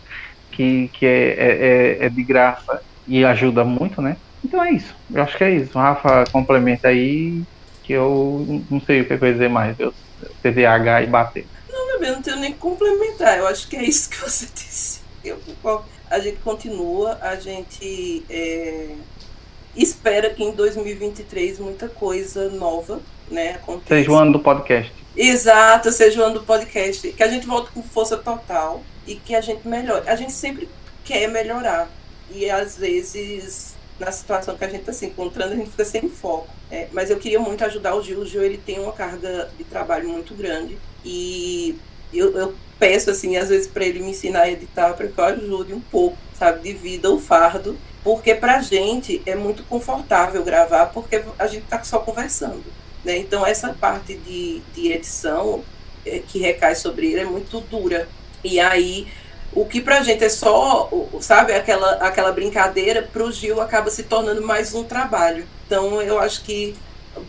que, que é, é, é, é de graça e ajuda muito, né? Então é isso. Eu acho que é isso. O Rafa complementa aí, que eu não sei o que eu vou dizer mais. Eu TDAH e bater. Não, eu não tenho nem que complementar. Eu acho que é isso que você disse. Eu, a gente continua, a gente é, espera que em 2023 muita coisa nova né, aconteça. Seja o ano do podcast. Exato, seja o ano do podcast. Que a gente volte com força total e que a gente melhore. A gente sempre quer melhorar. E às vezes, na situação que a gente está se encontrando, a gente fica sem foco. É, mas eu queria muito ajudar o Gil. O Gil ele tem uma carga de trabalho muito grande. E eu, eu peço, assim, às vezes, para ele me ensinar a editar, para que eu ajude um pouco, sabe, de vida, o fardo porque para a gente é muito confortável gravar, porque a gente está só conversando. Né? Então, essa parte de, de edição é, que recai sobre ele é muito dura. E aí, o que para a gente é só, sabe, aquela, aquela brincadeira, para o Gil acaba se tornando mais um trabalho. Então, eu acho que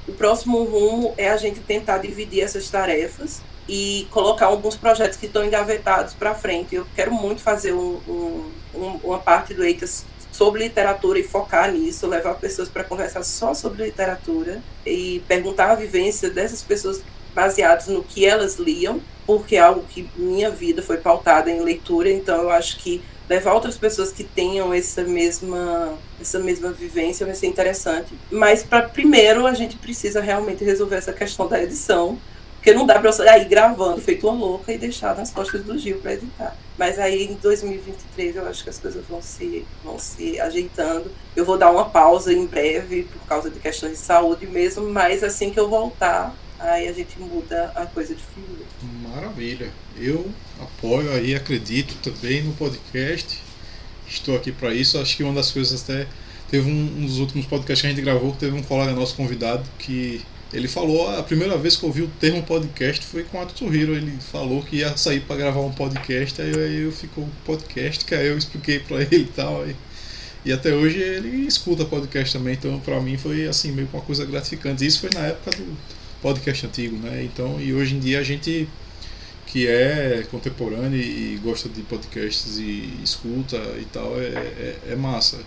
o próximo rumo é a gente tentar dividir essas tarefas e colocar alguns projetos que estão engavetados para frente. Eu quero muito fazer um, um, um, uma parte do EITAS sobre literatura e focar nisso, levar pessoas para conversar só sobre literatura e perguntar a vivência dessas pessoas baseados no que elas liam, porque é algo que minha vida foi pautada em leitura, então eu acho que levar outras pessoas que tenham essa mesma essa mesma vivência vai ser interessante. Mas para primeiro a gente precisa realmente resolver essa questão da edição, porque não dá para eu ir gravando, feito uma louca, e deixar nas costas do Gil para editar. Mas aí em 2023 eu acho que as coisas vão se, vão se ajeitando. Eu vou dar uma pausa em breve, por causa de questões de saúde mesmo, mas assim que eu voltar, aí a gente muda a coisa de figura. Maravilha. Eu apoio aí, acredito também no podcast. Estou aqui para isso. Acho que uma das coisas até. Teve um, um dos últimos podcasts que a gente gravou, teve um colega nosso convidado que ele falou, a primeira vez que eu ouvi o termo podcast foi com a Tsuhiro. Ele falou que ia sair para gravar um podcast, aí, aí eu ficou podcast, que aí eu expliquei para ele e tal. Aí, e até hoje ele escuta podcast também, então para mim foi assim, meio uma coisa gratificante. Isso foi na época do podcast antigo, né? Então, e hoje em dia a gente que é contemporâneo e gosta de podcasts e escuta e tal, é, é, é massa.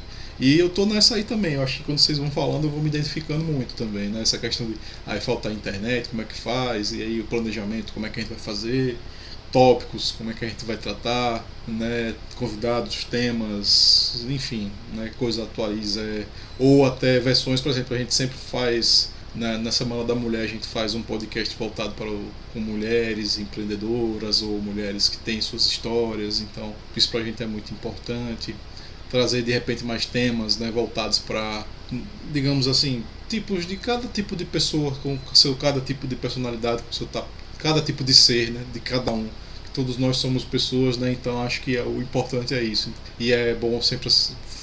E eu tô nessa aí também. Eu acho que quando vocês vão falando, eu vou me identificando muito também, né? Essa questão de aí faltar internet, como é que faz, e aí o planejamento, como é que a gente vai fazer, tópicos, como é que a gente vai tratar, né? Convidados, temas, enfim, né? Atuais, é, ou até versões, por exemplo, a gente sempre faz na, na Semana da Mulher a gente faz um podcast voltado para o, com mulheres empreendedoras ou mulheres que têm suas histórias, então isso para a gente é muito importante trazer de repente mais temas né, voltados para, digamos assim, tipos de cada tipo de pessoa, com seu cada tipo de personalidade, com seu cada tipo de ser, né, de cada um. Todos nós somos pessoas, né, então acho que é, o importante é isso. E é bom sempre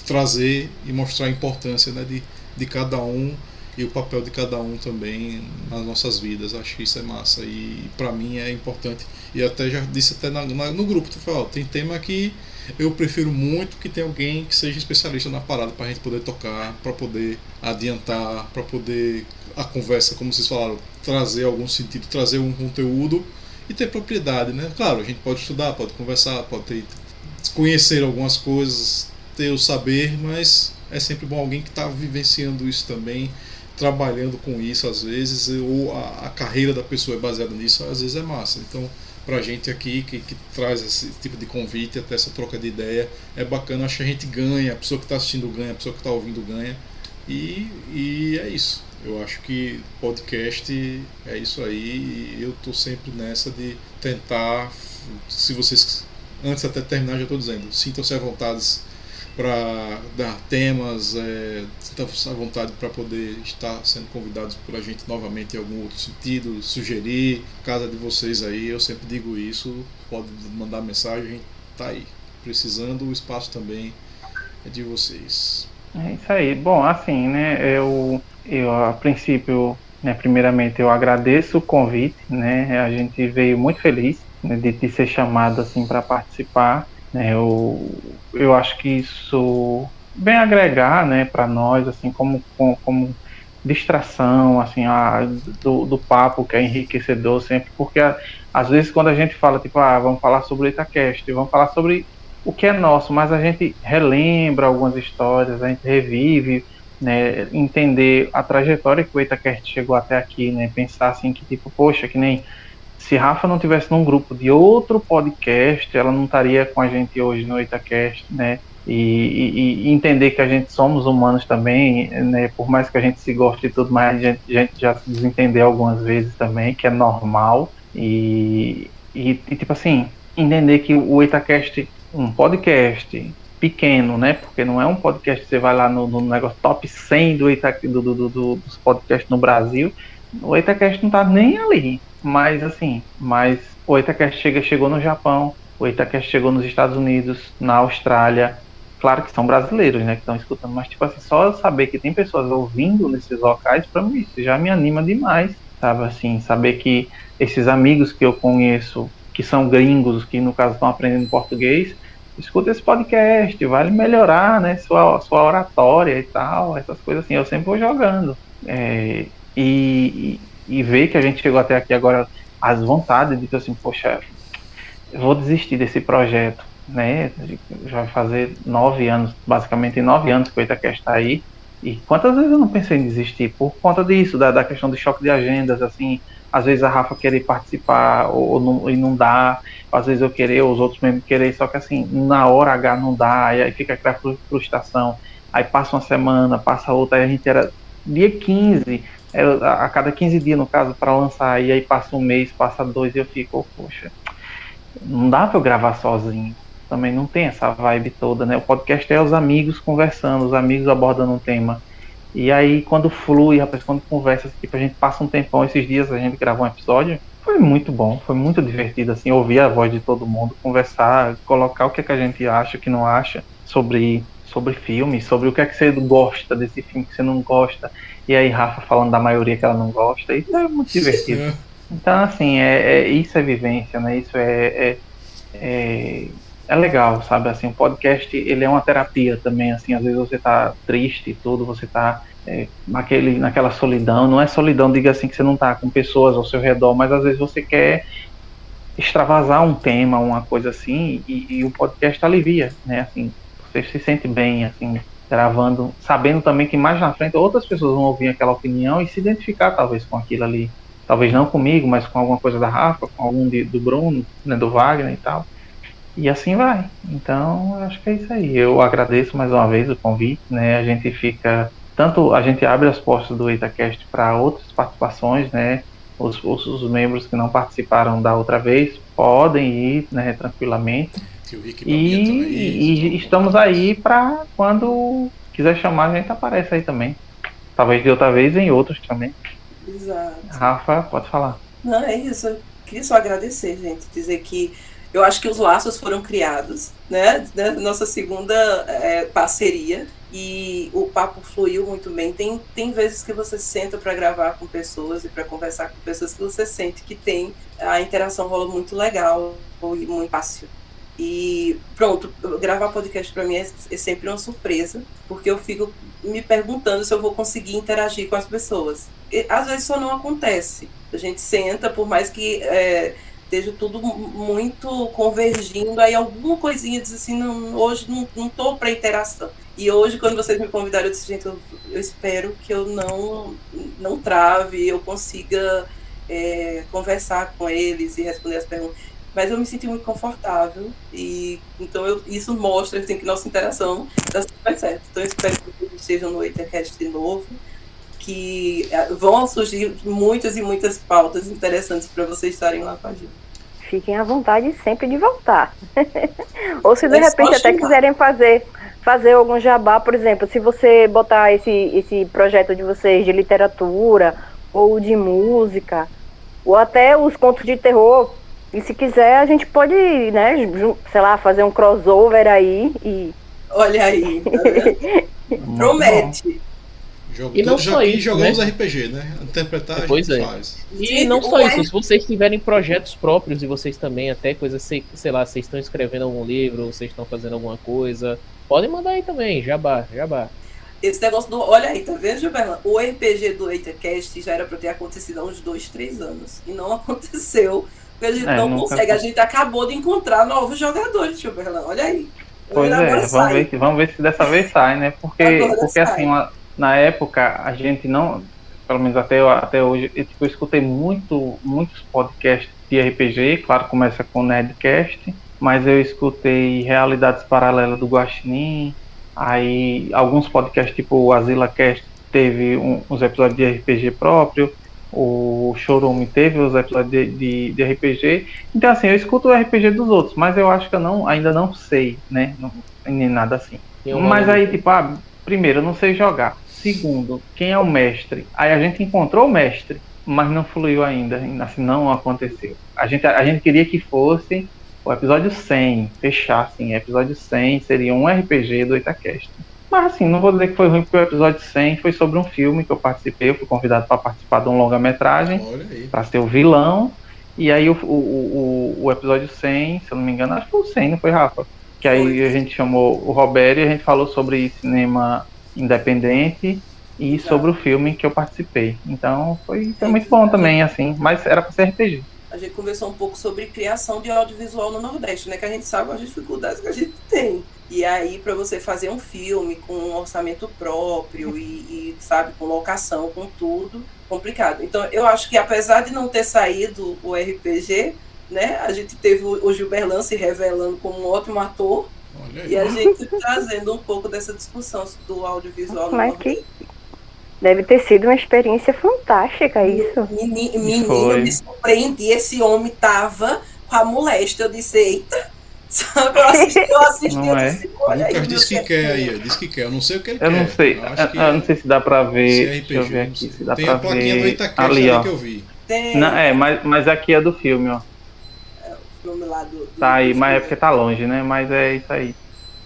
trazer e mostrar a importância né, de, de cada um e o papel de cada um também nas nossas vidas. Acho que isso é massa e para mim é importante. E até já disse até na, na, no grupo, tu falou, tem tema que eu prefiro muito que tenha alguém que seja especialista na parada para a gente poder tocar, para poder adiantar, para poder a conversa, como vocês falaram, trazer algum sentido, trazer um conteúdo e ter propriedade, né? Claro, a gente pode estudar, pode conversar, pode ter, conhecer algumas coisas, ter o saber, mas é sempre bom alguém que está vivenciando isso também, trabalhando com isso às vezes, ou a, a carreira da pessoa é baseada nisso, às vezes é massa. Então, pra gente aqui que, que traz esse tipo de convite, até essa troca de ideia. É bacana, acho que a gente ganha, a pessoa que está assistindo ganha, a pessoa que está ouvindo ganha. E, e é isso. Eu acho que podcast é isso aí. E eu tô sempre nessa de tentar, se vocês, antes até terminar, já estou dizendo, sintam-se à vontade para dar temas, é, à vontade para poder estar sendo convidados por a gente novamente em algum outro sentido, sugerir, casa de vocês aí, eu sempre digo isso, pode mandar mensagem, tá aí. Precisando, o espaço também é de vocês. É isso aí. Bom, assim, né, eu, eu a princípio, né, primeiramente eu agradeço o convite, né, a gente veio muito feliz né, de, de ser chamado assim para participar né, eu, eu acho que isso vem agregar né, para nós, assim como, como, distração, assim, a, do, do papo que é enriquecedor sempre, porque a, às vezes quando a gente fala, tipo, ah, vamos falar sobre Itacast, vamos falar sobre o que é nosso, mas a gente relembra algumas histórias, a gente revive, né, entender a trajetória que o Itacast chegou até aqui, né, pensar assim que tipo, poxa, que nem se Rafa não tivesse num grupo de outro podcast, ela não estaria com a gente hoje no Itacast, né? E, e, e, entender que a gente somos humanos também, né? Por mais que a gente se goste e tudo mais, a gente, a gente já se desentendeu algumas vezes também, que é normal. E, e, e tipo assim, entender que o Itacast, um podcast pequeno, né? Porque não é um podcast que você vai lá no, no negócio top 100 do, Ita, do, do, do, dos podcasts no Brasil. O Itacast não tá nem ali. Mas assim, mas o Itacast chega, chegou no Japão, o Itacast chegou nos Estados Unidos, na Austrália. Claro que são brasileiros, né, que estão escutando, mas tipo assim, só saber que tem pessoas ouvindo nesses locais, para mim isso já me anima demais, sabe assim, saber que esses amigos que eu conheço, que são gringos, que no caso estão aprendendo português, escuta esse podcast, vai melhorar, né, sua, sua oratória e tal, essas coisas assim, eu sempre vou jogando. É, e, e ver que a gente chegou até aqui agora, as vontades de dizer assim, poxa, vou desistir desse projeto, né? Já vai fazer nove anos, basicamente nove anos que o Itacast está aí. E quantas vezes eu não pensei em desistir por conta disso, da, da questão do choque de agendas, assim, às vezes a Rafa querer participar ou, ou não, e não dá, às vezes eu querer, os outros mesmo querer, só que assim, na hora H não dá, e aí fica aquela frustração, aí passa uma semana, passa outra, aí a gente era dia 15, a cada 15 dias, no caso, para lançar, e aí passa um mês, passa dois, e eu fico, oh, poxa, não dá para eu gravar sozinho. Também não tem essa vibe toda, né? O podcast é os amigos conversando, os amigos abordando um tema. E aí, quando flui, rapaz, quando conversa, tipo, a gente passa um tempão, esses dias a gente gravou um episódio, foi muito bom, foi muito divertido, assim, ouvir a voz de todo mundo, conversar, colocar o que, é que a gente acha, o que não acha sobre, sobre filme, sobre o que é que você gosta desse filme que você não gosta. E aí Rafa falando da maioria que ela não gosta, isso é muito divertido. É. Então, assim, é, é, isso é vivência, né? Isso é, é, é, é, legal, sabe? Assim, o podcast, ele é uma terapia também, assim, às vezes você tá triste e tudo, você tá é, naquele, naquela solidão, não é solidão, diga assim, que você não tá com pessoas ao seu redor, mas às vezes você quer extravasar um tema, uma coisa assim, e, e o podcast alivia, né? Assim, você se sente bem, assim, gravando, sabendo também que mais na frente outras pessoas vão ouvir aquela opinião e se identificar talvez com aquilo ali. Talvez não comigo, mas com alguma coisa da Rafa, com algum de, do Bruno, né, do Wagner e tal. E assim vai. Então, acho que é isso aí. Eu agradeço mais uma vez o convite, né? A gente fica tanto a gente abre as portas do Itacast para outras participações, né? Os, os, os, membros que não participaram da outra vez podem ir né, tranquilamente. E, e, estamos aí para quando quiser chamar, a gente aparece aí também. Talvez de outra vez em outros também. Exato. Rafa, pode falar. Não, é isso. Eu queria só agradecer, gente. Dizer que eu acho que os laços foram criados, né? né? Nossa segunda é, parceria e o papo fluiu muito bem. Tem, tem vezes que você senta para gravar com pessoas e para conversar com pessoas que você sente que tem a interação rola muito legal e muito fácil. E pronto, gravar podcast para mim é, é, sempre uma surpresa, porque eu fico me perguntando se eu vou conseguir interagir com as pessoas. E, às vezes isso não acontece. A gente senta, por mais que é, esteja tudo muito convergindo, aí alguma coisinha diz assim, não, hoje não, não para interação. E hoje, quando vocês me convidaram, eu disse, gente, eu, eu espero que eu não, não trave, eu consiga é, conversar com eles e responder as perguntas mas eu me senti muito confortável e então eu, isso mostra assim, que nossa interação está super certo. Então eu espero que vocês estejam no Ethercast de novo, que eh, vão surgir muitas e muitas pautas interessantes para vocês estarem lá com a gente. Fiquem à vontade sempre de voltar. Ou se de é repente até quiserem fazer fazer algum jabá, por exemplo, se você botar esse, esse projeto de vocês de literatura ou de música, ou até os contos de terror, e se quiser, a gente pode, né, sei lá, fazer um crossover aí e. Olha aí, tá promete. Jogo, e não só isso, jogamos né? RPG, né? Interpretar pois a gente é. faz. E não só isso, se vocês tiverem projetos próprios e vocês também até coisas, sei, sei lá, vocês estão escrevendo algum livro, vocês estão fazendo alguma coisa, podem mandar aí também, jabá, jabá. esse negócio do. Olha aí, tá vendo, Gilberto? O RPG do EitaCast já era pra ter acontecido há uns dois, três anos. E não aconteceu. A gente É, não consegue. A gente acabou de encontrar novos jogadores, Gilberto. Olha aí. Pois é, vamos sai. ver, se- vamos ver se dessa vez sai, né? Porque, Agora porque sai. assim, na época a gente não, pelo menos até, até hoje, eu, tipo, eu escutei muito, muitos podcasts de RPG, claro, começa com o Nerdcast, mas eu escutei Realidades Paralelas do Guaxinim, aí alguns podcasts tipo o AsilaCast teve um- uns episódios de RPG próprio, o Chorume teve os episódios de, de, de RPG, então assim, eu escuto o RPG dos outros, mas eu acho que eu não, ainda não sei, né? Não, nem nada assim. Mas aí, tipo, ah, primeiro, eu não sei jogar. Segundo, quem é o mestre? Aí a gente encontrou o mestre, mas não fluiu ainda. Assim, não aconteceu. A gente, a gente queria que fosse o episódio 100, fechar assim. Episódio 100 seria um RPG do Itacast. Mas assim, não vou dizer que foi ruim, porque o episódio 100 foi sobre um filme que eu participei. Eu fui convidado para participar de um longa-metragem para ser o vilão. E aí o, o, o, o episódio 100, se eu não me engano, acho que foi o 100, não foi, Rafa? Que aí Foi. a gente chamou o Roberto e a gente falou sobre cinema independente e Exato. sobre o filme que eu participei. Então foi, foi muito bom também, assim, mas era para ser RPG. A gente conversou um pouco sobre criação de audiovisual no Nordeste, né? Que a gente sabe as dificuldades que a gente tem. E aí, para você fazer um filme com um orçamento próprio e, e, sabe, com locação, com tudo, complicado. Então, eu acho que apesar de não ter saído o RPG, né? A gente teve o Gilberlan se revelando como um ótimo ator Olha e a gente trazendo um pouco dessa discussão do audiovisual no Mas Nordeste. que deve ter sido uma experiência fantástica isso. Meni- Menino, Foi. me surpreendi. Esse homem tava com a moléstia. Eu disse, eita. Sabe, eu assisti, eu assisti, Não eu é? disse, olha aí. Que quer aí. Disse que quer. Eu não sei o que ele Eu quer. não sei, Eu eu, acho que eu não sei se dá para se ver. é Deixa eu ver aqui se dá Tem para a plaquinha do ver. Itacast Ali, ali ó. que eu vi. Tem Não, é, mas, mas aqui é do filme, ó. o filme lá do. do- Tá aí, do- mas é porque tá longe, né? Mas é isso aí.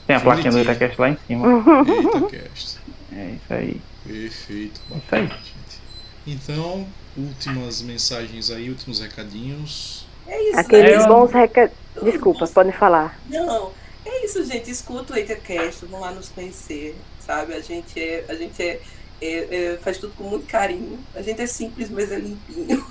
Tem a plaquinha do. Itacast lá em cima. Itacast. É isso aí. Perfeito. Aí. bacana, gente. Então, últimas mensagens aí, últimos recadinhos. É isso, Aqueles É, eu- bons recados. Desculpa, podem falar. Não, é isso, gente. Escuta o Ethercast, vão lá nos conhecer, sabe? A gente é. A gente é, é- é- faz tudo com muito carinho. A gente é simples, mas é limpinho.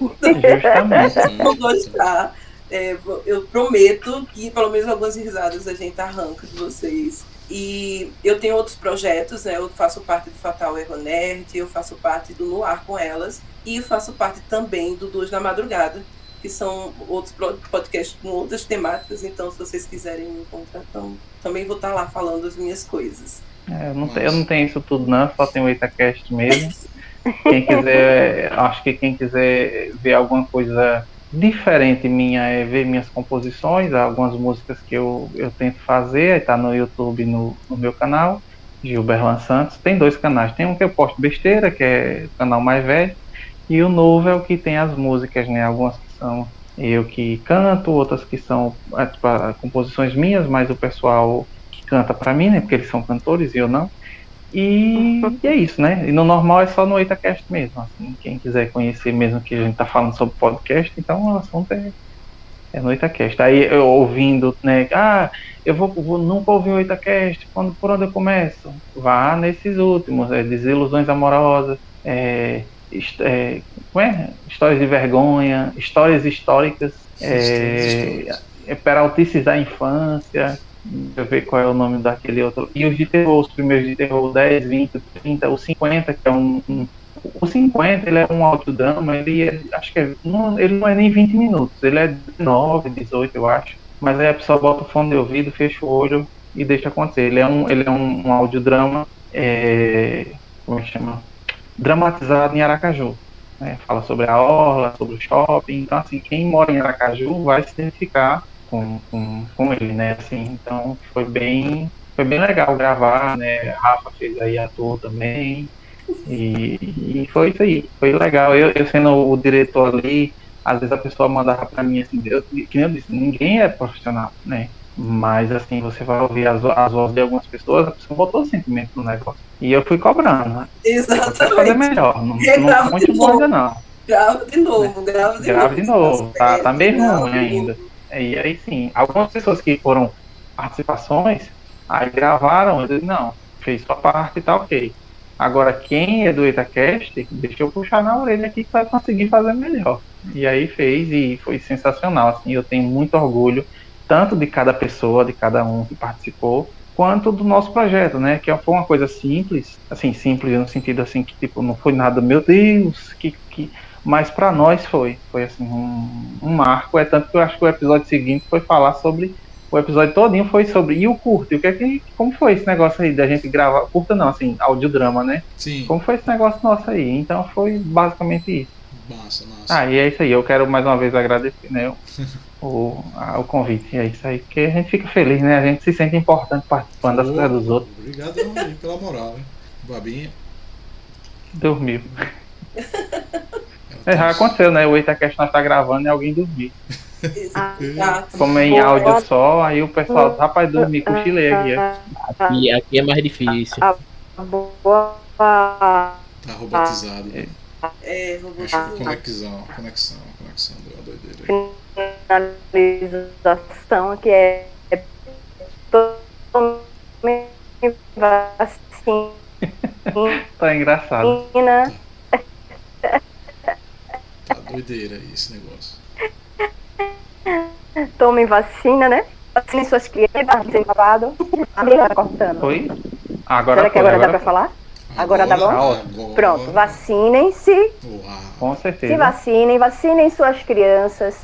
Justamente. Vou gostar. É, eu prometo que pelo menos algumas risadas a gente arranca de vocês. E eu tenho outros projetos, né? Eu faço parte do Fatal Erro Nerd, eu faço parte do No Ar com Elas e faço parte também do Duas da Madrugada, que são outros podcasts com outras temáticas. Então, se vocês quiserem me encontrar, então, também vou estar lá falando as minhas coisas. É, eu, não tenho, eu não tenho isso tudo não, só tenho o Itacast mesmo. Quem quiser, acho que quem quiser ver alguma coisa diferente minha é ver minhas composições, algumas músicas que eu, eu tento fazer, aí tá no YouTube no, no meu canal, Gilberlan Santos. Tem dois canais, tem um que eu posto besteira, que é o canal mais velho, e o novo é o que tem as músicas, né? Algumas que são eu que canto, outras que são é, tipo, composições minhas, mas o pessoal que canta pra mim, né? Porque eles são cantores e eu não. E, e é isso, né? E no normal é só no Itacast mesmo. Assim, quem quiser conhecer mesmo que a gente tá falando sobre podcast, então o assunto é, é no Itacast. Aí eu ouvindo, né? Ah, eu vou, vou nunca ouvir o Itacast, quando, por onde eu começo? Vá nesses últimos, é, Desilusões Amorosas, é, é, como é? Histórias de vergonha, histórias históricas, é, é, Peraltices da Infância, Deixa eu ver qual é o nome daquele outro. E os de terror, os primeiros de terror, 10, 20, 30, o 50, que é um. um o 50, ele é um audiodrama, ele é, acho que é, não, ele não é nem 20 minutos, ele é 19, 18, eu acho. Mas aí a pessoa bota o fone de ouvido, fecha o olho e deixa acontecer. Ele é um, ele é um, um audiodrama, é, como é que chama? Dramatizado em Aracaju. né? Fala sobre a orla, sobre o shopping. Então, assim, quem mora em Aracaju vai se identificar com, com, com ele, né? Assim, então foi bem, foi bem legal gravar, né? A Rafa fez aí ator também. E, e foi isso aí, foi legal. Eu, eu sendo o diretor ali, às vezes a pessoa mandava pra mim assim, eu, que nem eu disse, ninguém é profissional, né? Mas assim, você vai ouvir as, as vozes de algumas pessoas, a pessoa botou sentimento no negócio. E eu fui cobrando, né? Pode fazer Exatamente. melhor, não, Grava não muito de bom novo. ainda não. Grava de novo, grava de Grava novo. de novo, tá, tá Grava ruim ainda. novo. E aí sim, algumas pessoas que foram participações, aí gravaram, eu disse, não, fez sua parte e tá ok. Agora, quem é do EitaCast, deixa eu puxar na orelha aqui que vai conseguir fazer melhor. E aí fez e foi sensacional. Assim, eu tenho muito orgulho, tanto de cada pessoa, de cada um que participou, quanto do nosso projeto, né? Que foi uma coisa simples, assim, simples no sentido assim que tipo não foi nada, meu Deus, que, que... mas para nós foi, foi assim um, um marco. É tanto que eu acho que o episódio seguinte foi falar sobre o episódio todinho foi sobre e o curto. E o que é que como foi esse negócio aí da gente gravar curta não, assim, audiodrama, né? Sim. Como foi esse negócio nosso aí? Então foi basicamente isso. Massa, massa. Ah, e é isso aí. Eu quero mais uma vez agradecer, né? o, a, o convite. É isso aí, porque a gente fica feliz, né? A gente se sente importante participando das coisas dos outros. Obrigadão aí pela moral, hein? Babinha. Dormiu. É, já tá- aconteceu, né? O Itacast nós tá gravando e alguém dormiu. Exato. Como é em áudio só, aí o pessoal, rapaz, dormi, cochilei aqui. ó. E aqui é mais difícil. Boa. Tá robotizado. né? É. Acho que conexão, conexão, conexão deu uma doideira. aí. finalização que é tome vacina, Tá engraçado. Doideira aí esse negócio. tome vacina, né? Vacine suas crianças, sem babado. Amiga, tá cortando. Foi? Agora Será que foi, agora dá agora pra falar? Agora tá bom? Agora, Pronto, vacinem-se. Com se certeza. vacinem, vacinem suas crianças.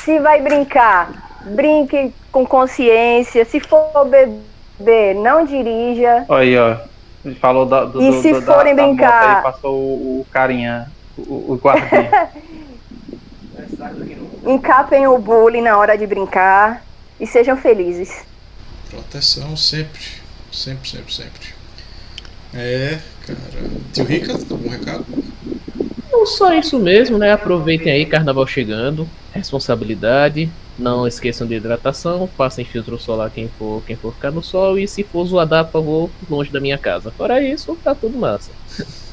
Se vai brincar, brinque com consciência. Se for beber, não dirija. Olha aí, ó. Ele falou da, do, E do- se do- da- forem da brincar? Aí, passou o, o carinha, o, o guardinha. Encapem o bullying na hora de brincar e sejam felizes. Proteção sempre. Sempre, sempre, sempre. É, cara. Tio Rica, algum recado? Não só isso mesmo, né? Aproveitem aí, carnaval chegando. Responsabilidade. Não esqueçam de hidratação. Passem filtro solar quem for, quem for ficar no sol. E se for zoadar, por favor, longe da minha casa. Fora isso, tá tudo massa.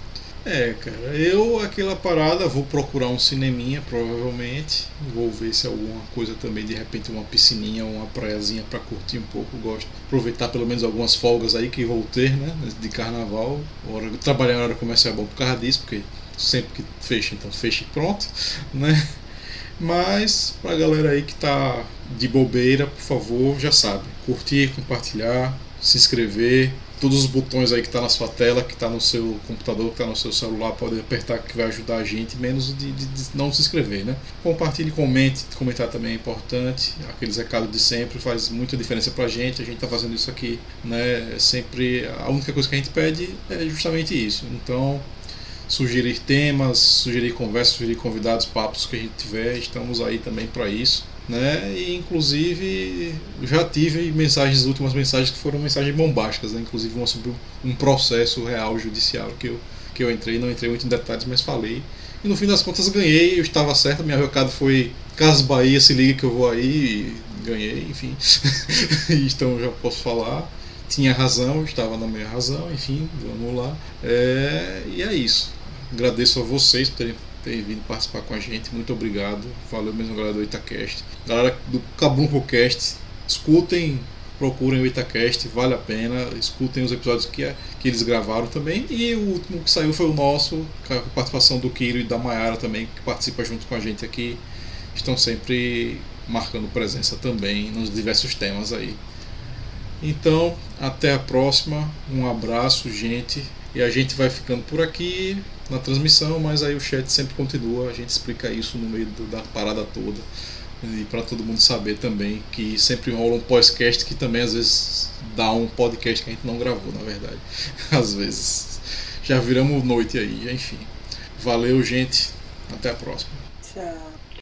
É, cara, eu aquela parada vou procurar um cineminha, provavelmente. Vou ver se alguma coisa também, de repente uma piscininha, uma praiazinha pra curtir um pouco. Gosto. Aproveitar pelo menos algumas folgas aí que vou ter, né? De carnaval. Hora, trabalhar na hora comercial é bom por causa disso, porque sempre que fecha, então fecha e pronto, né? Mas pra galera aí que tá de bobeira, por favor, já sabe, curtir, compartilhar, se inscrever, todos os botões aí que tá na sua tela, que tá no seu computador, que tá no seu celular, pode apertar que vai ajudar a gente, menos de, de- de não se inscrever, né? Compartilhe, comente, comentar também é importante, aqueles recados de sempre faz muita diferença pra gente, a gente tá fazendo isso aqui, né? É sempre a única coisa que a gente pede é justamente isso. Então, sugerir temas, sugerir conversas, sugerir convidados, papos que a gente tiver, estamos aí também para isso. Né? E inclusive já tive mensagens, últimas mensagens que foram mensagens bombásticas, né? inclusive uma sobre um processo real judicial que eu, que eu entrei, não entrei muito em detalhes, mas falei. E no fim das contas ganhei, eu estava certo, minha recado foi Casas Bahia, se liga que eu vou aí, e ganhei, enfim. então já posso falar. Tinha razão, estava na minha razão, enfim, vamos lá. É, e é isso. Agradeço a vocês por terem, terem vindo participar com a gente. Muito obrigado. Valeu mesmo, galera do Itacast. Galera do Cabuncocast, escutem, procurem o Itacast, vale a pena. Escutem os episódios que, que eles gravaram também. E o último que saiu foi o nosso, com a participação do Kiro e da Mayara também, que participa junto com a gente aqui. Estão sempre marcando presença também nos diversos temas aí. Então, até a próxima. Um abraço, gente. E a gente vai ficando por aqui na transmissão, mas aí o chat sempre continua. A gente explica isso no meio do- da parada toda. E para todo mundo saber também que sempre rola um podcast que também às vezes dá um podcast que a gente não gravou, na verdade. Às vezes. Já viramos noite aí, enfim. Valeu, gente. Até a próxima. Tchau.